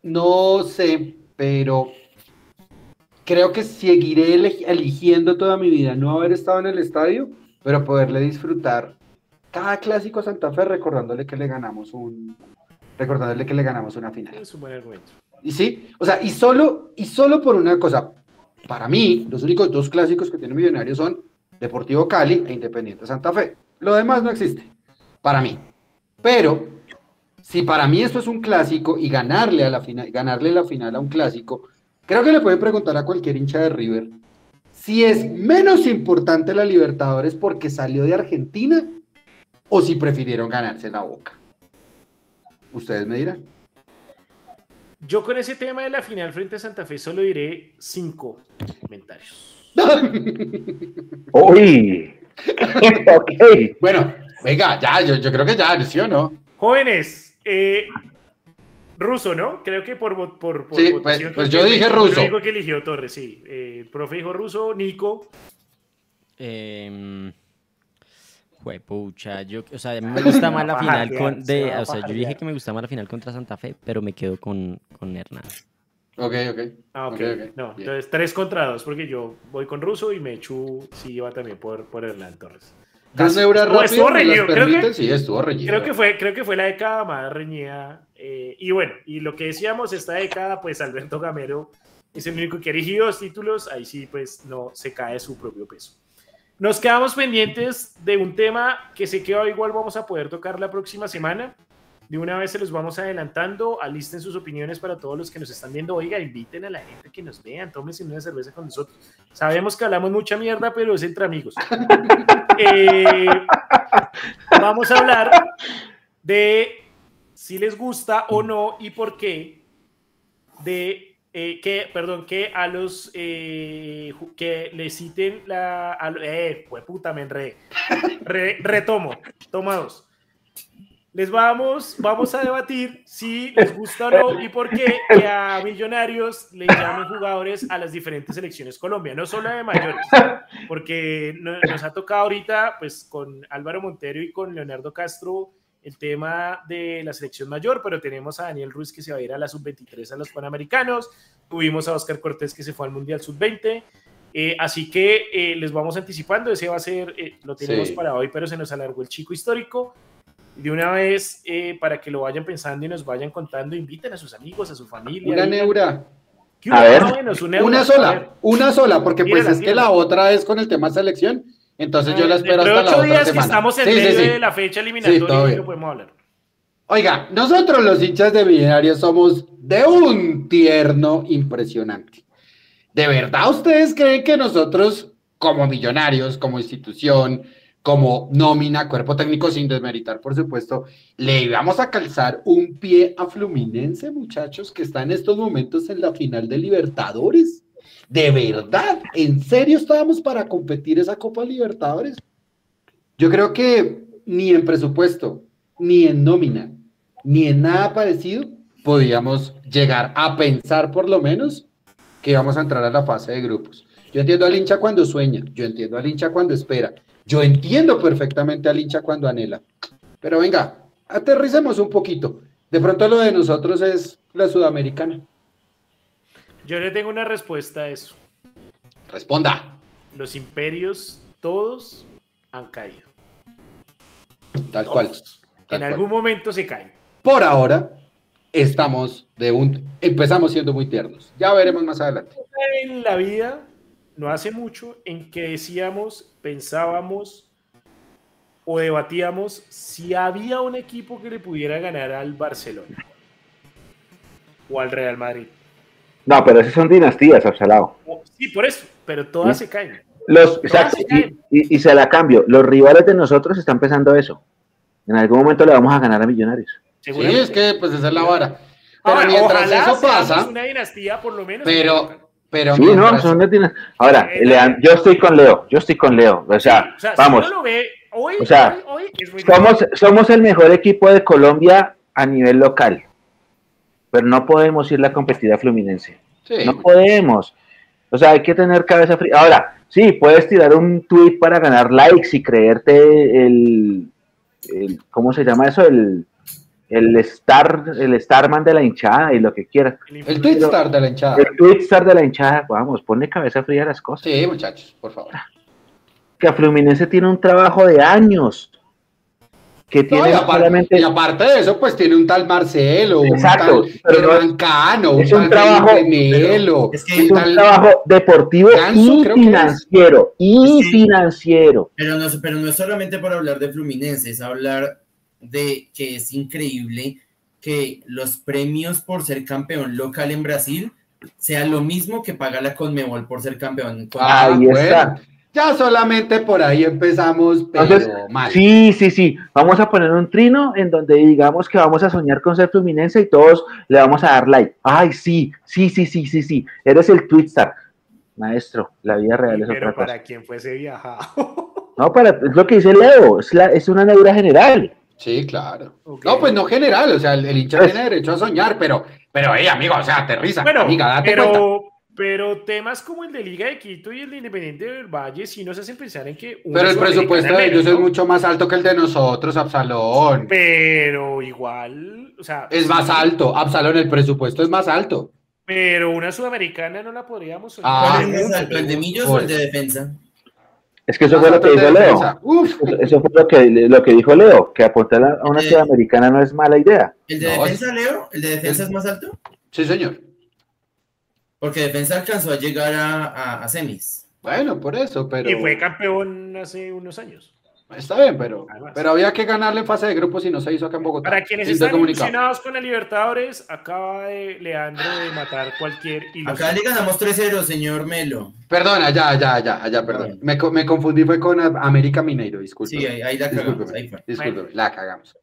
No sé, pero creo que seguiré eligiendo toda mi vida no haber estado en el estadio, pero poderle disfrutar cada clásico a Santa Fe recordándole que le ganamos un recordándole que le ganamos una final. Es un buen argumento. Y sí, o sea, y solo y solo por una cosa, para mí, los únicos dos clásicos que tiene Millonarios son Deportivo Cali e Independiente Santa Fe. Lo demás no existe, para mí. Pero, si para mí esto es un clásico y ganarle, a la final, ganarle la final a un clásico, creo que le pueden preguntar a cualquier hincha de River si es menos importante la Libertadores porque salió de Argentina o si prefirieron ganarse la boca. Ustedes me dirán. Yo con ese tema de la final frente a Santa Fe solo diré cinco comentarios. Uy. Bueno, venga, ya, yo, yo, creo que ya, ¿sí o no? Jóvenes, eh, ruso, ¿no? Creo que por, por, por sí, pues, pues yo dije ruso. Dijo que eligió Torres, sí. Eh, profe dijo ruso, Nico. Eh, pucha, yo, o sea, me gusta más la final con, de, o sea, yo dije que me gusta más la final contra Santa Fe, pero me quedo con, con Hernán. Ok, ok. Ah, ok. okay, No, entonces tres contra dos, porque yo voy con Russo y Mechu sí iba también por, por Hernán Torres. ¿Dos euros rápido? Estuvo reñido, creo que, sí, estuvo reñido. Creo que, fue, creo que fue la década más reñida. Eh, y bueno, y lo que decíamos, esta década, pues Alberto Gamero es el único que ha erigido dos títulos, ahí sí, pues no se cae su propio peso. Nos quedamos pendientes de un tema que sé que igual vamos a poder tocar la próxima semana. De una vez se los vamos adelantando, alisten sus opiniones para todos los que nos están viendo. Oiga, inviten a la gente que nos vean, tómense una cerveza con nosotros. Sabemos que hablamos mucha mierda, pero es entre amigos. Eh, vamos a hablar de si les gusta o no y por qué de eh, que, perdón, que a los eh, que le citen la. eh, pues puta, me enredé. retomo, toma dos. Les vamos, vamos a debatir si les gusta o no y por qué que a Millonarios le llamen jugadores a las diferentes selecciones Colombia, no solo de mayores, porque nos ha tocado ahorita, pues con Álvaro Montero y con Leonardo Castro el tema de la selección mayor, pero tenemos a Daniel Ruiz que se va a ir a la sub-23 a los Panamericanos, tuvimos a Oscar Cortés que se fue al Mundial sub-20, eh, así que eh, les vamos anticipando, ese va a ser, eh, lo tenemos para hoy, pero se nos alargó el chico histórico. De una vez, para que lo vayan pensando y nos vayan contando, inviten a sus amigos, a su familia. Una neura. A ver. una, sola, una sola, porque pues es que la otra es con el tema selección entonces yo la espero hasta la otra días semana. que estamos en medio de la fecha eliminatoria y podemos hablar. Oiga, nosotros los hinchas de Millonarios somos de un tierno impresionante. ¿De verdad ustedes creen que nosotros, como millonarios, como institución, como nómina, cuerpo técnico, sin desmeritar, por supuesto, le íbamos a calzar un pie a Fluminense, muchachos, que está en estos momentos en la final de Libertadores? ¿De verdad? ¿En serio estábamos para competir esa Copa Libertadores? Yo creo que ni en presupuesto, ni en nómina, ni en nada parecido podíamos llegar a pensar por lo menos que íbamos a entrar a la fase de grupos. Yo entiendo al hincha cuando sueña, yo entiendo al hincha cuando espera, yo entiendo perfectamente al hincha cuando anhela. Pero venga, aterricemos un poquito. De pronto lo de nosotros es la sudamericana. Yo le tengo una respuesta a eso. Responda. Los imperios todos han caído. Tal cual. en algún momento se caen. Por ahora estamos de un empezamos siendo muy tiernos. Ya veremos más adelante. En la vida no hace mucho en que decíamos, pensábamos o debatíamos si había un equipo que le pudiera ganar al Barcelona o al Real Madrid. No, pero esas son dinastías, Absalao. Sí, por eso, pero todas se caen. Los, Y, se la cambio. Los rivales de nosotros están pensando eso. En algún momento le vamos a ganar a Millonarios. Sí, es que pues esa es la vara. Pero mientras eso pasa. una dinastía, por lo menos. Pero, pero sí, no, son Ahora, yo estoy con Leo. Yo estoy con Leo. O sea, vamos. o sea, somos, somos el mejor equipo de Colombia a nivel local pero no podemos ir a competir a Fluminense. No podemos. O sea, hay que tener cabeza fría. Ahora, sí, puedes tirar un tweet para ganar likes y creerte el, ¿cómo se llama eso? El, el star, el starman de la hinchada y lo que quieras. El tweet star de la hinchada. El tweet star de la hinchada, vamos, pone cabeza fría a las cosas. Sí, muchachos, por favor. Que a Fluminense tiene un trabajo de años que tiene y, aparte, y aparte de eso, pues tiene un tal Marcelo, Exacto, un tal es un, trabajo, es, que es un trabajo deportivo y financiero, y financiero. Pero no, pero no es solamente por hablar de Fluminense, es hablar de que es increíble que los premios por ser campeón local en Brasil sea lo mismo que paga la Conmebol por ser campeón. Ahí está. Ya solamente por ahí empezamos, pero mal. Sí, sí, sí. Vamos a poner un trino en donde digamos que vamos a soñar con ser fluminense y todos le vamos a dar like. Ay, sí, sí, sí, sí, sí, sí. Eres el Twitstar. Maestro, la vida real es otra para quién fuese viajado. No, para, es lo que dice Leo, es, la, es una neura general. Sí, claro. No, pues no general, o sea, el, hincha pues tiene derecho a soñar, pero, pero, hey, amigo, o sea, aterriza. Bueno, amiga, date pero, pero temas como el de Liga de Quito y el de Independiente del Valle sí nos hacen pensar en que... Pero el presupuesto de ellos es mucho más alto que el de nosotros, Absalón. Pero igual, o sea... Es más alto, Absalón, el presupuesto es más alto. Pero una sudamericana no la podríamos... Ah, ¿Es alto, el de Millos o el de defensa? Es que eso fue lo que dijo Leo. Eso fue lo que, lo que dijo Leo, que apuntar a una sudamericana no es mala idea. ¿El de defensa, Leo? ¿El de defensa es más alto? Sí, señor. Porque Defensa alcanzó a llegar a, semis. Bueno, por eso, pero. Y fue campeón hace unos años. Está bien, pero, pero había que ganarle en fase de grupos y no se hizo acá en Bogotá. Para quienes están emocionados con el Libertadores, acaba de Leandro de matar cualquier ilusión. Acá le ganamos 3-0, señor Melo. Perdona, ya, ya, ya, ya, perdón. Me, me confundí, fue con América Mineiro, disculpe. Sí, ahí, la cagamos. Ahí Disculpe, la cagamos.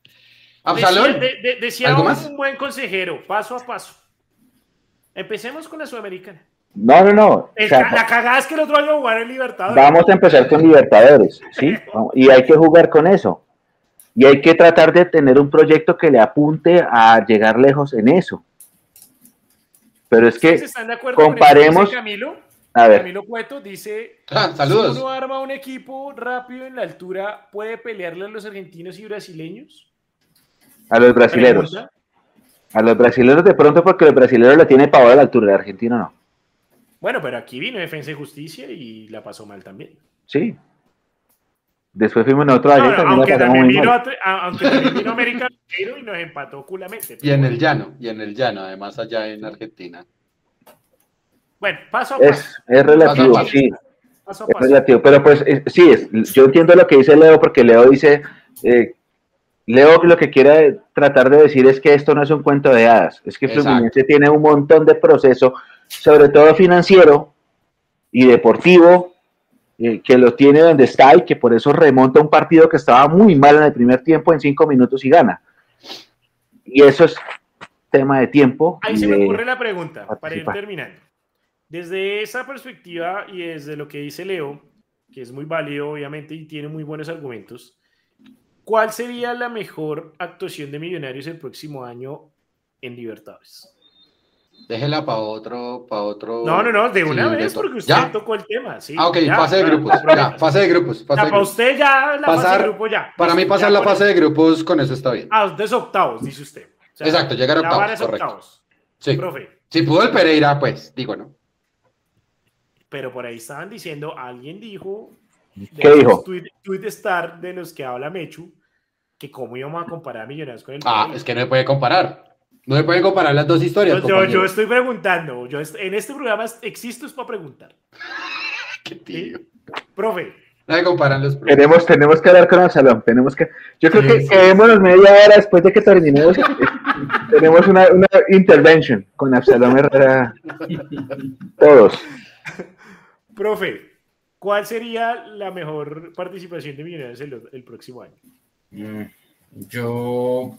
Absalón. Decía, un buen consejero, paso a paso. Empecemos con la Sudamericana. No, no, no. la cagada es que el otro año jugar en Libertadores. Vamos a empezar con Libertadores, ¿sí? y hay que jugar con eso. Y hay que tratar de tener un proyecto que le apunte a llegar lejos en eso. Pero es que comparemos. Camilo? A ver. Camilo Cueto dice: ah, saludos. Si uno arma un equipo rápido en la altura, ¿puede pelearle a los argentinos y brasileños? A los brasileños. A los brasileños de pronto porque los brasileños la tiene para a la altura, de Argentina no. Bueno, pero aquí vino Defensa y Justicia y la pasó mal también. Sí. Después fuimos nosotros no, también aunque, también vino, aunque también vino América y nos empató culamente. Y en el llano, y en el llano, además allá en Argentina. Bueno, paso a paso. Es, es relativo, sí. Paso a paso. Es relativo, pero pues sí, es, yo entiendo lo que dice Leo, porque Leo dice eh, Leo lo que quiere tratar de decir es que esto no es un cuento de hadas, es que Fluminense tiene un montón de proceso, sobre todo financiero y deportivo, eh, que lo tiene donde está y que por eso remonta un partido que estaba muy mal en el primer tiempo en cinco minutos y gana. Y eso es tema de tiempo. Ahí se me ocurre la pregunta, para ir terminando. Desde esa perspectiva y desde lo que dice Leo, que es muy válido obviamente y tiene muy buenos argumentos, ¿cuál sería la mejor actuación de Millonarios el próximo año en Libertadores? Déjela para otro, para otro. No, no, no, de una vez, porque usted tocó el tema. Sí, ah, ok, fase de grupos. Ya, fase de grupos. para usted ya la fase de grupos ya. Para mí pasar la fase de grupos con eso está bien. Ah, usted es octavos, dice usted. Exacto, llegar a octavos. correcto. octavos. Sí. Profe. Si pudo el Pereira, pues, digo, ¿no? Pero por ahí estaban diciendo, alguien dijo. ¿Qué dijo? Tweet, tweet star de los que habla Mechu, que cómo íbamos a comparar a Millonarios con el. Ah, es que no se puede comparar. No se pueden comparar las dos historias. Yo, estoy preguntando. Yo en este programa existo es para preguntar. Qué tío. Profe. No se comparan los tenemos, tenemos que hablar con el salón. Tenemos que. Yo creo que quedémonos media hora después de que terminemos. tenemos una, una intervention con Absalom Herrera. Todos. Profe, ¿cuál sería la mejor participación de Millonarios el, el próximo año? Mm, yo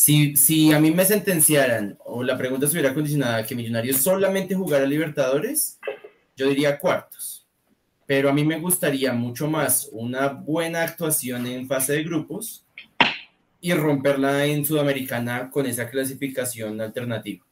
si, a mí me sentenciaran o la pregunta estuviera condicionada a que Millonarios solamente jugara Libertadores, yo diría cuartos. Pero a mí me gustaría mucho más una buena actuación en fase de grupos y romperla en Sudamericana con esa clasificación alternativa.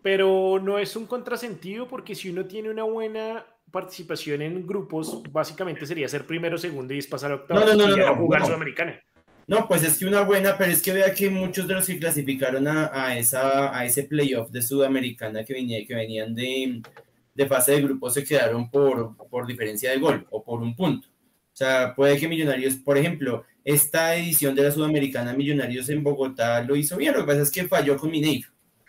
Pero no es un contrasentido porque si uno tiene una buena participación en grupos, básicamente sería ser primero, segundo y pasar a octavos no, no, no, jugar Sudamericana. No, pues es que una buena, pero es que vea que muchos de los que clasificaron a, esa, a ese playoff de Sudamericana que, venía, que venían de, de fase de grupo se quedaron por, por diferencia de gol o por un punto. O sea, puede que Millonarios, por ejemplo, esta edición de la Sudamericana Millonarios en Bogotá lo hizo bien, lo que pasa es que falló con Mineiro.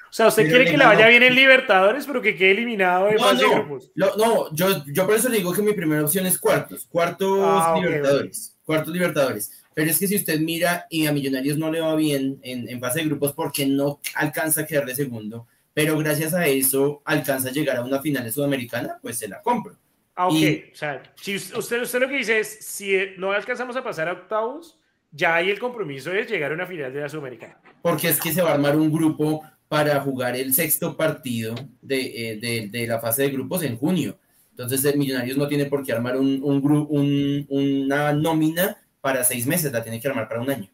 O sea, usted quiere que le vaya bien en Libertadores, pero que quede eliminado de fase de grupos. no, yo, yo por eso le digo que mi primera opción es cuartos, cuartos ah, Libertadores, cuartos Libertadores. Pero es que si usted mira y a Millonarios no le va bien en, en fase de grupos porque no alcanza a quedar de segundo, pero gracias a eso alcanza a llegar a una final de Sudamericana, pues se la compro. Ah, ok. o sea, si usted, usted lo que dice es, si no alcanzamos a pasar a octavos, ya ahí el compromiso es llegar a una final de la Sudamericana. Porque es que se va a armar un grupo para jugar el sexto partido de, eh, de, de la fase de grupos en junio. Entonces, el Millonarios no tiene por qué armar un, un, un, una nómina para seis meses, la tiene que armar para un año.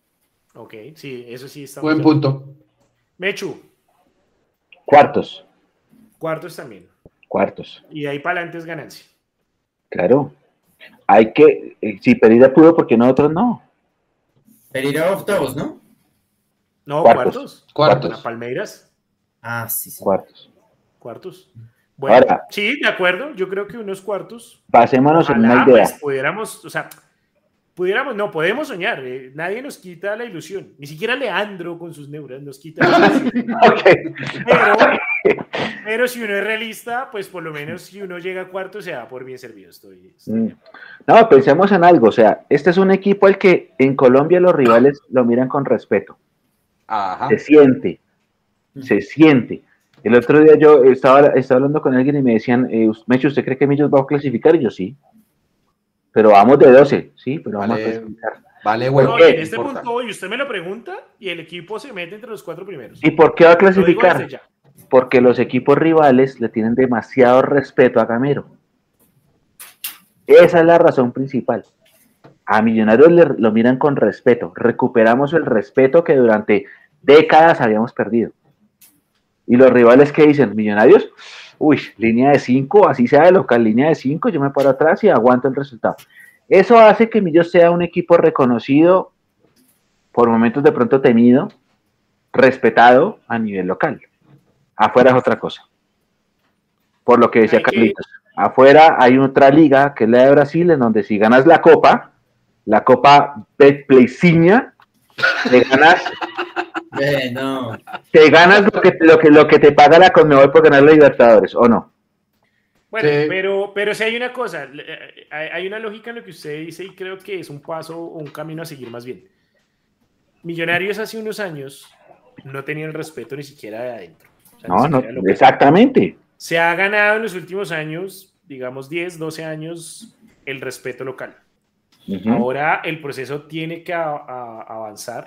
Ok, sí, eso sí está. Buen punto. Mechu. Cuartos. Cuartos también. Cuartos. Y ahí para adelante es ganancia. Claro. Hay que, eh, si Pereira pudo, porque nosotros no? Pereira octavos, ¿no? No, cuartos. Cuartos. Palmeiras. Ah, sí, sí. Cuartos. Cuartos. Bueno, sí, de acuerdo. Yo creo que unos cuartos. Pasémonos en una idea. Pues, pudiéramos, o sea, pudiéramos, no, podemos soñar, eh, nadie nos quita la ilusión, ni siquiera Leandro con sus neuras nos quita la ilusión. pero, si uno es realista, pues por lo menos si uno llega a cuarto se da por bien servido. Estoy, mm. No, pensemos en algo, o sea, este es un equipo al que en Colombia los rivales lo miran con respeto. Se siente, se siente. El otro día yo estaba, estaba hablando con alguien y me decían, eh, Mecho, ¿usted cree que Millos va a clasificar? Y yo sí pero vamos de 12, sí, pero vamos a clasificar. Vale, bueno. en este punto, y usted me lo pregunta, y el equipo se mete entre los cuatro primeros. ¿Y por qué va a clasificar? Porque los equipos rivales le tienen demasiado respeto a Gamero. Esa es la razón principal. A Millonarios le, lo miran con respeto. Recuperamos el respeto que durante décadas habíamos perdido. Y los rivales que dicen, Millonarios, uy, línea de 5, así sea de local, línea de 5, yo me paro atrás y aguanto el resultado. Eso hace que Millos sea un equipo reconocido, por momentos de pronto temido, respetado a nivel local. Afuera es otra cosa. Por lo que decía Carlitos. Afuera hay otra liga, que es la de Brasil, en donde si ganas la copa, la copa Betpleyciña, te ganas no. Te ganas lo que, lo, que, lo que te paga la Conmebol por ganar los Libertadores, ¿o no? Bueno, pero, pero si hay una cosa, eh, hay una lógica en lo que usted dice y creo que es un paso o un camino a seguir más bien. Millonarios hace unos años no tenían el respeto ni siquiera de adentro. no, no, exactamente. Se ha ganado en los últimos años, digamos 10, 12 años, el respeto local. Ahora el proceso tiene que avanzar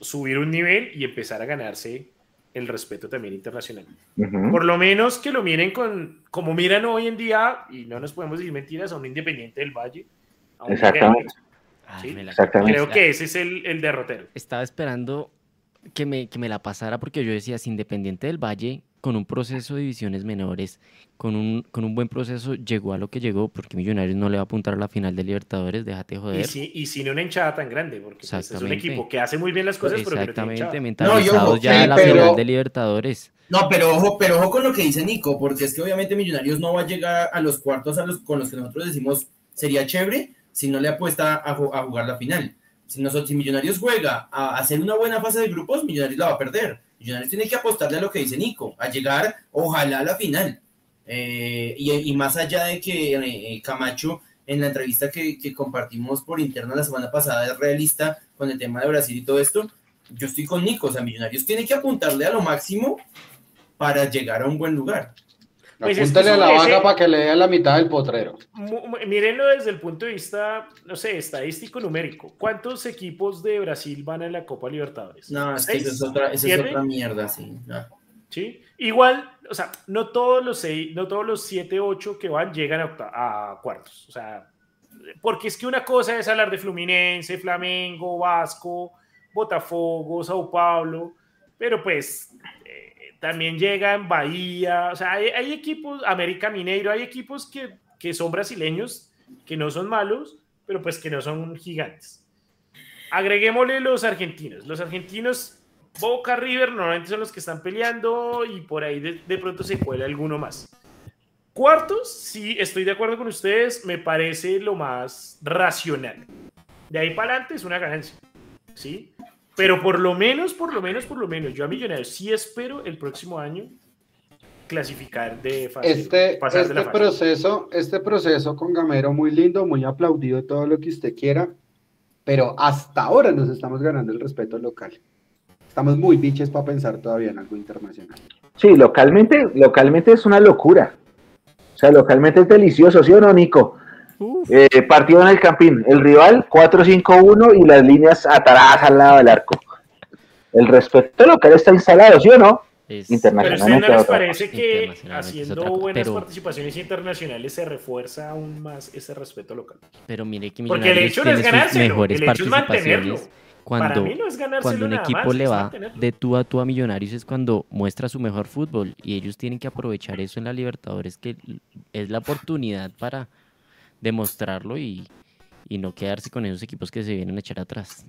subir un nivel y empezar a ganarse el respeto también internacional. Por lo menos que lo miren con, como miran hoy en día, y no nos podemos decir mentiras, a un Independiente del Valle. Exactamente. Creo que ese es el, el, derrotero. Estaba esperando que me, que me la pasara porque yo decía, si Independiente del Valle con un proceso de divisiones menores, con un, con un buen proceso, llegó a lo que llegó, porque Millonarios no le va a apuntar a la final de Libertadores, déjate joder. Y, si, y sin una hinchada tan grande, porque pues, es un equipo que hace muy bien las cosas, Exactamente, pero mentalizados ya a la final de Libertadores. No, pero ojo, pero ojo con lo que dice Nico, porque es que obviamente Millonarios no va a llegar a los cuartos a los, con los que nosotros decimos sería chévere si no le apuesta a, a jugar la final. Si, nosotros, si Millonarios juega a hacer una buena fase de grupos, Millonarios la va a perder Millonarios tiene que apostarle a lo que dice Nico, a llegar, ojalá, a la final. Eh, y, más allá de que eh, Camacho, en la entrevista que, compartimos por interno la semana pasada, es realista con el tema de Brasil y todo esto, yo estoy con Nico, o sea, Millonarios tiene que apuntarle a lo máximo para llegar a un buen lugar. Pues Apúntale a la vaca para que le dé la mitad del potrero. Mírenlo desde el punto de vista, no sé, estadístico numérico. ¿Cuántos equipos de Brasil van a la Copa Libertadores? No, es que esa es otra, esa es otra mierda, sí. Sí, igual, o sea, no todos los seis, no todos los siete, ocho que van llegan a, a cuartos. O sea, porque es que una cosa es hablar de Fluminense, Flamengo, Vasco, Botafogo, Sao Paulo, pero pues también llega en Bahía, o sea, hay, equipos, América Mineiro, hay equipos que, que, son brasileños, que no son malos, pero pues que no son gigantes. Agreguémosle los argentinos. Los argentinos, Boca River, normalmente son los que están peleando y por ahí de, de pronto se cuela alguno más. Cuartos, sí, estoy de acuerdo con ustedes, me parece lo más racional. De ahí para adelante es una ganancia, ¿sí? Pero por lo menos, por lo menos, por lo menos, yo a Millonarios sí espero el próximo año clasificar de fase. Este, este proceso, este proceso con Gamero muy lindo, muy aplaudido, todo lo que usted quiera, pero hasta ahora nos estamos ganando el respeto local. Estamos muy biches para pensar todavía en algo internacional. Sí, localmente, localmente es una locura. O sea, localmente es delicioso, ¿sí o no, Nico? Eh, partido en el Campín, el rival 4-5-1 y las líneas ataradas al lado del arco. El respeto local está instalado, ¿sí o no? Internacionalmente. Pero no les parece que haciendo buenas participaciones internacionales se refuerza aún más ese respeto local? Pero mire que Porque el hecho no es ganárselo, el hecho es mantenerlo. Cuando, cuando un equipo le va de tú a tú a Millonarios es cuando muestra su mejor fútbol y ellos tienen que aprovechar eso en la Libertadores, que es la oportunidad para demostrarlo y, y no quedarse con esos equipos que se vienen a echar atrás.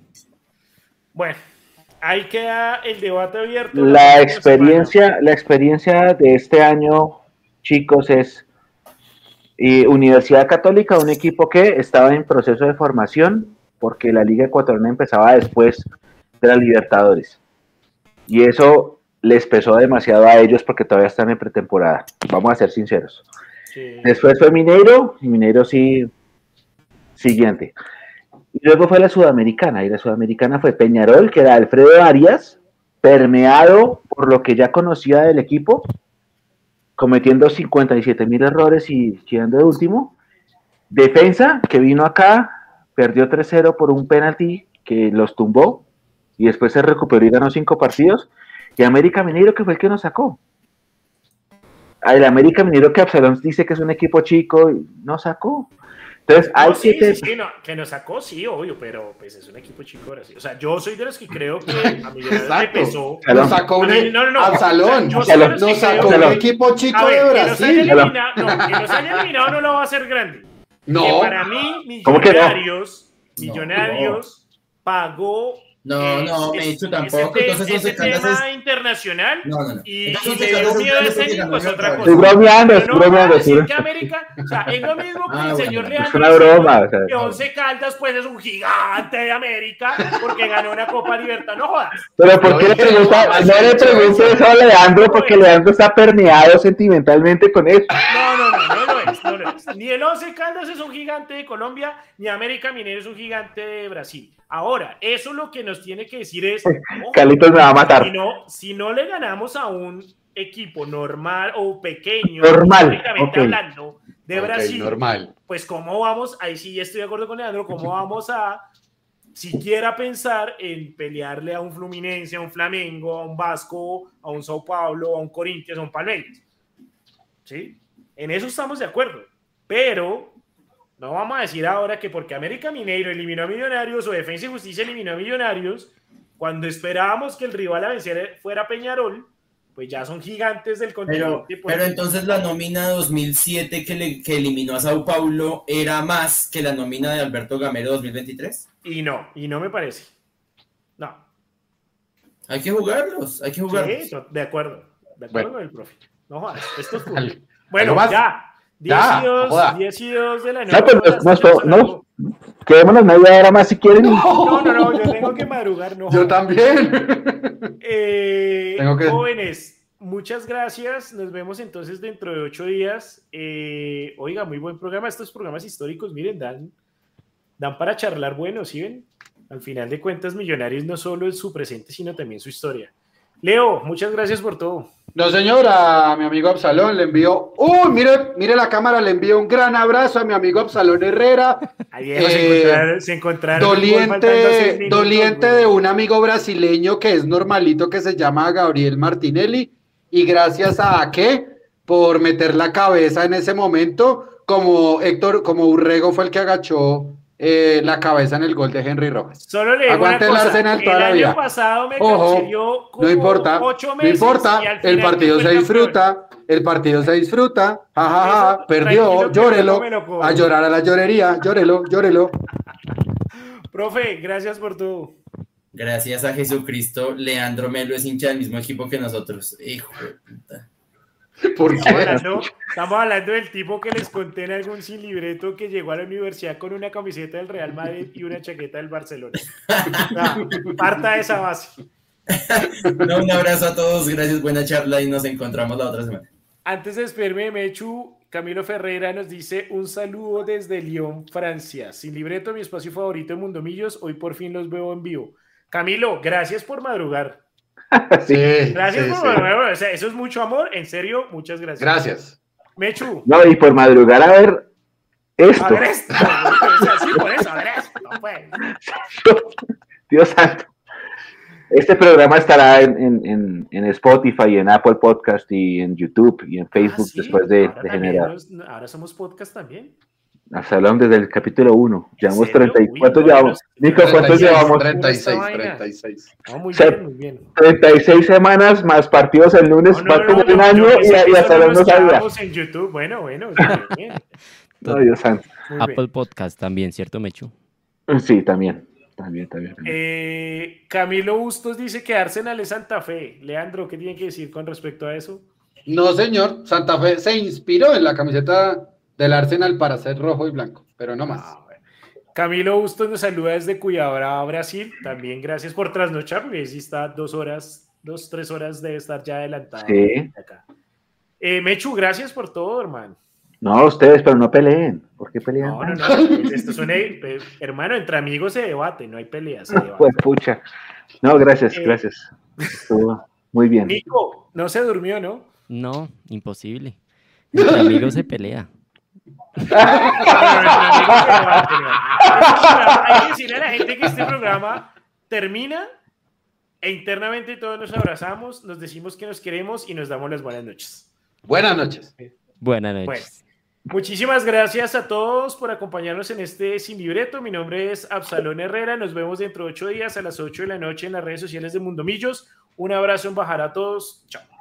Bueno, ahí queda el debate abierto. La experiencia, la experiencia de este año, chicos, es Universidad Católica, un equipo que estaba en proceso de formación porque la Liga Ecuatoriana empezaba después de las Libertadores. Y eso les pesó demasiado a ellos porque todavía están en pretemporada. Vamos a ser sinceros. Después fue Mineiro, y Mineiro sí, siguiente. Y luego fue la Sudamericana, y la Sudamericana fue Peñarol, que era Alfredo Arias, permeado por lo que ya conocía del equipo, cometiendo 57 mil errores y quedando de último. Defensa, que vino acá, perdió 3-0 por un penalti que los tumbó, y después se recuperó y ganó cinco partidos. Y América Mineiro, que fue el que nos sacó el América Minero que Absalón dice que es un equipo chico, y no sacó. Entonces, hay sí, que... Sí, no, que nos sacó, sí, obvio, pero pues es un equipo chico ahora sí. O sea, yo soy de los que creo que a Millonarios le pesó. Nos sacó un, no, no, no, Absalón, nos sacó un equipo chico de Brasil. Que nos, no, que nos haya eliminado no lo va a hacer grande. No. Que para mí, Millonarios, Millonarios pagó no, no, me he dicho tampoco. Entonces, ese tema internacional. No, no, no. Y, y le dio miedo a ese pues otra cosa. Estoy bromeando, estoy bromeando. que América, o sea, es lo mismo que ah, el señor Leandro. Es una broma. O sea, que Once Caldas, pues es un gigante de América porque ganó una Copa Libertad. No jodas. Pero ¿por qué le pregunta, no le pregunto eso a Leandro? Porque Leandro está permeado sentimentalmente con eso. No, no, no, no lo es. No lo es. Ni el Once Caldas es un gigante de Colombia, ni América Minero es un gigante de Brasil. Ahora, eso lo que nos tiene que decir es... Calitos me va a matar. Si no, si no le ganamos a un equipo normal o pequeño, normal, hablando, de Brasil, normal. pues cómo vamos, ahí sí estoy de acuerdo con Leandro, cómo vamos a siquiera pensar en pelearle a un Fluminense, a un Flamengo, a un Vasco, a un Sao Paulo, a un Corinthians, a un Palmeiras. ¿Sí? En eso estamos de acuerdo. Pero no vamos a decir ahora que porque América Mineiro eliminó a Millonarios o Defensa y Justicia eliminó a Millonarios, cuando esperábamos que el rival a vencer fuera Peñarol, pues ya son gigantes del continente. Pero, entonces la nómina 2007 que, que eliminó a Sao Paulo era más que la nómina de Alberto Gamero 2023. Y no, y no me parece. No. Hay que jugarlos, hay que jugarlos. Sí, de acuerdo, de acuerdo con el profe. No jodas, esto es Bueno, ya. 10 y 2, 10 y 2 de la noche. No, pues, no, quedémonos media hora más si quieren. No, no, no, yo tengo que madrugar. No, yo también. Eh, tengo que... Jóvenes, muchas gracias. Nos vemos entonces dentro de ocho días. Eh, oiga, muy buen programa. Estos programas históricos, miren, dan, dan para charlar bueno, ¿sí ven? Al final de cuentas, Millonarios no solo es su presente, sino también su historia. Leo, muchas gracias por todo. No, señora, a mi amigo Absalón le envío, uy, mire, mire la cámara, le envío un gran abrazo a mi amigo Absalón Herrera. Ayer se encontraron. Doliente, doliente de un amigo brasileño que es normalito, que se llama Gabriel Martinelli. Y gracias a qué? Por meter la cabeza en ese momento, como Héctor, como Urrego fue el que agachó eh, la cabeza en el gol de Henry Rojas. Solo le digo Aguante el Arsenal toda la vida. pasado me Ojo, no importa, no importa, el partido se disfruta, el partido se disfruta, jajaja, perdió, llórelo, a llorar a la llorería, llórelo, llórelo. Profe, gracias por tu. Gracias a Jesucristo, Leandro Melo es hincha del mismo equipo que nosotros. Hijo de puta. Estamos hablando, del tipo que les conté en algún sin libreto que llegó a la universidad con una camiseta del Real Madrid y una chaqueta del Barcelona. parta de esa base. un abrazo a todos, gracias, buena charla y nos encontramos la otra semana. Antes de despedirme, Mechu, Camilo Ferreira nos dice un saludo desde Lyon, Francia. Sin libreto, mi espacio favorito en Mundomillos, hoy por fin los veo en vivo. Camilo, gracias por madrugar. sí, gracias por eso es mucho amor, en serio, muchas gracias. Gracias. Mechu. No, y por madrugar a ver esto. A ver esto. sí, por eso, a ver esto. Pues. Dios santo. Este programa estará en, en, en, Spotify, en Apple Podcast y en YouTube y en ah, Facebook después de, de generar. ahora somos podcast también. Salón desde el capítulo 1. Llevamos 30. ¿Cuántos llevamos? Nico, ¿cuántos llevamos? 36, 36. muy bien, muy bien. 36 semanas más partidos el lunes, no, no, un año y, y hasta no sabía. en YouTube, bueno, bueno. Bien. no, Dios santo. Apple Podcast también, ¿cierto, Mechu? Sí, también. También, también. Eh, Camilo Bustos dice que Arsenal es Santa Fe. Leandro, ¿qué tiene que decir con respecto a eso? No, señor. Santa Fe se inspiró en la camiseta del Arsenal para ser rojo y blanco, pero no más. Ah, Camilo Bustos nos saluda desde Cuyabra, Brasil. También gracias por trasnochar, porque sí está dos horas, dos, tres horas de estar ya adelantado. Sí. Eh, Mechu, gracias por todo, hermano. No, ustedes, pero no peleen. ¿Por qué pelean? No, no, no. Esto suena, pues, hermano, entre amigos se debate, no hay peleas. Pues pucha. No, gracias, eh, gracias. Estuvo muy bien. Nico, no se durmió, ¿no? No, imposible. Entre amigos se pelea. Hay que decirle a la gente que este programa termina e internamente todos nos abrazamos, nos decimos que nos queremos y nos damos las buenas noches. Buenas noches. Buenas noches. muchísimas gracias a todos por acompañarnos en este Sin Libreto. Mi nombre es Absalón Herrera. Nos vemos dentro de ocho días a las ocho de la noche en las redes sociales de Mundomillos. Un abrazo en bajar a todos. Chao.